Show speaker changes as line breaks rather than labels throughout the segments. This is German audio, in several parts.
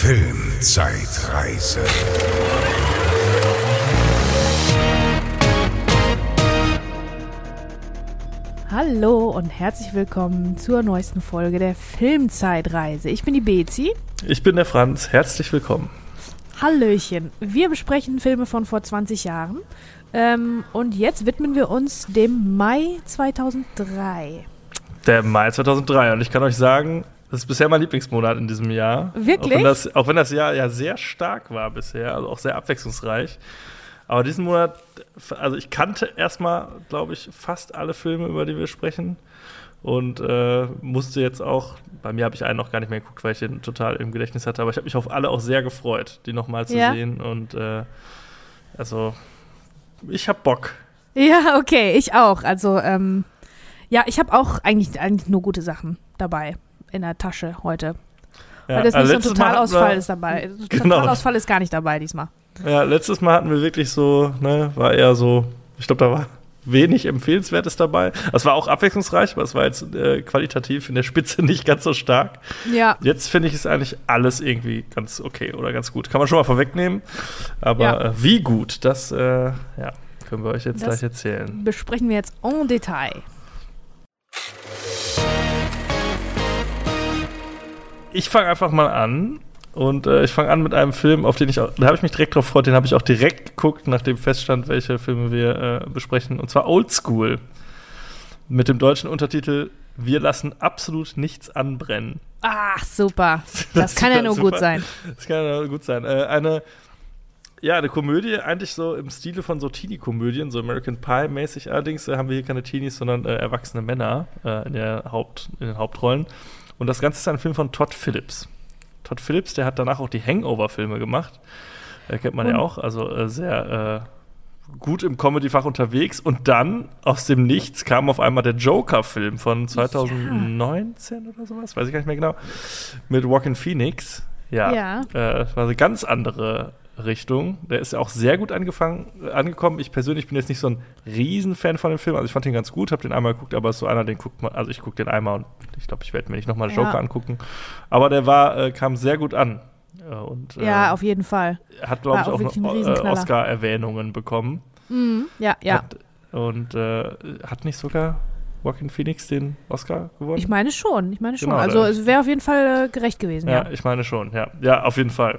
Filmzeitreise.
Hallo und herzlich willkommen zur neuesten Folge der Filmzeitreise. Ich bin die Bezi.
Ich bin der Franz. Herzlich willkommen.
Hallöchen. Wir besprechen Filme von vor 20 Jahren. Ähm, und jetzt widmen wir uns dem Mai 2003.
Der Mai 2003. Und ich kann euch sagen, das ist bisher mein Lieblingsmonat in diesem Jahr.
Wirklich?
Auch wenn das, auch wenn das Jahr ja sehr stark war bisher, also auch sehr abwechslungsreich. Aber diesen Monat, also ich kannte erstmal, glaube ich, fast alle Filme, über die wir sprechen. Und äh, musste jetzt auch, bei mir habe ich einen noch gar nicht mehr geguckt, weil ich den total im Gedächtnis hatte, aber ich habe mich auf alle auch sehr gefreut, die nochmal zu
Ja.
sehen. Und äh, also, ich habe Bock.
Ja, okay, ich auch. Also, ähm, ja, ich habe auch eigentlich, eigentlich nur gute Sachen dabei in der Tasche heute.
Ja,
Weil das
also
nicht so ein Totalausfall
wir-
ist dabei.
Genau.
Totalausfall ist gar nicht dabei diesmal.
Ja, letztes Mal hatten wir wirklich so, ne, war eher so, ich glaube, da war wenig Empfehlenswertes dabei. Es war auch abwechslungsreich, aber es war jetzt äh, qualitativ in der Spitze nicht ganz so stark.
Ja.
Jetzt finde ich es eigentlich alles irgendwie ganz okay oder ganz gut. Kann man schon mal vorwegnehmen. Aber
Ja.
äh, wie gut, das äh, ja, können wir euch jetzt
Das-
gleich erzählen.
Besprechen wir jetzt en Detail.
Ich fange einfach mal an. Und äh, ich fange an mit einem Film, auf den ich auch, da habe ich mich direkt drauf gefreut, den habe ich auch direkt geguckt, nachdem feststand, welche Filme wir äh, besprechen. Und zwar Old School. Mit dem deutschen Untertitel Wir lassen absolut nichts anbrennen.
Ach, super. Das, kann ja nur
super.
gut sein.
Das kann ja nur gut sein. Äh, eine, ja, eine Komödie, eigentlich so im Stile von so Teenie-Komödien, so American Pie-mäßig. Allerdings äh, haben wir hier keine Teenies, sondern äh, erwachsene Männer äh, in, der Haupt, in den Hauptrollen. Und das Ganze ist ein Film von Todd Phillips. Todd Phillips, der hat danach auch die Hangover-Filme gemacht. Äh, kennt man ja
Und-
auch. Also äh, sehr äh, gut im Comedy-Fach unterwegs. Und dann aus dem Nichts kam auf einmal der Joker-Film von 2019 oder sowas, weiß ich gar nicht mehr genau, mit Walking Phoenix. Ja,
Ja.
Äh, das war eine ganz andere Richtung. Der ist ja auch sehr gut angefangen, äh, angekommen. Ich persönlich bin jetzt nicht so ein Riesenfan von dem Film. Also ich fand ihn ganz gut, habe den einmal geguckt, aber ist so einer, den guckt man, also ich gucke den einmal und ich glaube, ich werde mir nicht nochmal
Ja.
Joker angucken. Aber der war, äh, kam sehr gut an. Äh, und äh,
Ja, auf jeden Fall.
hat, glaube ich,
auch
noch äh. Oscar-Erwähnungen bekommen.
Mhm. Ja, ja.
Hat, und hat nicht sogar Joaquin Phoenix den Oscar gewonnen?
Ich meine schon, ich meine schon.
Genau,
also es wäre auf jeden Fall gerecht gewesen,
Ja,
ja.
ich meine schon, ja. Ja, auf jeden Fall.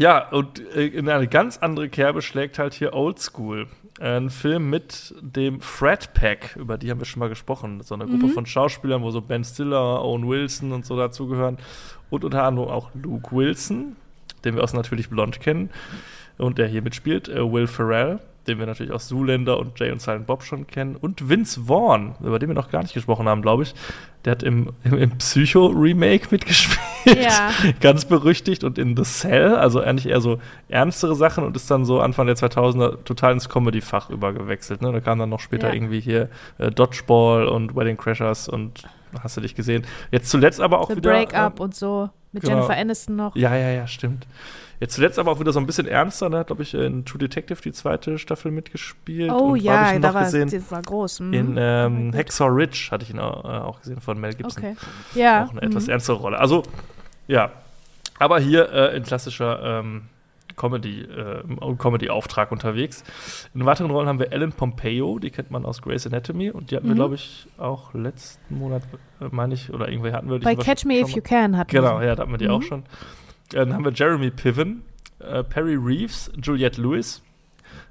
Ja, und äh, in eine ganz andere Kerbe schlägt halt hier Old School. Ein Film mit dem Fred Pack, über die haben wir schon mal gesprochen. So eine Gruppe
Mhm.
von Schauspielern, wo so Ben Stiller, Owen Wilson und so dazugehören. Und unter anderem auch Luke Wilson, den wir aus Natürlich Blond kennen. Und der hier mitspielt, äh, Will Ferrell, den wir natürlich aus Zoolander und Jay und Silent Bob schon kennen. Und Vince Vaughn, über den wir noch gar nicht gesprochen haben, glaube ich. Der hat im, im, im Psycho-Remake mitgespielt.
Ja.
Ganz berüchtigt. Und in The Cell, also eigentlich eher so ernstere Sachen und ist dann so Anfang der 2000er total ins Comedy-Fach übergewechselt. Ne? Da kam dann noch später
Ja.
irgendwie hier äh, Dodgeball und Wedding Crashers und hast du dich gesehen. Jetzt zuletzt aber auch
The
wieder.
Breakup
ähm,
und so. Mit
genau.
Jennifer Aniston noch.
ja, ja, ja, stimmt. Jetzt zuletzt aber auch wieder so ein bisschen ernster. Da hat, glaube ich, in True Detective die zweite Staffel mitgespielt.
Oh
und
ja, da
noch
war,
gesehen.
das war groß. Mhm.
In ähm. Hacksaw Ridge hatte ich ihn auch, äh, auch gesehen von Mel Gibson.
Okay. Ja.
Auch eine etwas
mhm.
ernstere Rolle. Also, ja. Aber hier äh, in klassischer ähm, Comedy, äh, Comedy-Auftrag unterwegs. In weiteren Rollen haben wir Ellen Pompeo, die kennt man aus Grey's Anatomy und die hatten wir,
Mhm.
glaube ich, auch letzten Monat, äh, meine ich, oder irgendwie hatten wir die
Bei Catch Me If You Can hatten wir
Genau, ja, da hatten wir die
Mhm.
auch schon. Äh, Dann haben wir Jeremy Piven, äh, Perry Reeves, Juliette Lewis,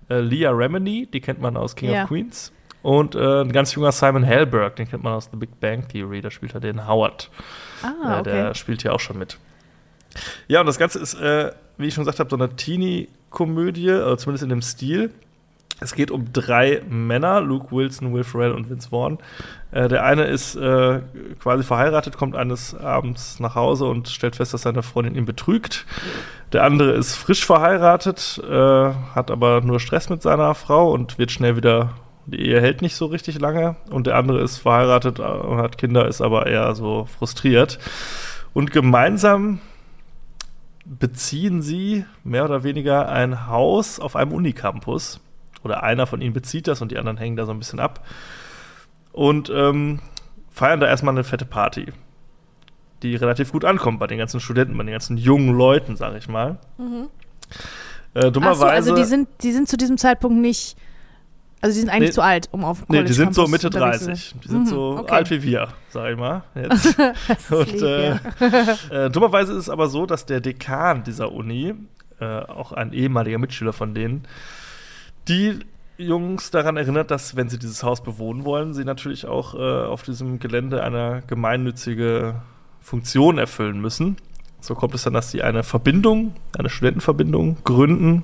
äh, Leah Remini, die kennt man aus King
Ja.
of Queens. Und äh, ein ganz junger Simon Helberg, den kennt man aus The Big Bang Theory, da spielt er den Howard.
Ah,
Äh,
okay.
Der spielt hier auch schon mit. Ja, und das Ganze ist, äh, wie ich schon gesagt habe, so eine Teenie-Komödie, zumindest in dem Stil. Es geht um drei Männer, Luke Wilson, Will Ferrell und Vince Vaughn. Äh, der eine ist äh, quasi verheiratet, kommt eines Abends nach Hause und stellt fest, dass seine Freundin ihn betrügt. Der andere ist frisch verheiratet, äh, hat aber nur Stress mit seiner Frau und wird schnell wieder, die Ehe hält nicht so richtig lange. Und der andere ist verheiratet äh, und hat Kinder, ist aber eher so frustriert. Und gemeinsam beziehen sie mehr oder weniger ein Haus auf einem Unicampus. Oder einer von ihnen bezieht das und die anderen hängen da so ein bisschen ab. Und ähm, feiern da erstmal eine fette Party. die relativ gut ankommt bei den ganzen Studenten, bei den ganzen jungen Leuten, sag ich mal.
Mhm.
Äh, dummerweise.
So, also die sind, die sind zu diesem Zeitpunkt nicht. Also die sind eigentlich
Nee.
zu alt, um auf
Nee, die sind so
College-Campus
Mitte
unterwegs zu
30. Die sind
Mhm,
so
okay.
alt wie wir, sag ich mal. Jetzt. Und
lieb,
äh,
ja.
äh, dummerweise ist es aber so, dass der Dekan dieser Uni, äh, auch ein ehemaliger Mitschüler von denen, die Jungs daran erinnert, dass, wenn sie dieses Haus bewohnen wollen, sie natürlich auch äh, auf diesem Gelände eine gemeinnützige Funktion erfüllen müssen. So kommt es dann, dass sie eine Verbindung, eine Studentenverbindung gründen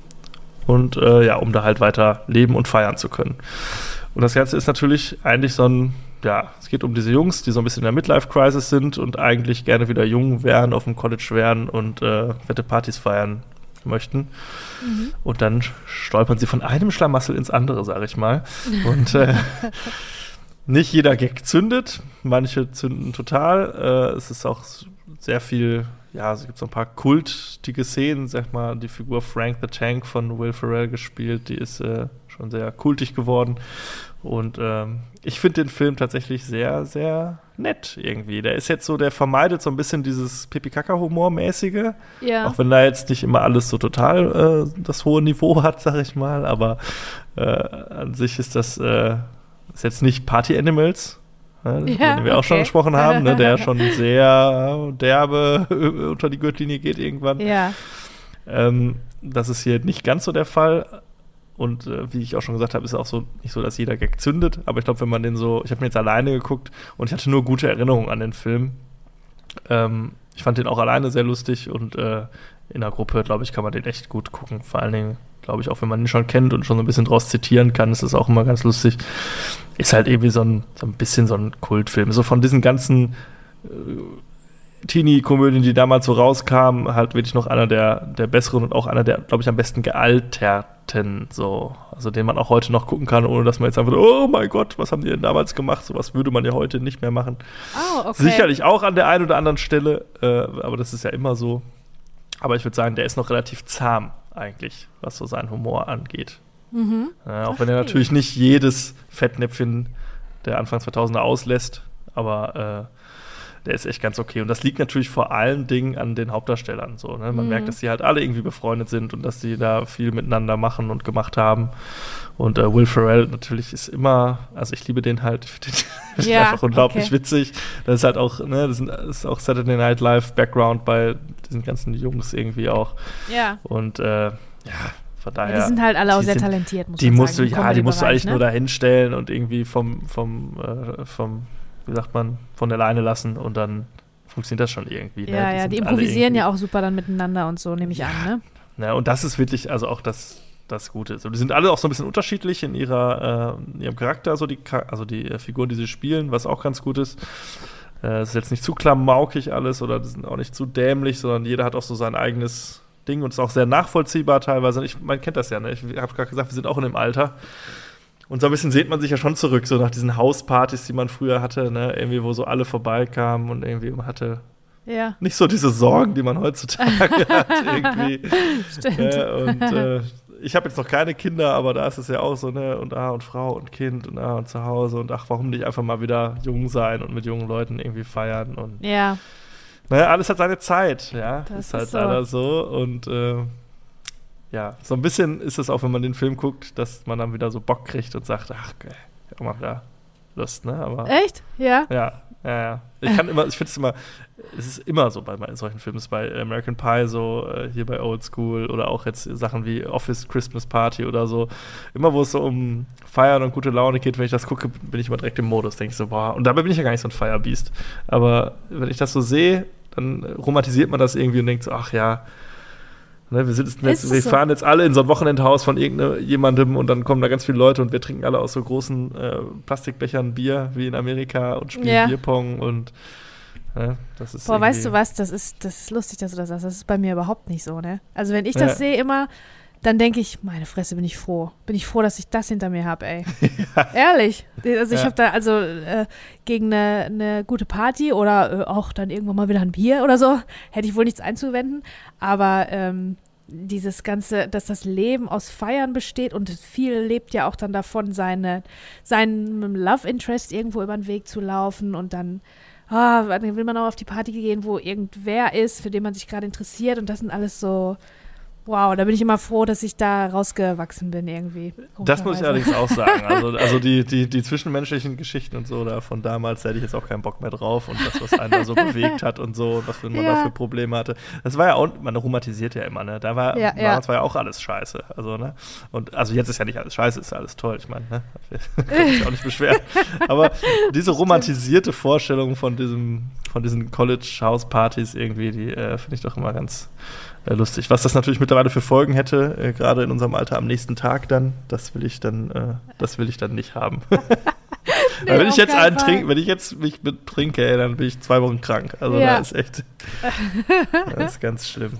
und äh, ja, um da halt weiter leben und feiern zu können. Und das Ganze ist natürlich eigentlich so ein, ja, es geht um diese Jungs, die so ein bisschen in der Midlife-Crisis sind und eigentlich gerne wieder jung wären, auf dem College wären und äh, fette Partys feiern möchten.
Mhm.
Und dann stolpern sie von einem Schlamassel ins andere, sage ich mal. Und äh, nicht jeder Gag zündet, manche zünden total. Äh, es ist auch sehr viel, ja, es gibt so ein paar kultige Szenen, sag mal, die Figur Frank the Tank von Will Ferrell gespielt, die ist äh, schon sehr kultig geworden. Und ähm, ich finde den Film tatsächlich sehr, sehr nett irgendwie. Der ist jetzt so, der vermeidet so ein bisschen dieses Pipi-Kaka-Humor-mäßige.
ja.
Auch wenn da jetzt nicht immer alles so total äh, das hohe Niveau hat, sag ich mal, aber äh, an sich ist das äh, ist jetzt nicht Party Animals, äh,
Ja,
den wir auch schon
okay.
gesprochen haben, ne, der schon sehr derbe unter die Gürtellinie geht irgendwann.
ja.
Ähm, das ist hier nicht ganz so der Fall. Und äh, wie ich auch schon gesagt habe, ist auch so nicht so, dass jeder Gag zündet. Aber ich glaube, wenn man den so, ich habe mir jetzt alleine geguckt und ich hatte nur gute Erinnerungen an den Film. Ähm, ich fand den auch alleine sehr lustig und äh, in der Gruppe, glaube ich, kann man den echt gut gucken. Vor allen Dingen, glaube ich, auch wenn man ihn schon kennt und schon so ein bisschen draus zitieren kann, ist es auch immer ganz lustig. Ist halt irgendwie so ein, so ein bisschen so ein Kultfilm. So von diesen ganzen äh, Teenie-Komödien, die damals so rauskamen, halt wirklich noch einer der, der besseren und auch einer der, glaube ich, am besten gealterten, so. Also den man auch heute noch gucken kann, ohne dass man jetzt einfach, oh mein Gott, was haben die denn damals gemacht? Sowas würde man ja heute nicht mehr machen.
Oh, okay.
Sicherlich auch an der einen oder anderen Stelle, äh, aber das ist ja immer so. Aber ich würde sagen, der ist noch relativ zahm eigentlich, was so seinen Humor angeht.
Mhm.
Äh, auch wenn er natürlich nicht jedes Fettnäpfchen der Anfang 2000er auslässt, aber äh, der ist echt ganz okay. Und das liegt natürlich vor allen Dingen an den Hauptdarstellern. So, ne? Man
Mhm.
merkt, dass die halt alle irgendwie befreundet sind und dass die da viel miteinander machen und gemacht haben. Und äh, Will Ferrell natürlich ist immer, also ich liebe den halt, ich finde den
Ja,
einfach unglaublich
okay.
witzig. Das ist halt auch, ne, das, ist auch Saturday Night Live Background bei diesen ganzen Jungs irgendwie auch.
Ja.
Und äh, ja, von daher.
ja. Die sind halt alle auch sehr
sind-
talentiert, muss
Die
man
musst du,
sagen. im
ja, die musst du eigentlich
ne?
nur da hinstellen und irgendwie vom, vom, äh, vom, wie sagt man, von der Leine lassen und dann funktioniert das schon irgendwie. ne?
Ja, ja,
sind
die
alle
improvisieren ja auch super dann miteinander und so, nehme ich
Ja.
an, ne?
Ne, und das ist wirklich, also auch das, das Gute. So, die sind alle auch so ein bisschen unterschiedlich in ihrer, äh, ihrem Charakter, so die, also die äh, Figuren, die sie spielen, was auch ganz gut ist. Äh, Es ist jetzt nicht zu klamaukig alles oder die sind auch nicht zu dämlich, sondern jeder hat auch so sein eigenes Ding und ist auch sehr nachvollziehbar teilweise. Ich, man kennt das ja, ne? Ich habe gerade gesagt, wir sind auch in dem Alter. Und so ein bisschen sehnt man sich ja schon zurück, so nach diesen Hauspartys, die man früher hatte, ne? Irgendwie, wo so alle vorbeikamen und irgendwie man hatte
Ja,
nicht so diese Sorgen, die man heutzutage hat, irgendwie.
stimmt.
Ne? Und äh, ich habe jetzt noch keine Kinder, aber da ist es ja auch so, ne? Und ah, und Frau und Kind und ah, und zu Hause und ach, warum nicht einfach mal wieder jung sein und mit jungen Leuten irgendwie feiern und
Ja,
naja, alles hat seine Zeit, ja.
Das
ist halt
ist so.
leider so. Und äh, ja, so ein bisschen ist es auch, wenn man den Film guckt, dass man dann wieder so Bock kriegt und sagt, ach, geil, ich hab mal wieder Lust, ne? Aber
echt? Ja.
ja, ja, ja. Ich kann immer, ich finde es immer, es ist immer so bei solchen Filmen, ist bei American Pie so, äh, hier bei Old School oder auch jetzt Sachen wie Office Christmas Party oder so. Immer wo es so um Feiern und gute Laune geht, wenn ich das gucke, bin ich immer direkt im Modus, denke ich so, boah, und dabei bin ich ja gar nicht so ein Firebeast. Aber wenn ich das so sehe, dann romantisiert man das irgendwie und denkt so, ach ja, Ne, wir,
Ist
jetzt, wir
so?
fahren jetzt alle in so ein Wochenendhaus von irgendjemandem und dann kommen da ganz viele Leute und wir trinken alle aus so großen äh, Plastikbechern Bier wie in Amerika und spielen
Ja.
Bierpong und ne, das ist
Boah, weißt du was? Das ist, das ist lustig, dass du das sagst. Das ist bei mir überhaupt nicht so, ne? Also, wenn ich das
Ja.
sehe immer, dann denke ich, meine Fresse, bin ich froh. Bin ich froh, dass ich das hinter mir habe, ey. Ehrlich. Also, ich
Ja.
habe da also äh, gegen eine, eine gute Party oder äh, auch dann irgendwann mal wieder ein Bier oder so, hätte ich wohl nichts einzuwenden. Aber ähm, dieses Ganze, dass das Leben aus Feiern besteht und viel lebt ja auch dann davon, seine, seinen Love Interest irgendwo über den Weg zu laufen und dann ah, dann will man auch auf die Party gehen, wo irgendwer ist, für den man sich gerade interessiert. Und das sind alles so Wow, da bin ich immer froh, dass ich da rausgewachsen bin irgendwie.
Das muss ich allerdings auch sagen. Also, also die, die, die zwischenmenschlichen Geschichten und so da von damals, da hätte ich jetzt auch keinen Bock mehr drauf und das, was einen da so bewegt hat und so, was man ja. da für Probleme hatte. Das war ja auch, man romantisiert ja immer, ne? Da war, ja, damals ja. war ja auch alles scheiße. Also, ne? Und also jetzt ist ja nicht alles scheiße, ist alles toll. Ich meine, ne? Kann mich auch nicht beschweren. Aber diese romantisierte Vorstellung von diesem, von diesen College-House-Partys irgendwie, die äh, finde ich doch immer ganz lustig. Was das natürlich mittlerweile für Folgen hätte, äh, gerade in unserem Alter am nächsten Tag dann, das will ich dann, äh, das will ich dann nicht haben. nee, wenn ich jetzt einen trinke, wenn ich jetzt mich betrinke, ey, dann bin ich zwei Wochen krank. Also ja. da ist echt, das ist ganz schlimm.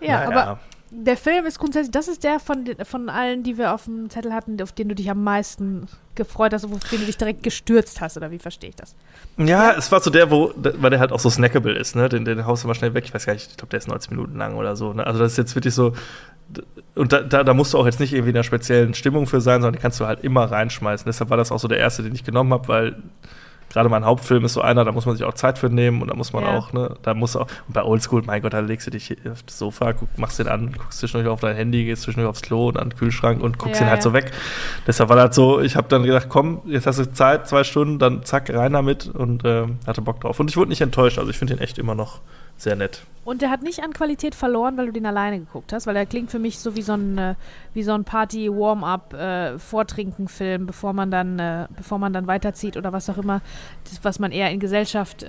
Ja, naja. aber der Film ist grundsätzlich, das ist der von, von allen, die wir auf dem Zettel hatten, auf den du dich am meisten gefreut hast, auf den du dich direkt gestürzt hast, oder wie verstehe ich das?
Ja, ja, es war so der, wo, weil der halt auch so snackable ist, ne? Den, den haust du mal schnell weg. Ich weiß gar nicht, ich glaube, der ist 90 Minuten lang oder so. Ne? Also das ist jetzt wirklich so, und da, da, da, musst du auch jetzt nicht irgendwie in einer speziellen Stimmung für sein, sondern die kannst du halt immer reinschmeißen. Deshalb war das auch so der erste, den ich genommen habe, weil gerade mein Hauptfilm ist so einer, da muss man sich auch Zeit für nehmen und da muss man ja. auch, ne, da muss auch, und bei Oldschool, mein Gott, da legst du dich auf das Sofa, guck, machst den an, guckst zwischendurch auf dein Handy, gehst zwischendurch aufs Klo und an den Kühlschrank und guckst ja, ihn halt ja. so weg. Deshalb war das so, ich habe dann gedacht, komm, jetzt hast du Zeit, zwei Stunden, dann zack, rein damit und äh, hatte Bock drauf. Und ich wurde nicht enttäuscht, also ich finde ihn echt immer noch sehr nett.
Und der hat nicht an Qualität verloren, weil du den alleine geguckt hast, weil er klingt für mich so wie so ein, äh, wie so ein Party-Warm-up-Vortrinken-Film, äh, bevor man dann, äh, bevor man dann weiterzieht oder was auch immer, das, was man eher in Gesellschaft,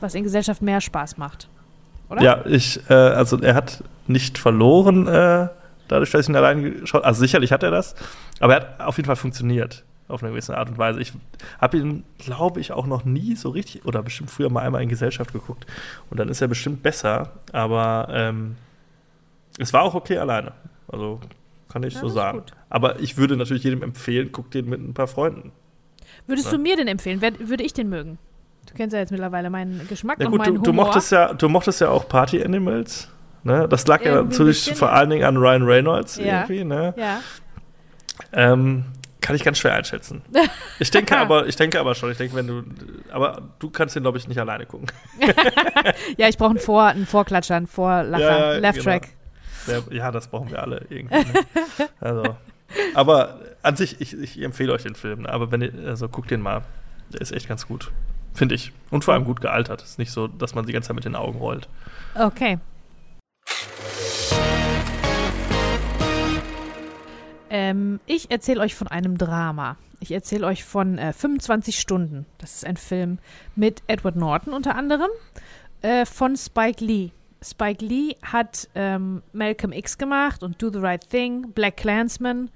was in Gesellschaft mehr Spaß macht.
Oder? Ja, ich, äh, also er hat nicht verloren, äh, dadurch, dass ich ihn alleine geschaut Also sicherlich hat er das, aber er hat auf jeden Fall funktioniert auf eine gewisse Art und Weise. Ich habe ihn, glaube ich, auch noch nie so richtig oder bestimmt früher mal einmal in Gesellschaft geguckt. Und dann ist er bestimmt besser, aber ähm, es war auch okay alleine. Also kann ich ja, so sagen. Gut. Aber ich würde natürlich jedem empfehlen, guck den mit ein paar Freunden.
Würdest ne? du mir den empfehlen? Wer, würde ich den mögen? Du kennst ja jetzt mittlerweile meinen Geschmack ja,
gut,
und meinen
du, du
Humor.
mochtest ja, du mochtest ja auch Party Animals. Ne? Das lag irgendwie ja natürlich vor allen Dingen an Ryan Reynolds ja. irgendwie. Ne? Ja. Ähm, kann ich ganz schwer einschätzen. Ich denke aber, ich denke aber schon. Ich denke, wenn du, aber du kannst den glaube ich nicht alleine gucken.
ja, ich brauche einen, Vor, einen Vorklatscher, einen Vorlacher, ja, Left genau. Track.
Ja, das brauchen wir alle irgendwie. Ne? Also, aber an sich, ich, ich, empfehle euch den Film. Aber wenn ihr, also guckt den mal, der ist echt ganz gut, finde ich. Und vor allem gut gealtert. Ist nicht so, dass man die ganze Zeit mit den Augen rollt.
Okay. Ähm, ich erzähle euch von einem Drama. Ich erzähle euch von äh, 25 Stunden. Das ist ein Film mit Edward Norton unter anderem, äh, von Spike Lee. Spike Lee hat ähm, Malcolm X gemacht und Do the Right Thing, Black Clansman,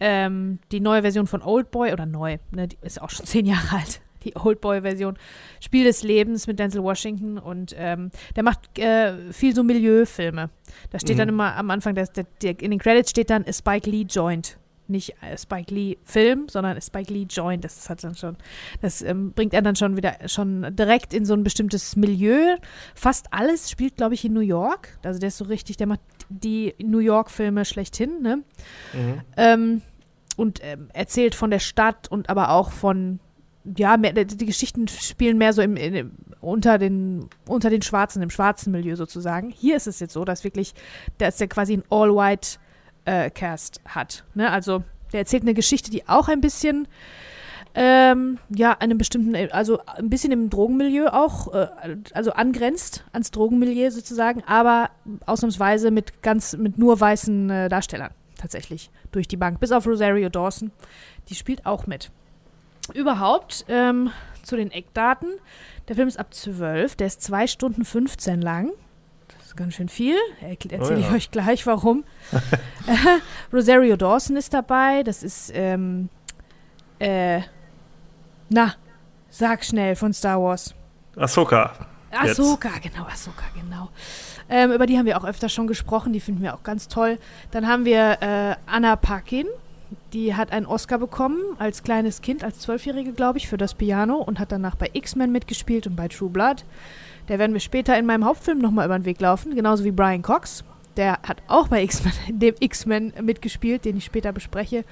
ähm, die neue Version von Old Boy, oder neu, ne, die ist auch schon zehn Jahre alt die Oldboy-Version, Spiel des Lebens mit Denzel Washington und ähm, der macht äh, viel so Milieufilme. Da steht mhm. dann immer am Anfang, der, der, der, in den Credits steht dann Spike Lee Joint. Nicht äh, Spike Lee Film, sondern Spike Lee Joint. Das hat dann schon, das ähm, bringt er dann schon wieder schon direkt in so ein bestimmtes Milieu. Fast alles spielt, glaube ich, in New York. Also der ist so richtig, der macht die New York-Filme schlechthin, ne? Mhm. Ähm, und ähm, erzählt von der Stadt und aber auch von ja, mehr, die Geschichten spielen mehr so im, in, unter, den, unter den Schwarzen, im schwarzen Milieu sozusagen. Hier ist es jetzt so, dass wirklich, dass der quasi ein All-White-Cast äh, hat. Ne? Also, der erzählt eine Geschichte, die auch ein bisschen, ähm, ja, einem bestimmten, also ein bisschen im Drogenmilieu auch, äh, also angrenzt ans Drogenmilieu sozusagen, aber ausnahmsweise mit ganz, mit nur weißen äh, Darstellern tatsächlich durch die Bank. Bis auf Rosario Dawson, die spielt auch mit. Überhaupt ähm, zu den Eckdaten. Der Film ist ab 12, der ist 2 Stunden 15 lang. Das ist ganz schön viel. Erzähle oh ja. ich euch gleich, warum. Rosario Dawson ist dabei. Das ist, ähm, äh, na, sag schnell von Star Wars.
Ahsoka.
Ahsoka, genau, Ahsoka, genau. Ähm, über die haben wir auch öfter schon gesprochen, die finden wir auch ganz toll. Dann haben wir äh, Anna Paquin, die hat einen Oscar bekommen als kleines Kind, als Zwölfjährige, glaube ich, für das Piano und hat danach bei X-Men mitgespielt und bei True Blood. Der werden wir später in meinem Hauptfilm nochmal über den Weg laufen, genauso wie Brian Cox. Der hat auch bei X-Men, dem X-Men mitgespielt, den ich später bespreche.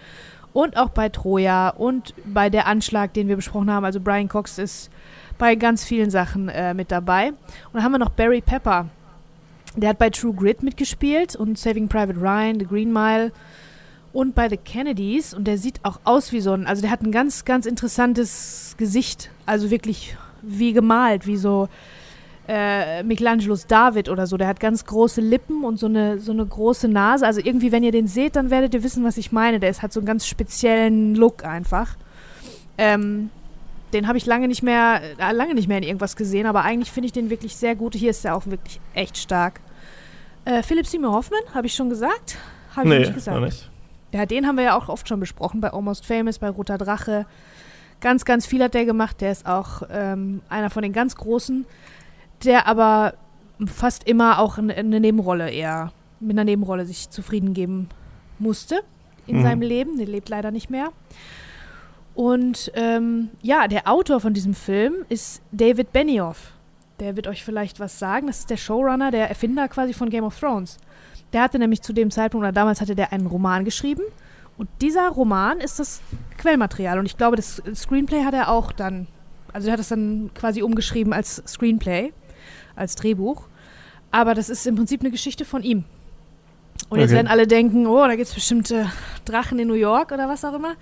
und auch bei Troja und bei der Anschlag, den wir besprochen haben. Also Brian Cox ist bei ganz vielen Sachen äh, mit dabei. Und dann haben wir noch Barry Pepper. Der hat bei True Grit mitgespielt und Saving Private Ryan, The Green Mile und bei The Kennedys. Und der sieht auch aus wie so ein, also der hat ein ganz, ganz interessantes Gesicht. Also wirklich wie gemalt, wie so äh, Michelangelos David oder so. Der hat ganz große Lippen und so eine, so eine große Nase. Also irgendwie, wenn ihr den seht, dann werdet ihr wissen, was ich meine. Der ist, hat so einen ganz speziellen Look einfach. Ähm, den habe ich lange nicht mehr, äh, lange nicht mehr in irgendwas gesehen, aber eigentlich finde ich den wirklich sehr gut. Hier ist er auch wirklich echt stark. Äh, Philipp Seymour Hoffman, habe ich schon gesagt?
Habe nee, ich nicht gesagt. Nicht.
Ja, den haben wir ja auch oft schon besprochen, bei Almost Famous, bei Roter Drache. Ganz, ganz viel hat der gemacht. Der ist auch ähm, einer von den ganz Großen der aber fast immer auch eine, Nebenrolle eher, mit einer Nebenrolle sich zufrieden geben musste in mhm. seinem Leben. Der lebt leider nicht mehr. Und ähm, ja, der Autor von diesem Film ist David Benioff. Der wird euch vielleicht was sagen. Das ist der Showrunner, der Erfinder quasi von Game of Thrones. Der hatte nämlich zu dem Zeitpunkt, oder damals hatte der einen Roman geschrieben. Und dieser Roman ist das Quellmaterial. Und ich glaube, das Screenplay hat er auch dann, also er hat es dann quasi umgeschrieben als Screenplay als Drehbuch. Aber das ist im Prinzip eine Geschichte von ihm. Und jetzt werden alle denken, oh, da gibt es bestimmte Drachen in New York oder was auch immer.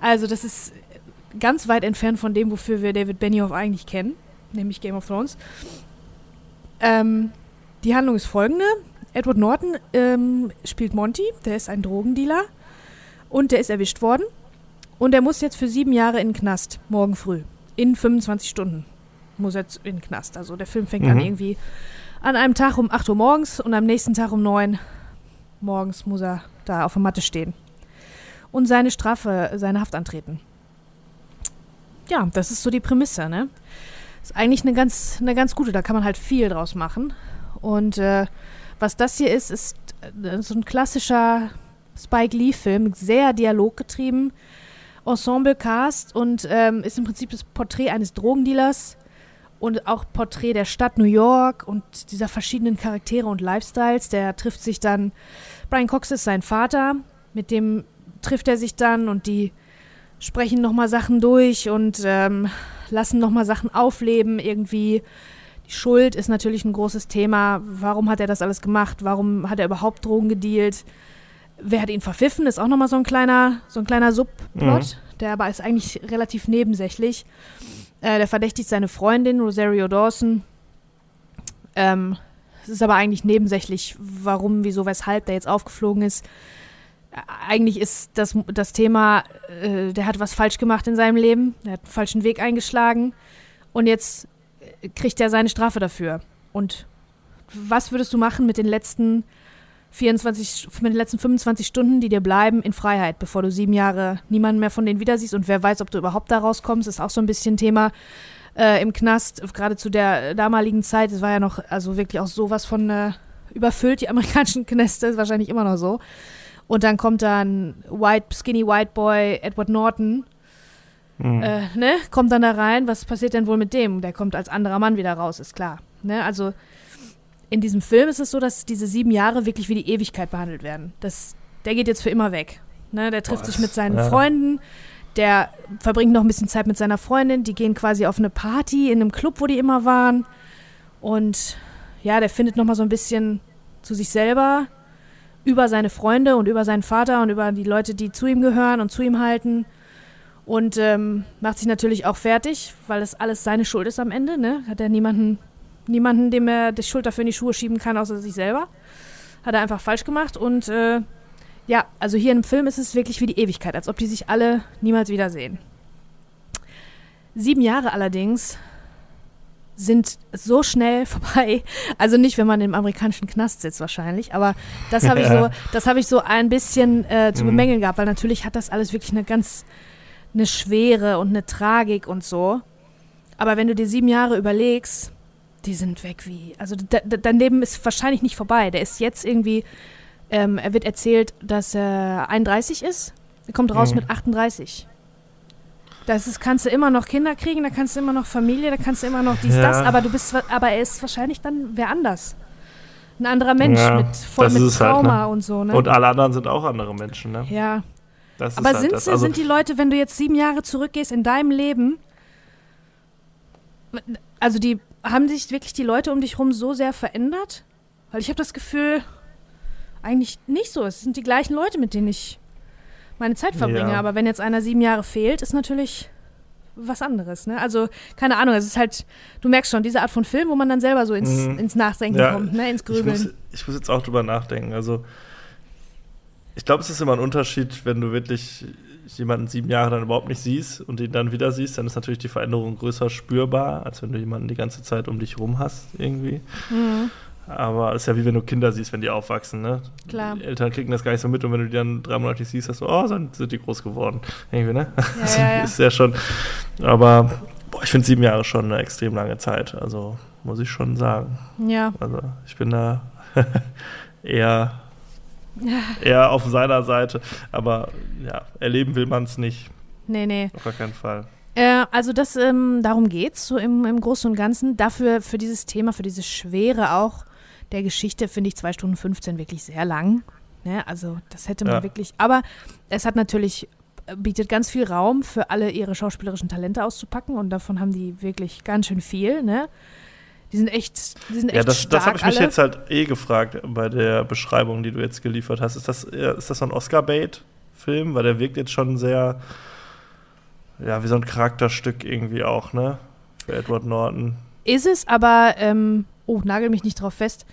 Also das ist ganz weit entfernt von dem, wofür wir David Benioff eigentlich kennen, nämlich Game of Thrones. Ähm, die Handlung ist folgende. Edward Norton ähm, spielt Monty, der ist ein Drogendealer und der ist erwischt worden. Und er muss jetzt für sieben Jahre in den Knast, morgen früh, in 25 Stunden muss jetzt in den Knast. Also der Film fängt mhm. an irgendwie an einem Tag um 8 Uhr morgens und am nächsten Tag um 9 morgens muss er da auf der Matte stehen und seine Strafe, seine Haft antreten. Ja, das ist so die Prämisse, ne? Ist eigentlich eine ganz, eine ganz gute, da kann man halt viel draus machen. Und äh, was das hier ist, ist äh, so ein klassischer Spike Lee-Film, sehr dialoggetrieben, Ensemble-Cast und ähm, ist im Prinzip das Porträt eines Drogendealers, und auch Porträt der Stadt New York und dieser verschiedenen Charaktere und Lifestyles. Der trifft sich dann, Brian Cox ist sein Vater, mit dem trifft er sich dann und die sprechen nochmal Sachen durch und ähm, lassen nochmal Sachen aufleben irgendwie. Schuld ist natürlich ein großes Thema. Warum hat er das alles gemacht? Warum hat er überhaupt Drogen gedealt? Wer hat ihn verpfiffen? Ist auch nochmal so ein kleiner, so ein kleiner Subplot, mhm. der aber ist eigentlich relativ nebensächlich. Äh, der verdächtigt seine Freundin, Rosario Dawson. Ähm, es ist aber eigentlich nebensächlich, warum, wieso, weshalb der jetzt aufgeflogen ist. Äh, eigentlich ist das, das Thema, äh, der hat was falsch gemacht in seinem Leben, der hat einen falschen Weg eingeschlagen und jetzt kriegt er seine Strafe dafür. Und was würdest du machen mit den letzten 24, mit den letzten 25 Stunden, die dir bleiben, in Freiheit, bevor du sieben Jahre niemanden mehr von denen wieder siehst und wer weiß, ob du überhaupt da rauskommst, ist auch so ein bisschen Thema äh, im Knast, gerade zu der damaligen Zeit. Es war ja noch, also wirklich auch sowas von äh, überfüllt, die amerikanischen Knäste, ist wahrscheinlich immer noch so. Und dann kommt dann White, Skinny White Boy Edward Norton, mhm. äh, ne, kommt dann da rein. Was passiert denn wohl mit dem? Der kommt als anderer Mann wieder raus, ist klar. Ne, also in diesem Film ist es so, dass diese sieben Jahre wirklich wie die Ewigkeit behandelt werden. Das, der geht jetzt für immer weg. Ne, der trifft Boah, sich mit seinen ja. Freunden, der verbringt noch ein bisschen Zeit mit seiner Freundin, die gehen quasi auf eine Party in einem Club, wo die immer waren. Und ja, der findet noch mal so ein bisschen zu sich selber über seine Freunde und über seinen Vater und über die Leute, die zu ihm gehören und zu ihm halten. Und ähm, macht sich natürlich auch fertig, weil das alles seine Schuld ist am Ende. Ne? Hat er niemanden niemanden, dem er die Schuld dafür in die Schuhe schieben kann, außer sich selber. Hat er einfach falsch gemacht und äh, ja, also hier im Film ist es wirklich wie die Ewigkeit, als ob die sich alle niemals wiedersehen. Sieben Jahre allerdings sind so schnell vorbei. Also nicht, wenn man im amerikanischen Knast sitzt wahrscheinlich, aber das habe ich so, das habe ich so ein bisschen äh, zu mhm. bemängeln gehabt, weil natürlich hat das alles wirklich eine ganz eine Schwere und eine Tragik und so. Aber wenn du dir sieben Jahre überlegst, die sind weg wie. Also dein Leben ist wahrscheinlich nicht vorbei. Der ist jetzt irgendwie, ähm, er wird erzählt, dass er 31 ist. Er kommt raus mhm. mit 38. Das ist, kannst du immer noch Kinder kriegen, da kannst du immer noch Familie, da kannst du immer noch dies, ja. das, aber du bist, aber er ist wahrscheinlich dann wer anders. Ein anderer Mensch ja, mit voll mit Trauma halt, ne?
und so, ne? Und alle anderen sind auch andere Menschen, ne?
Ja.
Das
Aber
halt
sind,
das. Also,
sind die Leute, wenn du jetzt sieben Jahre zurückgehst in deinem Leben, also die haben sich wirklich die Leute um dich rum so sehr verändert? Weil ich habe das Gefühl, eigentlich nicht so. Es sind die gleichen Leute, mit denen ich meine Zeit verbringe.
Ja.
Aber wenn jetzt einer sieben Jahre fehlt, ist natürlich was anderes. Ne? Also keine Ahnung, es ist halt, du merkst schon, diese Art von Film, wo man dann selber so ins,
Mhm.
ins Nachdenken
Ja,
kommt, ne? ins
ich muss,
Grübeln.
ich muss jetzt auch drüber nachdenken. Also, ich glaube, es ist immer ein Unterschied, wenn du wirklich jemanden sieben Jahre dann überhaupt nicht siehst und ihn dann wieder siehst, dann ist natürlich die Veränderung größer spürbar, als wenn du jemanden die ganze Zeit um dich rum hast, irgendwie.
Mhm.
Aber es ist ja wie wenn du Kinder siehst, wenn die aufwachsen, ne?
Klar.
Die Eltern kriegen das gar nicht so mit und wenn du die dann drei Monate nicht siehst, hast du, oh, dann sind die groß geworden. Irgendwie, ne?
Ja, ja, ja.
ist ja schon. Aber boah, ich finde sieben Jahre schon eine extrem lange Zeit. Also muss ich schon sagen.
ja.
Also ich bin da eher, eher auf seiner Seite. Aber ja, erleben will man es nicht.
Nee, nee.
Auf gar keinen Fall.
Äh, also das, ähm, darum geht's so im, im Großen und Ganzen. Dafür, für dieses Thema, für diese Schwere auch der Geschichte, finde ich 2 Stunden 15 wirklich sehr lang. Ne? Also das hätte man
Ja.
wirklich, aber es hat natürlich, äh, bietet ganz viel Raum für alle ihre schauspielerischen Talente auszupacken und davon haben die wirklich ganz schön viel, ne? Die sind echt, die sind echt
Ja, das,
stark
das habe ich mich
alle.
jetzt halt eh gefragt bei der Beschreibung, die du jetzt geliefert hast. Ist das, ist das so ein Oscar-Bait-Film? Weil der wirkt jetzt schon sehr, ja, wie so ein Charakterstück irgendwie auch, ne? Für Edward Norton.
Ist es, aber, ähm, oh, nagel mich nicht drauf fest.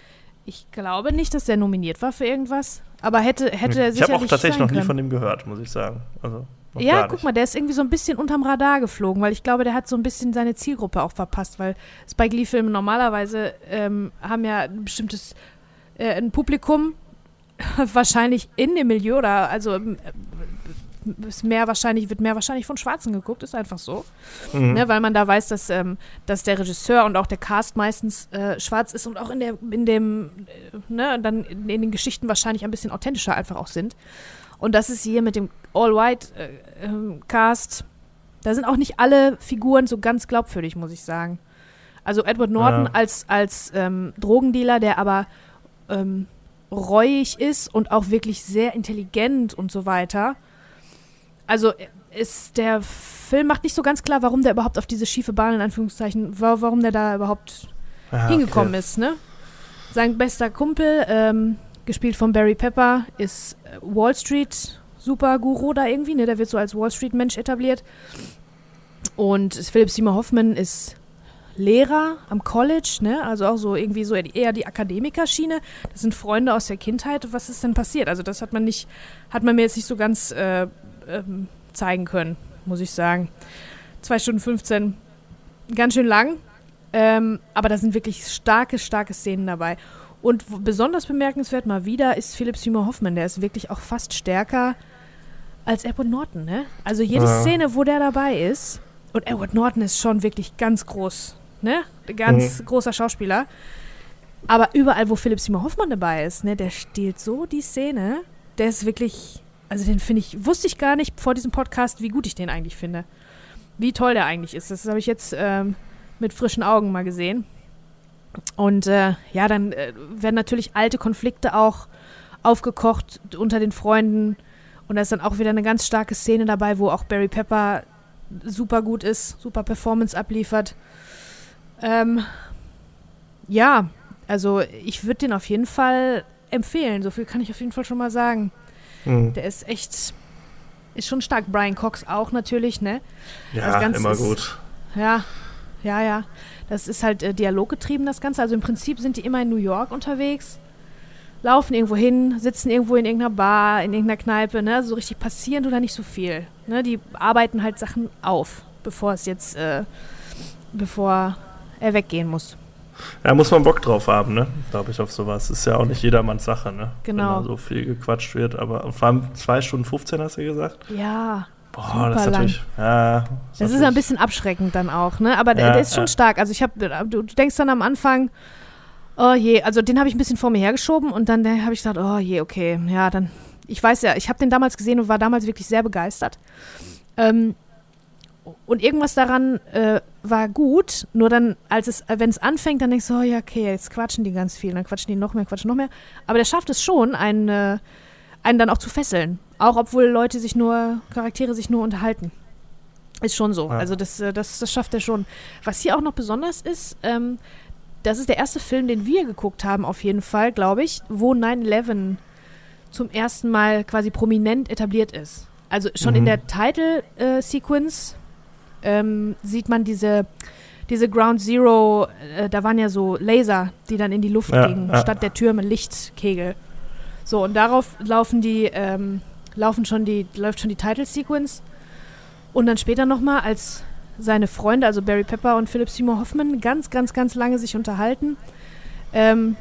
Ich glaube nicht, dass der nominiert war für irgendwas. Aber hätte, hätte er
ich habe auch tatsächlich noch nie von dem gehört, muss ich sagen. Also,
Ja, guck mal, der ist irgendwie so ein bisschen unterm Radar geflogen, weil ich glaube, der hat so ein bisschen seine Zielgruppe auch verpasst, weil Spike Lee-Filme normalerweise ähm, haben ja ein bestimmtes äh, ein Publikum, wahrscheinlich in dem Milieu oder also ähm, ist mehr wahrscheinlich, wird mehr wahrscheinlich von Schwarzen geguckt, ist einfach so.
Mhm.
Ne, weil man da weiß, dass, ähm, dass der Regisseur und auch der Cast meistens äh, schwarz ist und auch in, der, in dem, äh, ne, dann in, in den Geschichten wahrscheinlich ein bisschen authentischer einfach auch sind. Und das ist hier mit dem All-White-Cast, da sind auch nicht alle Figuren so ganz glaubwürdig, muss ich sagen. Also Edward Norton
Ja.
als, als ähm, Drogendealer, der aber ähm, reuig ist und auch wirklich sehr intelligent und so weiter. Also ist der Film macht nicht so ganz klar, warum der überhaupt auf diese schiefe Bahn in Anführungszeichen, wa- warum der da überhaupt
Ah,
hingekommen
okay.
ist, ne? Sein bester Kumpel, ähm, gespielt von Barry Pepper, ist äh, Wall Street Superguru da irgendwie, ne? Der wird so als Wall Street Mensch etabliert. Und Philip Seymour Hoffman ist Lehrer am College, ne? Also auch so irgendwie so eher die Akademikerschiene. Das sind Freunde aus der Kindheit. Was ist denn passiert? Also das hat man nicht, hat man mir jetzt nicht so ganz äh, ähm, zeigen können, muss ich sagen. Zwei Stunden 15, ganz schön lang. Ähm, aber da sind wirklich starke, starke Szenen dabei. Und besonders bemerkenswert mal wieder ist Philip Seymour Hoffman. Der ist wirklich auch fast stärker als Edward Norton, ne? Also jede
Ja.
Szene, wo der dabei ist, und Edward Norton ist schon wirklich ganz groß, ne? Ganz großer Schauspieler. Aber überall, wo Philip Seymour Hoffman dabei ist, ne, der stiehlt so die Szene. Der ist wirklich, also den finde ich, wusste ich gar nicht vor diesem Podcast, wie gut ich den eigentlich finde. Wie toll der eigentlich ist. Das habe ich jetzt ähm, mit frischen Augen mal gesehen. Und äh, ja, dann äh, werden natürlich alte Konflikte auch aufgekocht unter den Freunden. Und da ist dann auch wieder eine ganz starke Szene dabei, wo auch Barry Pepper super gut ist, super Performance abliefert. Ähm, ja, also ich würde den auf jeden Fall empfehlen. So viel kann ich auf jeden Fall schon mal sagen.
Mhm.
Der ist echt, ist schon stark. Brian Cox auch natürlich, ne?
Ja,
Ganze
immer
ist-
gut.
Ja, ja, ja. Das ist halt äh, dialoggetrieben, das Ganze. Also im Prinzip sind die immer in New York unterwegs, laufen irgendwo hin, sitzen irgendwo in irgendeiner Bar, in irgendeiner Kneipe, ne? So richtig passieren tut da nicht so viel. Ne? Die arbeiten halt Sachen auf, bevor es jetzt, äh, bevor er weggehen muss.
Da muss man Bock drauf haben, ne? Glaube ich, auf sowas. Ist ja auch nicht jedermanns Sache, ne?
Genau.
Wenn da so viel gequatscht wird. Aber vor allem 2 Stunden 15 hast du gesagt?
Ja,
Boah, das ist natürlich. Ja,
das ist
natürlich-
ein bisschen abschreckend dann auch, ne? Aber der,
Ja,
der ist schon
ja.
stark. Also ich habe, du, du denkst dann am Anfang, oh je, also den habe ich ein bisschen vor mir hergeschoben und dann habe ich gedacht, oh je, okay, ja, dann, ich weiß ja, ich habe den damals gesehen und war damals wirklich sehr begeistert. Ähm, und irgendwas daran äh, war gut, nur dann, als es, wenn es anfängt, dann denkst du, oh ja, okay, jetzt quatschen die ganz viel, dann quatschen die noch mehr, quatschen noch mehr. Aber der schafft es schon, einen, äh, einen dann auch zu fesseln. Auch obwohl Leute sich nur, Charaktere sich nur unterhalten. Ist schon so. Ja. Also das, äh, das, das schafft er schon. Was hier auch noch besonders ist, ähm, das ist der erste Film, den wir geguckt haben, auf jeden Fall, glaube ich, wo 9-11 zum ersten Mal quasi prominent etabliert ist. Also schon mhm. in der Title-Sequence äh, ähm, sieht man diese, diese Ground Zero, äh, da waren ja so Laser, die dann in die Luft ja, gingen, ja. statt der Türme Lichtkegel. So, und darauf laufen die, ähm, laufen schon die, läuft schon die Title-Sequence. Und dann später nochmal, als seine Freunde, also Barry Pepper und Philip Seymour Hoffman, ganz, ganz, ganz lange sich unterhalten, ähm,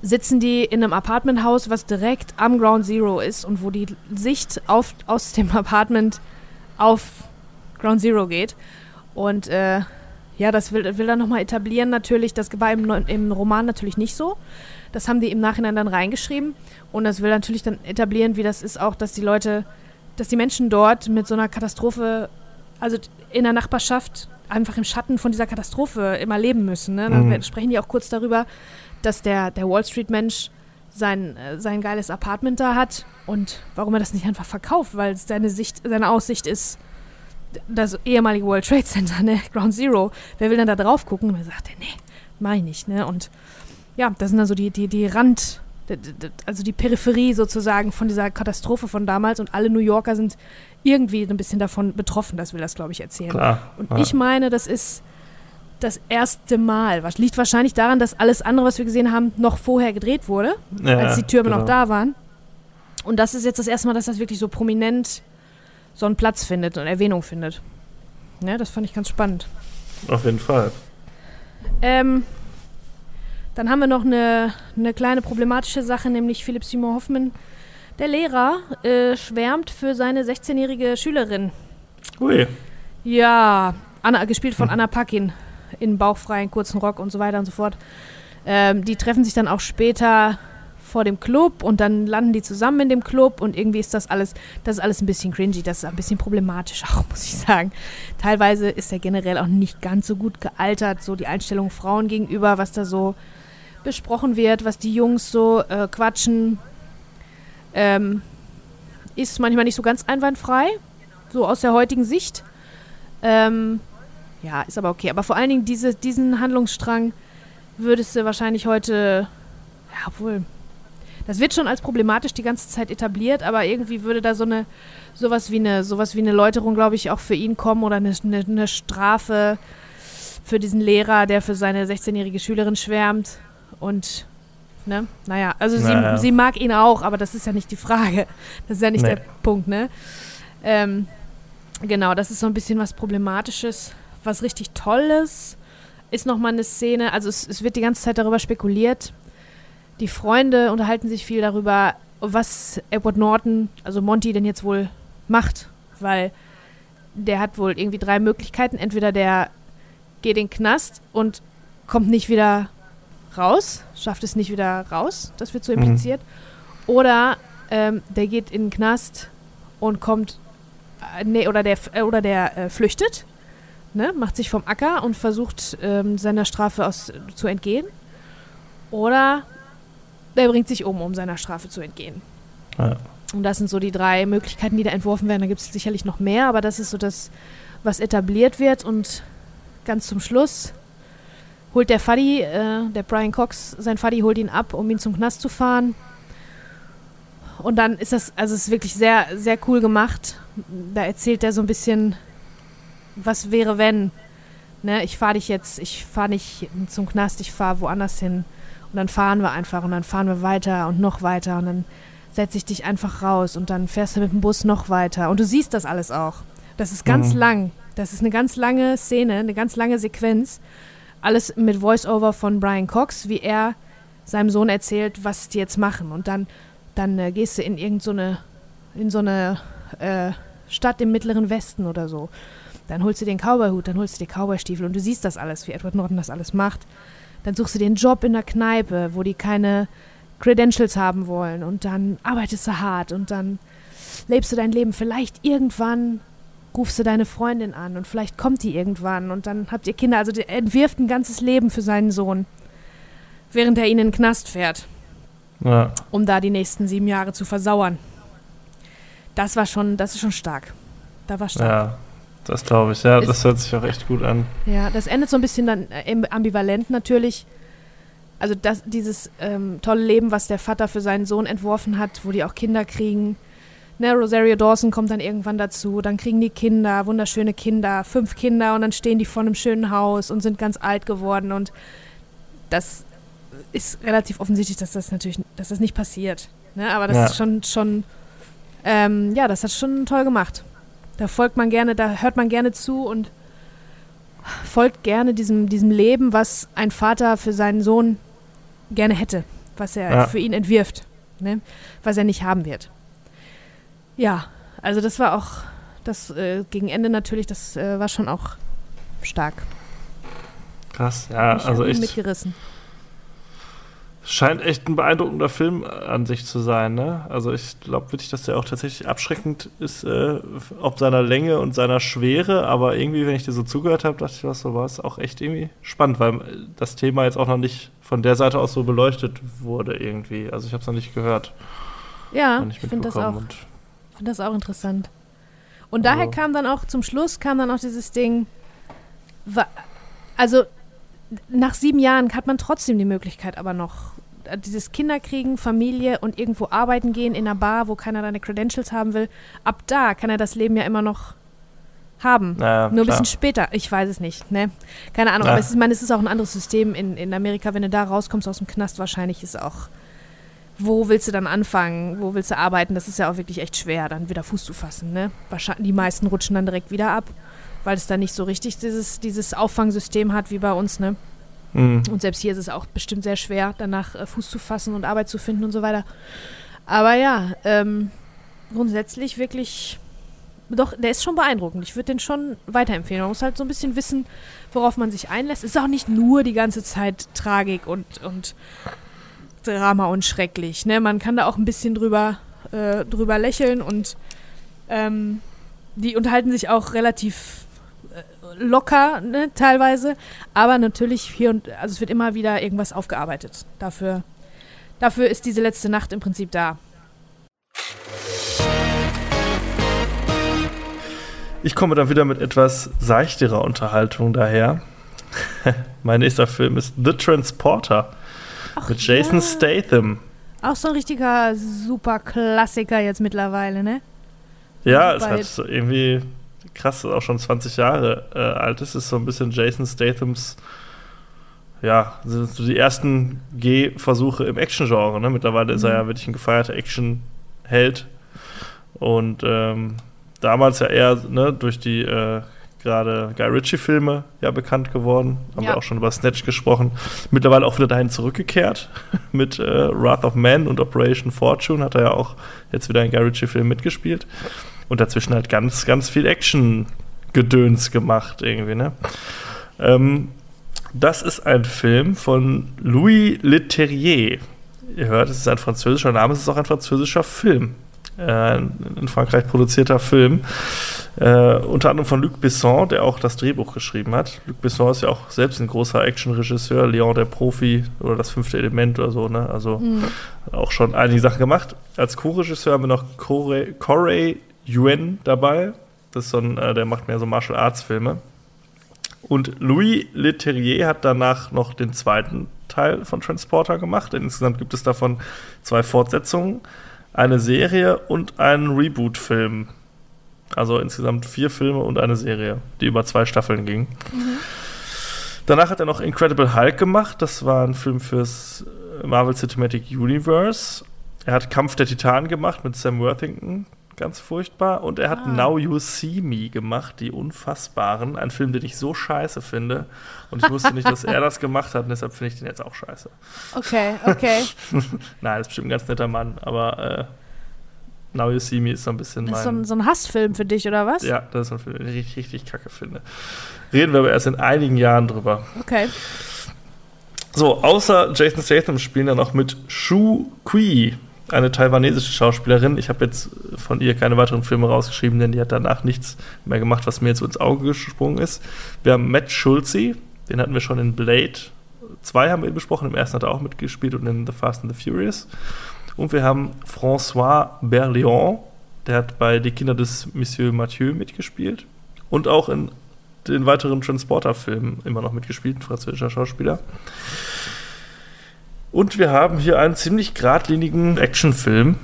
sitzen die in einem Apartmenthaus, was direkt am Ground Zero ist und wo die Sicht auf, aus dem Apartment auf Ground Zero geht. Und äh, ja, das will, will er nochmal etablieren natürlich. Das war im, im Roman natürlich nicht so. Das haben die im Nachhinein dann reingeschrieben. Und das will natürlich dann etablieren, wie das ist auch, dass die Leute dass die Menschen dort mit so einer Katastrophe, also in der Nachbarschaft, einfach im Schatten von dieser Katastrophe immer leben müssen. Ne? Dann mhm. sprechen die auch kurz darüber, dass der, der Wall Street-Mensch sein, äh, sein geiles Apartment da hat und warum er das nicht einfach verkauft, weil seine Sicht, seine Aussicht ist das ehemalige World Trade Center, ne, Ground Zero. Wer will denn da drauf gucken? Und er sagt, nee, mach ich nicht, ne? Und ja, das sind dann so die, die, die Rand, also die Peripherie sozusagen von dieser Katastrophe von damals und alle New Yorker sind irgendwie ein bisschen davon betroffen, das will das, glaube ich, erzählen.
Klar,
und ja. ich meine, das ist das erste Mal. Was liegt wahrscheinlich daran, dass alles andere, was wir gesehen haben, noch vorher gedreht wurde, ja, als die Türme genau. noch da waren. Und das ist jetzt das erste Mal, dass das wirklich so prominent so einen Platz findet und Erwähnung findet. Ja, das fand ich ganz spannend.
Auf jeden Fall.
Ähm, dann haben wir noch eine, eine kleine problematische Sache, nämlich Philipp Simon Hoffmann, der Lehrer, äh, schwärmt für seine 16-jährige Schülerin.
Ui.
Ja, Anna, gespielt von. Anna Paquin in bauchfreien kurzen Rock und so weiter und so fort. Ähm, die treffen sich dann auch später vor dem Club und dann landen die zusammen in dem Club und irgendwie ist das alles, das ist alles ein bisschen cringy, das ist ein bisschen problematisch auch, muss ich sagen. Teilweise ist er generell auch nicht ganz so gut gealtert, so die Einstellung Frauen gegenüber, was da so besprochen wird, was die Jungs so äh, quatschen, ähm, ist manchmal nicht so ganz einwandfrei, so aus der heutigen Sicht. Ähm, ja, ist aber okay. Aber vor allen Dingen diese, diesen Handlungsstrang würdest du wahrscheinlich heute, ja, obwohl, das wird schon als problematisch die ganze Zeit etabliert, aber irgendwie würde da so eine, sowas wie eine, sowas wie eine Läuterung, glaube ich, auch für ihn kommen oder eine, eine, eine Strafe für diesen Lehrer, der für seine 16-jährige Schülerin schwärmt. Und, ne, naja, also naja. sie, sie mag ihn auch, aber das ist ja nicht die Frage. Das ist ja nicht nee. der Punkt, ne? Ähm, genau, das ist so ein bisschen was Problematisches. Was richtig Tolles ist nochmal eine Szene, also es, es wird die ganze Zeit darüber spekuliert. Die Freunde unterhalten sich viel darüber, was Edward Norton, also Monty, denn jetzt wohl macht, weil der hat wohl irgendwie drei Möglichkeiten. Entweder der geht in den Knast und kommt nicht wieder raus, schafft es nicht wieder raus, das wird so impliziert. Mhm. Oder ähm, der geht in den Knast und kommt, äh, nee, oder der, äh, oder der äh, flüchtet, ne, macht sich vom Acker und versucht ähm, seiner Strafe aus, zu entgehen. Oder der bringt sich um, um seiner Strafe zu entgehen. Ja. Und das sind so die drei Möglichkeiten, die da entworfen werden. Da gibt es sicherlich noch mehr, aber das ist so das, was etabliert wird. Und ganz zum Schluss holt der Fuddy, äh, der Brian Cox, sein Fuddy holt ihn ab, um ihn zum Knast zu fahren. Und dann ist das, also es ist wirklich sehr, sehr cool gemacht. Da erzählt er so ein bisschen, was wäre, wenn. Ne, ich fahre dich jetzt, ich fahre nicht zum Knast, ich fahre woanders hin. Und dann fahren wir einfach und dann fahren wir weiter und noch weiter und dann setze ich dich einfach raus und dann fährst du mit dem Bus noch weiter. Und du siehst das alles auch. Das ist ganz mhm. lang. Das ist eine ganz lange Szene, eine ganz lange Sequenz alles mit Voice-Over von Brian Cox, wie er seinem Sohn erzählt, was die jetzt machen. Und dann, dann äh, gehst du in irgendeine so in so eine äh, Stadt im mittleren Westen oder so. Dann holst du den Cowboy-Hut, dann holst du die Cowboy-Stiefel und du siehst das alles, wie Edward Norton das alles macht. Dann suchst du den Job in der Kneipe, wo die keine Credentials haben wollen und dann arbeitest du hart und dann lebst du dein Leben vielleicht irgendwann rufst du deine Freundin an und vielleicht kommt die irgendwann und dann habt ihr Kinder. Also er entwirft ein ganzes Leben für seinen Sohn, während er ihn in den Knast fährt, ja. um da die nächsten sieben Jahre zu versauern. das war schon, das ist schon stark. Da war stark.
Ja, das glaube ich. Ja, ist, das hört sich auch echt gut an.
Ja, das endet so ein bisschen dann äh, ambivalent natürlich. Also das, dieses ähm, tolle Leben, was der Vater für seinen Sohn entworfen hat, wo die auch Kinder kriegen. Ne, Rosario Dawson kommt dann irgendwann dazu, dann kriegen die Kinder, wunderschöne Kinder, fünf Kinder und dann stehen die vor einem schönen Haus und sind ganz alt geworden und das ist relativ offensichtlich, dass das natürlich, dass das nicht passiert. Ne? Aber das ja. ist schon, schon, ähm, ja, das hat schon toll gemacht. Da folgt man gerne, da hört man gerne zu und folgt gerne diesem, diesem Leben, was ein Vater für seinen Sohn gerne hätte, was er ja. für ihn entwirft, ne? was er nicht haben wird. Ja, also das war auch, das äh, gegen Ende natürlich, das äh, war schon auch stark.
Krass, ja,
ich
also echt.
Mitgerissen.
Scheint echt ein beeindruckender Film an sich zu sein, ne? Also ich glaube wirklich, dass der auch tatsächlich abschreckend ist, äh, ob seiner Länge und seiner Schwere, aber irgendwie, wenn ich dir so zugehört habe, dachte ich, was so war es auch echt irgendwie spannend, weil das Thema jetzt auch noch nicht von der Seite aus so beleuchtet wurde irgendwie. Also ich habe es noch nicht gehört.
Ja, ich finde das auch. Finde das auch interessant. Und daher also. kam dann auch zum Schluss kam dann auch dieses Ding. Also nach sieben Jahren hat man trotzdem die Möglichkeit, aber noch äh, dieses Kinderkriegen, Familie und irgendwo arbeiten gehen in einer Bar, wo keiner deine Credentials haben will. Ab da kann er das Leben ja immer noch haben.
Naja,
Nur ein bisschen später. Ich weiß es nicht. Ne? Keine Ahnung. Ja. Aber es ist, ich meine, es ist auch ein anderes System in, in Amerika. Wenn du da rauskommst aus dem Knast, wahrscheinlich ist auch. Wo willst du dann anfangen? Wo willst du arbeiten? Das ist ja auch wirklich echt schwer, dann wieder Fuß zu fassen. Ne? Wahrscheinlich, die meisten rutschen dann direkt wieder ab weil es da nicht so richtig dieses, dieses Auffangsystem hat wie bei uns, ne? Mhm. Und selbst hier ist es auch bestimmt sehr schwer, danach äh, Fuß zu fassen und Arbeit zu finden und so weiter. Aber ja, ähm, grundsätzlich wirklich, doch, der ist schon beeindruckend. Ich würde den schon weiterempfehlen. Man muss halt so ein bisschen wissen, worauf man sich einlässt. Es ist auch nicht nur die ganze Zeit Tragik und, und Drama und schrecklich. Ne? Man kann da auch ein bisschen drüber, äh, drüber lächeln und ähm, die unterhalten sich auch relativ locker, ne, teilweise. Aber natürlich hier und also es wird immer wieder irgendwas aufgearbeitet. Dafür, dafür ist diese letzte Nacht im Prinzip da.
Ich komme dann wieder mit etwas seichterer Unterhaltung daher. mein nächster Film ist The Transporter Ach mit Jason ja. Statham.
Auch so ein richtiger super Klassiker jetzt mittlerweile, ne?
Ja, es hat so irgendwie krass, auch schon 20 Jahre äh, alt ist. Ist so ein bisschen Jason Stathams, ja, sind so die ersten Gehversuche im Action-Genre. Ne? Mittlerweile mhm. ist er ja mhm. wirklich ein gefeierter Action-Held. Und ähm, damals ja eher ne, durch die äh, gerade Guy Ritchie-Filme ja bekannt geworden. Haben ja. wir auch schon über Snatch gesprochen. Mittlerweile auch wieder dahin zurückgekehrt mit äh, Wrath of Man und Operation Fortune. Hat er ja auch jetzt wieder in Guy Ritchie-Film mitgespielt und dazwischen halt ganz, ganz viel Action-Gedöns gemacht irgendwie, ne? Ähm, das ist ein Film von Louis Leterrier. Ihr hört, es ist ein französischer Name, es ist auch ein französischer Film. Äh, in Frankreich produzierter Film. Äh, unter anderem von Luc Besson, der auch das Drehbuch geschrieben hat. Luc Besson ist ja auch selbst ein großer Actionregisseur, Leon der Profi oder das fünfte Element oder so, ne? Also mhm. auch schon einige Sachen gemacht. Als Co-Regisseur haben wir noch Corey, Corey Yuen dabei. Das ist so ein, äh, der macht mehr so Martial Arts Filme. Und Louis Leterrier hat danach noch den zweiten Teil von Transporter gemacht. Insgesamt gibt es davon zwei Fortsetzungen, eine Serie und einen Reboot-Film. Also insgesamt vier Filme und eine Serie, die über zwei Staffeln ging. Mhm. Danach hat er noch Incredible Hulk gemacht. Das war ein Film fürs Marvel Cinematic Universe. Er hat Kampf der Titanen gemacht mit Sam Worthington ganz furchtbar. Und er hat ah. Now You See Me gemacht, die Unfassbaren. Ein Film, den ich so scheiße finde. Und ich wusste nicht, dass er das gemacht hat. Und deshalb finde ich den jetzt auch scheiße.
Okay, okay.
Nein, ist bestimmt ein ganz netter Mann. Aber äh, Now You See Me ist so ein bisschen
das
mein...
Ist so ein, so ein Hassfilm für dich, oder was?
Ja, das ist ein Film, den ich richtig, richtig kacke finde. Reden wir aber erst in einigen Jahren drüber.
Okay.
So, außer Jason Statham spielen dann noch mit Shu Kui eine taiwanesische Schauspielerin. Ich habe jetzt von ihr keine weiteren Filme rausgeschrieben, denn die hat danach nichts mehr gemacht, was mir jetzt ins Auge gesprungen ist. Wir haben Matt Schulze, den hatten wir schon in Blade 2 haben wir besprochen, im ersten hat er auch mitgespielt und in The Fast and the Furious. Und wir haben François Berlion, Der hat bei Die Kinder des Monsieur Mathieu mitgespielt und auch in den weiteren Transporter-Filmen immer noch mitgespielt, ein französischer Schauspieler. Und wir haben hier einen ziemlich geradlinigen Actionfilm.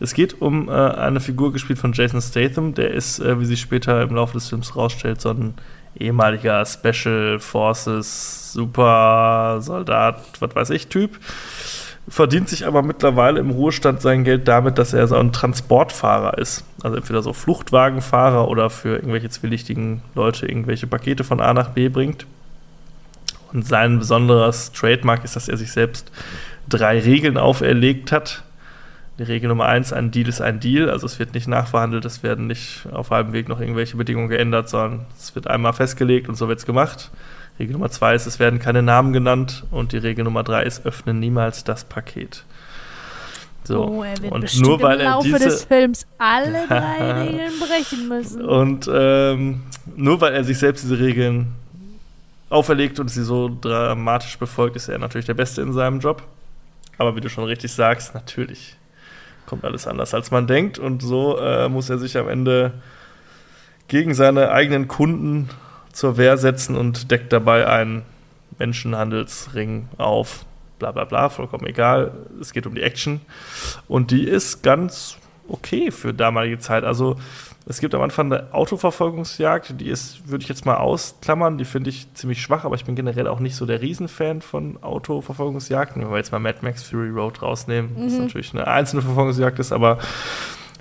Es geht um äh, eine Figur gespielt von Jason Statham, der ist, äh, wie sich später im Laufe des Films rausstellt, so ein ehemaliger Special Forces Super Soldat, was weiß ich, Typ. Verdient sich aber mittlerweile im Ruhestand sein Geld damit, dass er so ein Transportfahrer ist. Also entweder so Fluchtwagenfahrer oder für irgendwelche zwielichtigen Leute irgendwelche Pakete von A nach B bringt. Und sein besonderes Trademark ist, dass er sich selbst drei Regeln auferlegt hat. Die Regel Nummer eins, ein Deal ist ein Deal, also es wird nicht nachverhandelt, es werden nicht auf halbem Weg noch irgendwelche Bedingungen geändert, sondern es wird einmal festgelegt und so wird es gemacht. Regel Nummer zwei ist, es werden keine Namen genannt und die Regel Nummer drei ist, öffne niemals das Paket.
So. Oh, er wird und nur weil im Laufe er diese, des Films alle drei Regeln brechen müssen.
Und ähm, nur weil er sich selbst diese Regeln auferlegt und sie so dramatisch befolgt, ist er natürlich der Beste in seinem Job. Aber wie du schon richtig sagst, natürlich kommt alles anders, als man denkt. Und so äh, muss er sich am Ende gegen seine eigenen Kunden zur Wehr setzen und deckt dabei einen Menschenhandelsring auf. Bla bla bla, vollkommen egal. Es geht um die Action. Und die ist ganz okay für damalige Zeit. Also es gibt am Anfang eine Autoverfolgungsjagd, die ist, würde ich jetzt mal ausklammern, die finde ich ziemlich schwach, aber ich bin generell auch nicht so der Riesenfan von Autoverfolgungsjagden. Wenn wir jetzt mal Mad Max Fury Road rausnehmen, mhm. das natürlich eine einzelne Verfolgungsjagd ist, aber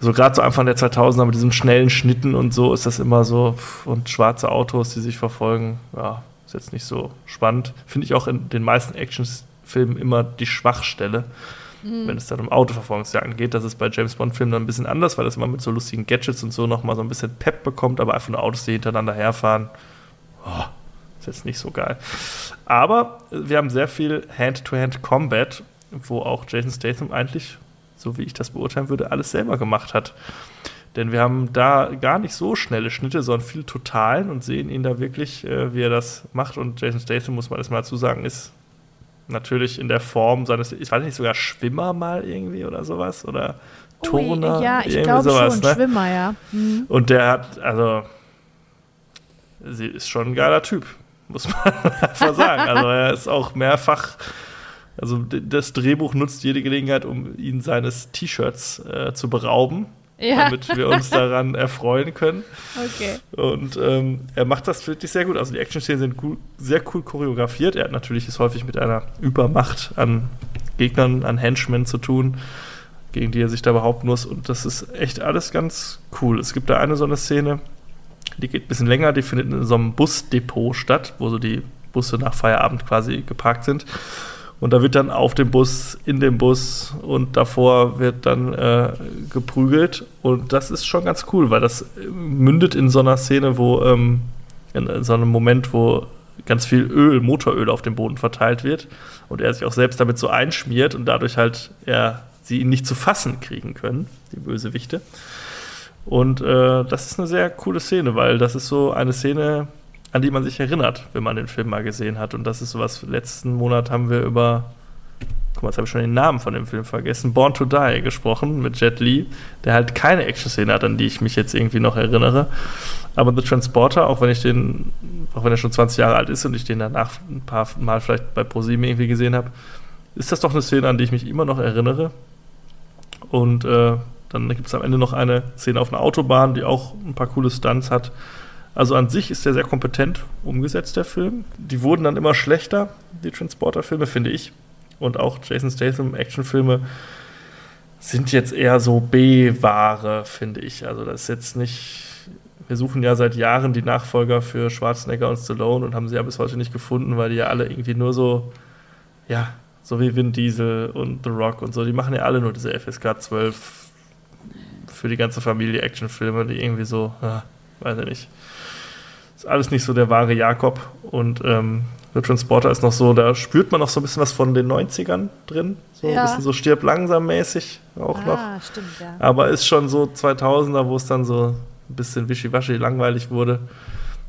so gerade zu Anfang der 2000er mit diesen schnellen Schnitten und so ist das immer so und schwarze Autos, die sich verfolgen, ja, ist jetzt nicht so spannend. Finde ich auch in den meisten Actionfilmen immer die Schwachstelle mhm. wenn es dann um Autoverfolgungsjagden geht. Das ist bei James Bond-Filmen dann ein bisschen anders, weil das immer mit so lustigen Gadgets und so nochmal so ein bisschen Pep bekommt, aber einfach nur Autos, die hintereinander herfahren. Oh, ist jetzt nicht so geil. Aber wir haben sehr viel Hand-to-Hand-Combat, wo auch Jason Statham eigentlich, so wie ich das beurteilen würde, alles selber gemacht hat. Denn wir haben da gar nicht so schnelle Schnitte, sondern viel Totalen und sehen ihn da wirklich, äh, wie er das macht. Und Jason Statham, muss man erstmal dazu sagen, ist natürlich in der Form seines, ich weiß nicht, sogar Schwimmer mal irgendwie oder sowas oder Turner.
Ui, ja, ich glaube schon, ne? Schwimmer, ja.
Mhm. Und der hat, also, sie ist schon ein geiler Typ, muss man einfach sagen. Also er ist auch mehrfach, also das Drehbuch nutzt jede Gelegenheit, um ihn seines T-Shirts äh, zu berauben ja. damit wir uns daran erfreuen können.
Okay.
Und ähm, er macht das wirklich sehr gut. Also die Action-Szenen sind gut, sehr cool choreografiert. Er hat natürlich es häufig mit einer Übermacht an Gegnern, an Henchmen zu tun, gegen die er sich da behaupten muss. Und das ist echt alles ganz cool. Es gibt da eine so eine Szene, die geht ein bisschen länger, die findet in so einem Busdepot statt, wo so die Busse nach Feierabend quasi geparkt sind. Und da wird dann auf dem Bus, in dem Bus und davor wird dann äh, geprügelt. Und das ist schon ganz cool, weil das mündet in so einer Szene, wo, ähm, in so einem Moment, wo ganz viel Öl, Motoröl auf dem Boden verteilt wird und er sich auch selbst damit so einschmiert und dadurch halt er, sie ihn nicht zu fassen kriegen können, die Bösewichte. Und äh, das ist eine sehr coole Szene, weil das ist so eine Szene, an die man sich erinnert, wenn man den Film mal gesehen hat. Und das ist sowas, letzten Monat haben wir über, guck mal, jetzt habe ich schon den Namen von dem Film vergessen, Born to Die gesprochen mit Jet Li, der halt keine Action-Szene hat, an die ich mich jetzt irgendwie noch erinnere. Aber The Transporter, auch wenn ich den, auch wenn er schon 20 Jahre alt ist und ich den danach ein paar Mal vielleicht bei ProSieben irgendwie gesehen habe, ist das doch eine Szene, an die ich mich immer noch erinnere. Und äh, dann gibt es am Ende noch eine Szene auf einer Autobahn, die auch ein paar coole Stunts hat. Also an sich ist der sehr kompetent umgesetzt, der Film. Die wurden dann immer schlechter, die Transporter-Filme, finde ich. Und auch Jason Statham Actionfilme sind jetzt eher so B-Ware, finde ich. Also das ist jetzt nicht. Wir suchen ja seit Jahren die Nachfolger für Schwarzenegger und Stallone und haben sie ja bis heute nicht gefunden, weil die ja alle irgendwie nur so, ja, so wie Vin Diesel und The Rock und so, die machen ja alle nur diese FSK 12 für die ganze Familie Actionfilme, die irgendwie so, ja, weiß ich nicht ist alles nicht so der wahre Jakob. Und ähm, The Transporter ist noch so, da spürt man noch so ein bisschen was von den 90ern drin. So ja. ein bisschen so stirb langsam mäßig auch ah, noch.
Stimmt, ja.
Aber ist schon so 2000er, wo es dann so ein bisschen wischiwaschi langweilig wurde.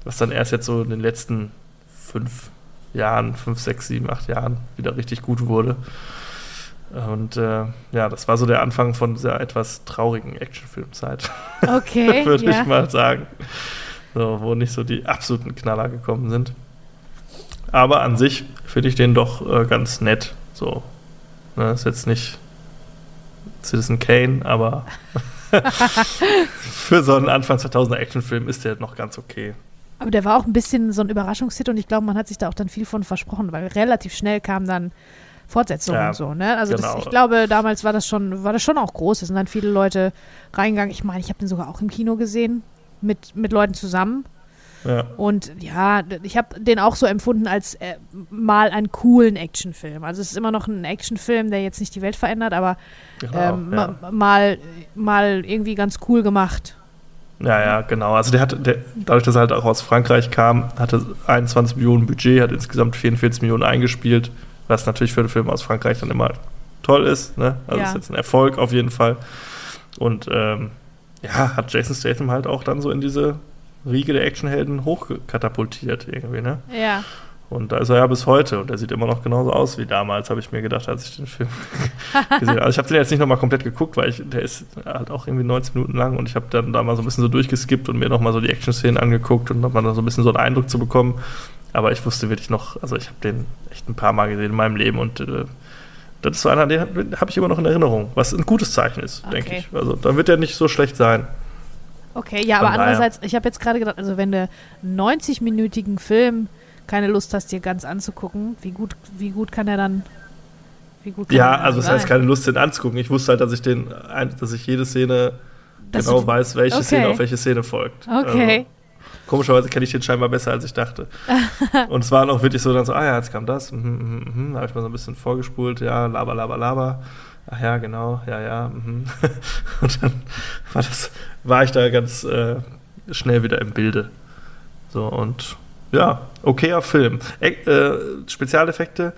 Was dann erst jetzt so in den letzten fünf Jahren, fünf, sechs, sieben, acht Jahren wieder richtig gut wurde. Und äh, ja, das war so der Anfang von dieser etwas traurigen Actionfilmzeit.
Okay.
Würde
ja.
ich mal sagen. So, wo nicht so die absoluten Knaller gekommen sind. Aber an sich finde ich den doch äh, ganz nett. So. Ne, ist jetzt nicht Citizen Kane, aber für so einen Anfang 2000er Actionfilm ist der noch ganz okay.
Aber der war auch ein bisschen so ein Überraschungshit und ich glaube, man hat sich da auch dann viel von versprochen, weil relativ schnell kam dann Fortsetzungen
Ja,
und so, ne? Also
genau.
das, ich glaube, damals war das schon, war das schon auch groß. Es sind dann viele Leute reingegangen. Ich meine, ich habe den sogar auch im Kino gesehen, mit, mit Leuten zusammen.
Ja.
Und ja, ich habe den auch so empfunden als äh, mal einen coolen Actionfilm. Also es ist immer noch ein Actionfilm, der jetzt nicht die Welt verändert, aber
Genau,
ähm,
ja.
ma- mal, mal irgendwie ganz cool gemacht.
Ja, ja, genau. Also der hatte, der, dadurch, dass er halt auch aus Frankreich kam, hatte 21 Millionen Budget, hat insgesamt 44 Millionen eingespielt, was natürlich für einen Film aus Frankreich dann immer toll ist. Ne? Also
Ja.
ist jetzt ein Erfolg auf jeden Fall. Und ähm, ja, hat Jason Statham halt auch dann so in diese Riege der Actionhelden hochkatapultiert irgendwie, ne?
Ja.
Und da ist er ja bis heute und er sieht immer noch genauso aus wie damals, habe ich mir gedacht, als ich den Film gesehen habe. Also ich habe den jetzt nicht nochmal komplett geguckt, weil ich, der ist halt auch irgendwie 90 Minuten lang und ich habe dann da mal so ein bisschen so durchgeskippt und mir nochmal so die Action-Szenen angeguckt und nochmal so ein bisschen so einen Eindruck zu bekommen. Aber ich wusste wirklich noch, also ich habe den echt ein paar Mal gesehen in meinem Leben und äh, das ist so einer, den habe ich immer noch in Erinnerung, was ein gutes Zeichen ist, denke
Okay.
ich. Also dann wird er nicht so schlecht sein.
Okay, ja,
Von
aber
daher.
andererseits, ich habe jetzt gerade gedacht, also wenn du einen 90-minütigen Film keine Lust hast, dir ganz anzugucken, wie gut, wie gut kann er dann, wie gut kann
Ja, also es
sein?
heißt keine Lust, den anzugucken. Ich wusste halt, dass ich den, dass ich jede Szene
Dass
genau weiß, welche
Okay.
Szene auf welche Szene folgt.
Okay.
Komischerweise kenne ich den scheinbar besser, als ich dachte. und es war auch wirklich so, dann so, ah ja, jetzt kam das, mhm, mhm, mhm. da habe ich mal so ein bisschen vorgespult, ja, laber, laber, laber. Ach ja, genau, ja, ja. Mhm. und dann war das, war ich da ganz äh, schnell wieder im Bilde. So und ja, okayer Film. E äh, Spezialeffekte,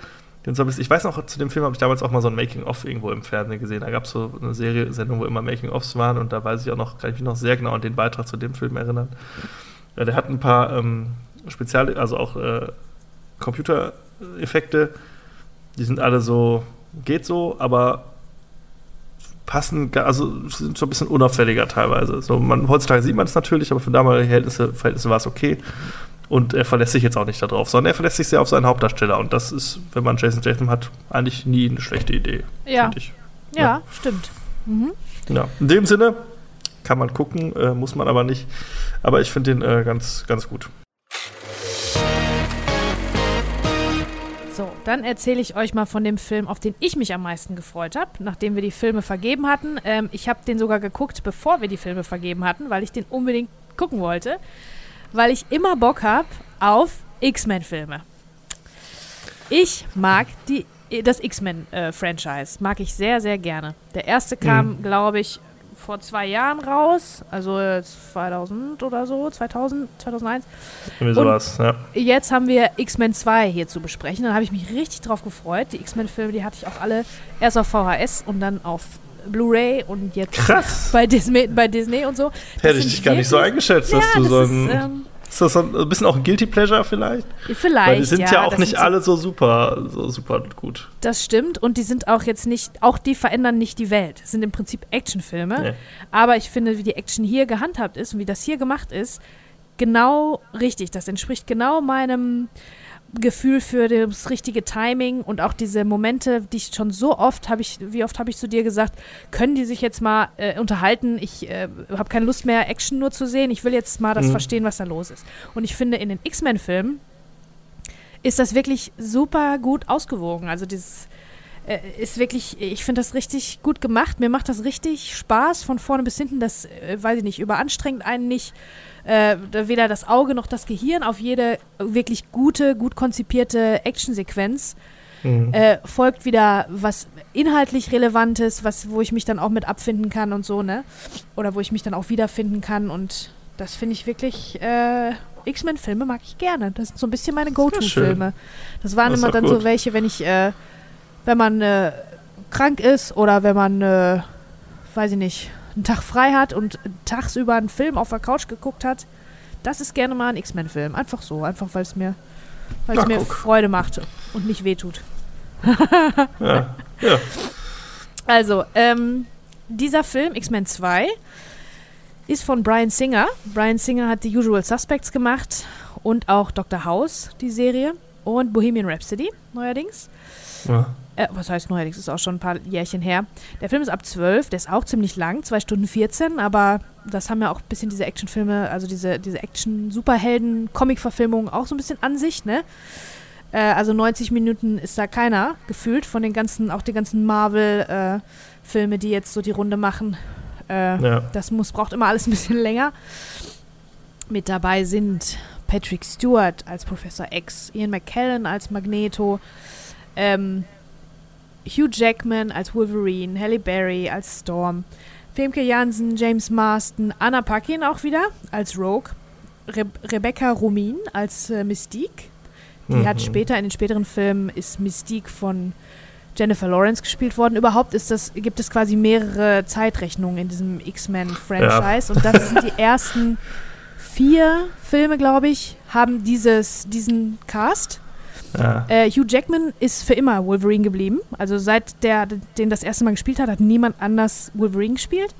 ich weiß noch, zu dem Film habe ich damals auch mal so ein Making-of irgendwo im Fernsehen gesehen. Da gab es so eine Serie, Sendung, wo immer Making-ofs waren und da weiß ich auch noch, kann ich mich noch sehr genau an den Beitrag zu dem Film erinnern. Ja, der hat ein paar ähm, Spezial, also auch äh, Computereffekte, die sind alle so, geht so, aber passen, also sind so ein bisschen unauffälliger teilweise. So, man, heutzutage sieht man es natürlich, aber für damalige Verhältnisse, Verhältnisse war es okay. Und er verlässt sich jetzt auch nicht darauf, sondern er verlässt sich sehr auf seinen Hauptdarsteller. Und das ist, wenn man Jason Statham hat, eigentlich nie eine schlechte Idee,
Ja,
ich.
ja, stimmt. Mhm.
Ja. In dem Sinne kann man gucken, äh, muss man aber nicht. Aber ich finde den äh, ganz, ganz gut.
So, dann erzähle ich euch mal von dem Film, auf den ich mich am meisten gefreut habe, nachdem wir die Filme vergeben hatten. Ähm, ich habe den sogar geguckt, bevor wir die Filme vergeben hatten, weil ich den unbedingt gucken wollte, weil ich immer Bock habe auf X-Men-Filme. Ich mag die, das X-Men-Franchise, mag ich sehr, sehr gerne. Der erste kam, glaube ich, vor zwei Jahren raus, also äh, 2000 oder so, 2000, 2001.
Irgendwie sowas, ja.
Jetzt haben wir X-Men 2 hier zu besprechen. Dann habe ich mich richtig drauf gefreut. Die X-Men-Filme, die hatte ich auch alle erst auf VHS und dann auf Blu-ray und jetzt
Krass.
bei Disney, bei Disney und so.
Hätte ich dich gar nicht so eingeschätzt,
Ja,
dass du so
ist,
ein.
ähm,
ist das ein bisschen auch ein Guilty Pleasure vielleicht?
vielleicht.
Weil die sind ja, auch
das
nicht alle so super, so super gut.
Das stimmt und die sind auch jetzt nicht, auch die verändern nicht die Welt. Das sind im Prinzip Actionfilme.
Nee.
Aber ich finde, wie die Action hier gehandhabt ist und wie das hier gemacht ist, genau richtig. Das entspricht genau meinem Gefühl für das richtige Timing und auch diese Momente, die ich schon so oft habe ich, wie oft habe ich zu dir gesagt, können die sich jetzt mal äh, unterhalten? Ich äh, habe keine Lust mehr, Action nur zu sehen. Ich will jetzt mal das
Mhm.
verstehen, was da los ist. Und ich finde, in den X-Men-Filmen ist das wirklich super gut ausgewogen. Also dieses äh, ist wirklich, ich finde das richtig gut gemacht. Mir macht das richtig Spaß von vorne bis hinten. Das, äh, weiß ich nicht, überanstrengt einen nicht. Äh, weder das Auge noch das Gehirn auf jede wirklich gute, gut konzipierte Actionsequenz
Mhm.
äh, folgt wieder was inhaltlich Relevantes, was, wo ich mich dann auch mit abfinden kann und so, ne? Oder wo ich mich dann auch wiederfinden kann und das finde ich wirklich, äh, X-Men-Filme mag ich gerne. Das sind so ein bisschen meine Go-To-Filme. Das waren
Das
immer dann
gut.
so welche, wenn ich, äh, wenn man äh, krank ist oder wenn man, äh, weiß ich nicht, einen Tag frei hat und tagsüber einen Film auf der Couch geguckt hat. Das ist gerne mal ein X-Men-Film. Einfach so, einfach weil es mir, weil es
Na,
mir
guck.
Freude macht und nicht wehtut.
Ja. ja.
Also, ähm, dieser Film, X-Men 2, ist von Brian Singer. Brian Singer hat die Usual Suspects gemacht und auch Dr. House, die Serie, und Bohemian Rhapsody, neuerdings.
Ja.
Äh, was heißt neuerdings, ist auch schon ein paar Jährchen her. Der Film ist ab 12, der ist auch ziemlich lang, 2 Stunden 14, aber das haben ja auch ein bisschen diese Actionfilme, also diese, diese Action-Superhelden-Comic-Verfilmungen auch so ein bisschen an sich, ne? Äh, also 90 Minuten ist da keiner gefühlt von den ganzen, auch die ganzen Marvel-Filme, die jetzt so die Runde machen. Äh,
Ja.
Das muss, braucht immer alles ein bisschen länger. Mit dabei sind Patrick Stewart als Professor X, Ian McKellen als Magneto, ähm, Hugh Jackman als Wolverine, Halle Berry als Storm, Femke Jansen, James Marston, Anna Paquin auch wieder als Rogue, Re Rebecca Rumin als äh, Mystique. Die hat
Mhm.
später in den späteren Filmen ist Mystique von Jennifer Lawrence gespielt worden. Überhaupt ist das, gibt es quasi mehrere Zeitrechnungen in diesem X-Men-Franchise. Und das sind die ersten vier Filme, glaube ich, haben dieses, diesen Cast.
Ja.
Äh, Hugh Jackman ist für immer Wolverine geblieben. Also seit der den das erste Mal gespielt hat, hat niemand anders Wolverine gespielt.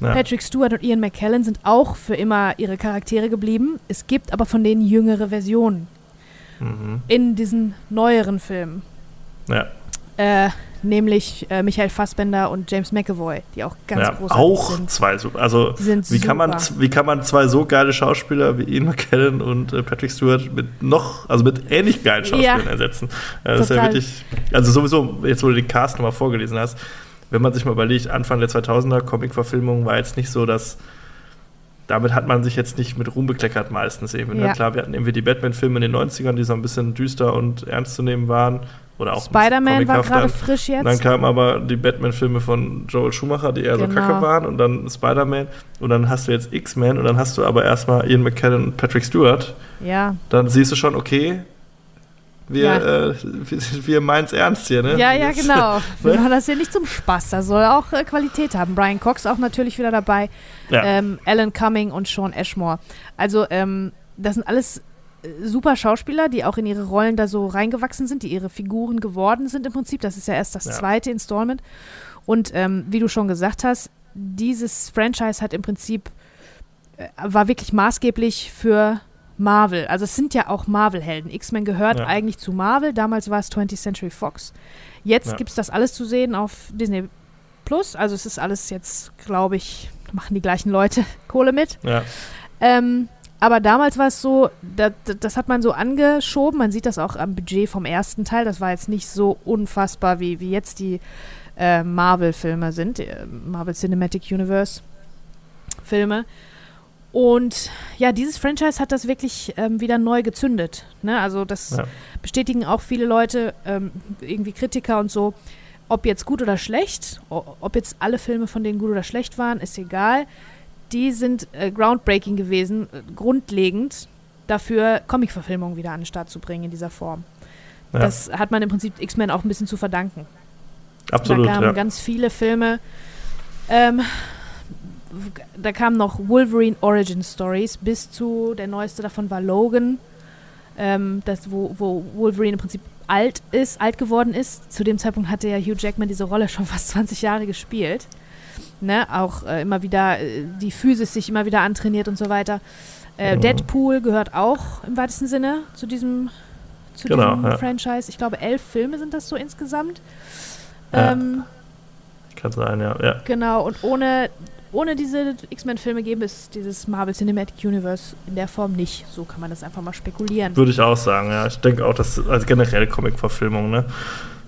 Ja.
Patrick Stewart und Ian McKellen sind auch für immer ihre Charaktere geblieben. Es gibt aber von denen jüngere Versionen
Mhm.
in diesen neueren Filmen.
Ja.
Äh, nämlich äh, Michael Fassbender und James McAvoy, die auch ganz
ja. Auch
sind.
zwei super. Also, wie kann, man,
super.
wie kann man zwei so geile Schauspieler wie Ian McKellen und äh, Patrick Stewart mit noch, also mit ähnlich geilen Schauspielern
Ja.
ersetzen? Äh, das ist ja wirklich, also sowieso, jetzt wo du den Cast nochmal vorgelesen hast, wenn man sich mal überlegt, Anfang der 2000er Comic-Verfilmung war jetzt nicht so, dass damit hat man sich jetzt nicht mit Ruhm bekleckert meistens eben.
Ja.
Ne? Klar, wir hatten irgendwie die Batman-Filme in den 90ern, die so ein bisschen düster und ernst zu nehmen waren. Oder auch
Spider-Man war gerade
dann.
frisch jetzt.
Dann kamen aber die Batman-Filme von Joel Schumacher, die eher so
Genau.
kacke waren, und dann Spider-Man. Und dann hast du jetzt X-Men und dann hast du aber erstmal Ian McKellen und Patrick Stewart.
ja.
Dann siehst du schon, okay, wir,
Ja.
äh, wir, wir meinen es ernst hier, ne?
Ja, ja, genau. Wir machen das ja nicht zum Spaß. Das soll auch äh, Qualität haben. Brian Cox auch natürlich wieder dabei.
Ja.
Ähm, Alan Cumming und Sean Ashmore. Also, ähm, das sind alles äh, super Schauspieler, die auch in ihre Rollen da so reingewachsen sind, die ihre Figuren geworden sind im Prinzip. Das ist ja erst das
Ja.
zweite Installment. Und ähm, wie du schon gesagt hast, dieses Franchise hat im Prinzip, äh, war wirklich maßgeblich für Marvel. Also es sind ja auch Marvel-Helden. X-Men gehört
Ja.
eigentlich zu Marvel. Damals war es 20th Century Fox. Jetzt
Ja.
gibt es das alles zu sehen auf Disney Plus. Also es ist alles jetzt, glaube ich, machen die gleichen Leute Kohle mit.
Ja.
Ähm, aber damals war es so, das, das hat man so angeschoben. Man sieht das auch am Budget vom ersten Teil. Das war jetzt nicht so unfassbar, wie, wie jetzt die äh, Marvel-Filme sind. äh, Marvel Cinematic Universe Filme. Und ja, dieses Franchise hat das wirklich ähm, wieder neu gezündet. Ne? Also das
Ja.
bestätigen auch viele Leute, ähm, irgendwie Kritiker und so. Ob jetzt gut oder schlecht, ob jetzt alle Filme von denen gut oder schlecht waren, ist egal. Die sind äh, groundbreaking gewesen, äh, grundlegend dafür, Comic-Verfilmungen wieder an den Start zu bringen in dieser Form.
Ja.
Das hat man im Prinzip X-Men auch ein bisschen zu verdanken.
Absolut,
da kamen
ja.
ganz viele Filme. Ähm, da kamen noch Wolverine Origin Stories bis zu, der neueste davon war Logan, ähm, das, wo, wo Wolverine im Prinzip alt ist, alt geworden ist. Zu dem Zeitpunkt hatte ja Hugh Jackman diese Rolle schon fast 20 Jahre gespielt. Ne? Auch äh, immer wieder äh, die Physis sich immer wieder antrainiert und so weiter. Äh,
Mhm.
Deadpool gehört auch im weitesten Sinne zu diesem, zu
Genau,
diesem
ja.
Franchise. Ich glaube, elf Filme sind das so insgesamt.
Ja.
Ähm,
Kann sein, ja. ja.
Genau, und ohne, ohne diese X-Men-Filme gäbe es dieses Marvel Cinematic Universe in der Form nicht. So kann man das einfach mal spekulieren.
Würde ich auch sagen, ja. Ich denke auch, dass, also generell Comic-Verfilmung, ne?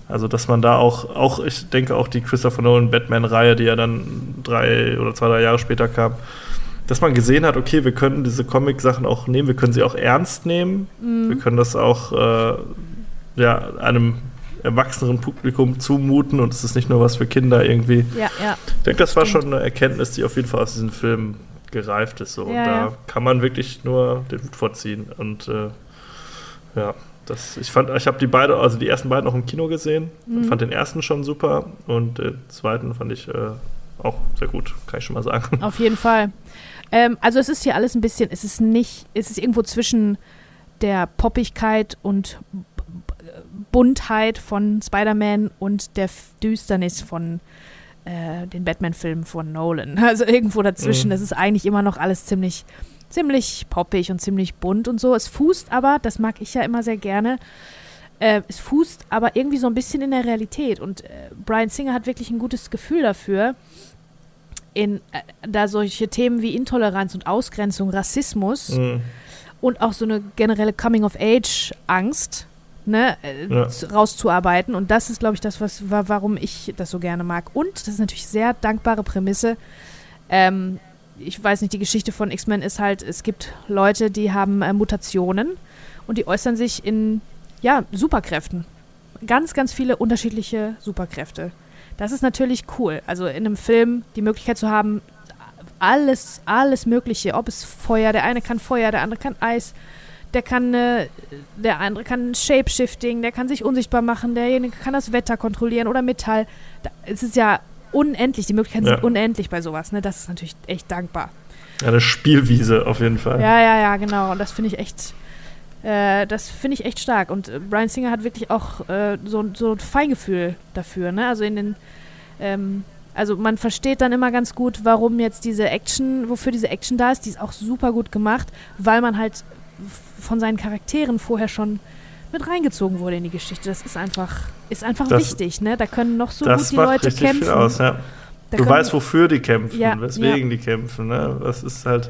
Also, dass man da auch, auch, ich denke auch die Christopher Nolan Batman-Reihe, die ja dann drei oder zwei, drei Jahre später kam, dass man gesehen hat, okay, wir können diese Comic-Sachen auch nehmen, wir können sie auch ernst nehmen,
Mhm.
wir können das auch äh, ja, einem erwachseneren Publikum zumuten und es ist nicht nur was für Kinder irgendwie.
Ja, ja.
Ich denke, das war schon eine Erkenntnis, die auf jeden Fall aus diesem Film gereift ist. So. und
Ja,
da
ja.
kann man wirklich nur den Hut vorziehen. Und äh, ja, das, ich fand, ich habe die beide, also die ersten beiden auch im Kino gesehen und
Mhm.
fand den ersten schon super und den zweiten fand ich äh, auch sehr gut, kann ich schon mal sagen.
Auf jeden Fall. Ähm, also es ist hier alles ein bisschen, es ist nicht, es ist irgendwo zwischen der Poppigkeit und Buntheit von Spider-Man und der Düsternis von äh, den Batman-Filmen von Nolan. Also irgendwo dazwischen. Mhm. Das ist eigentlich immer noch alles ziemlich, ziemlich poppig und ziemlich bunt und so. Es fußt aber, das mag ich ja immer sehr gerne, äh, es fußt aber irgendwie so ein bisschen in der Realität. Und äh, Brian Singer hat wirklich ein gutes Gefühl dafür, in, äh, da solche Themen wie Intoleranz und Ausgrenzung, Rassismus mhm. und auch so eine generelle Coming-of-Age-Angst ne, ja. rauszuarbeiten. Und das ist, glaube ich, das, was, warum ich das so gerne mag. Und das ist natürlich sehr dankbare Prämisse. Ähm, ich weiß nicht, die Geschichte von X-Men ist halt, es gibt Leute, die haben äh, Mutationen und die äußern sich in, ja, Superkräften. Ganz, ganz viele unterschiedliche Superkräfte. Das ist natürlich cool. Also in einem Film die Möglichkeit zu haben, alles, alles Mögliche, ob es Feuer, der eine kann Feuer, der andere kann Eis, der kann, äh, der andere kann Shapeshifting, der kann sich unsichtbar machen, derjenige kann das Wetter kontrollieren oder Metall. Da, es ist ja unendlich, die Möglichkeiten ja. sind unendlich bei sowas, ne? Das ist natürlich echt dankbar.
Ja, eine Spielwiese auf jeden Fall.
Ja, ja, ja, genau. Und das finde ich echt, äh, das finde ich echt stark. Und äh, Brian Singer hat wirklich auch äh, so, so ein Feingefühl dafür, ne? Also in den, ähm, also man versteht dann immer ganz gut, warum jetzt diese Action, wofür diese Action da ist. Die ist auch super gut gemacht, weil man halt von seinen Charakteren vorher schon mit reingezogen wurde in die Geschichte. Das ist einfach, ist einfach das, wichtig, ne? Da können noch so gut die Leute kämpfen. Aus,
ja. Du weißt, wofür die kämpfen, ja, weswegen ja. die kämpfen, ne? Das ist halt,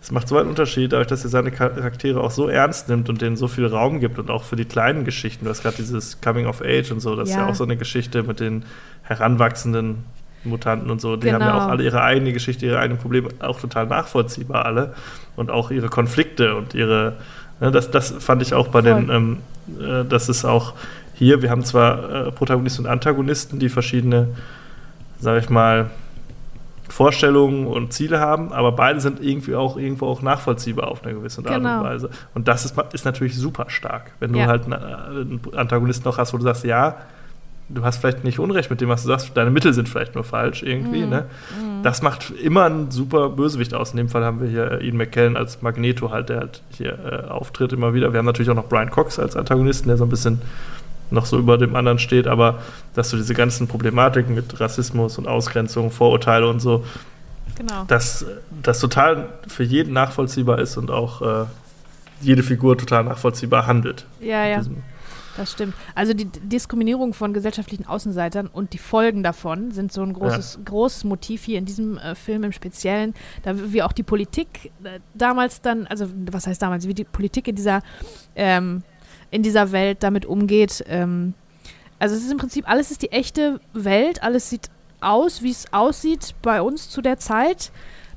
das macht so einen Unterschied, dadurch, dass er seine Charaktere auch so ernst nimmt und denen so viel Raum gibt und auch für die kleinen Geschichten. Du hast gerade dieses Coming of Age und so, das ja. ist ja auch so eine Geschichte mit den heranwachsenden Mutanten und so, die genau. haben ja auch genau. alle ihre eigene Geschichte, ihre eigenen Probleme, auch total nachvollziehbar alle. Und auch ihre Konflikte und ihre, ne, das, das fand ich auch bei Voll. den, ähm, äh, das ist auch hier, wir haben zwar äh, Protagonisten und Antagonisten, die verschiedene, sag ich mal, Vorstellungen und Ziele haben, aber beide sind irgendwie auch irgendwo auch nachvollziehbar auf eine gewisse Art genau. und Weise. Und das ist, ist natürlich super stark, wenn du ja. halt einen, einen Antagonisten noch hast, wo du sagst, ja, du hast vielleicht nicht Unrecht mit dem, was du sagst, deine Mittel sind vielleicht nur falsch irgendwie. Mm. Ne? Mm. Das macht immer ein super Bösewicht aus. In dem Fall haben wir hier Ian McKellen als Magneto halt, der halt hier äh, auftritt immer wieder. Wir haben natürlich auch noch Brian Cox als Antagonisten, der so ein bisschen noch so über dem anderen steht, aber dass du diese ganzen Problematiken mit Rassismus und Ausgrenzung, Vorurteile und so, genau. dass das total für jeden nachvollziehbar ist und auch äh, jede Figur total nachvollziehbar handelt.
Ja, ja. Das stimmt. Also die Diskriminierung von gesellschaftlichen Außenseitern und die Folgen davon sind so ein großes, ja. großes Motiv hier in diesem äh, Film im Speziellen. Da wie auch die Politik äh, damals dann, also was heißt damals, wie die Politik in dieser, ähm, in dieser Welt damit umgeht. Ähm, also es ist im Prinzip, alles ist die echte Welt, alles sieht aus, wie es aussieht bei uns zu der Zeit.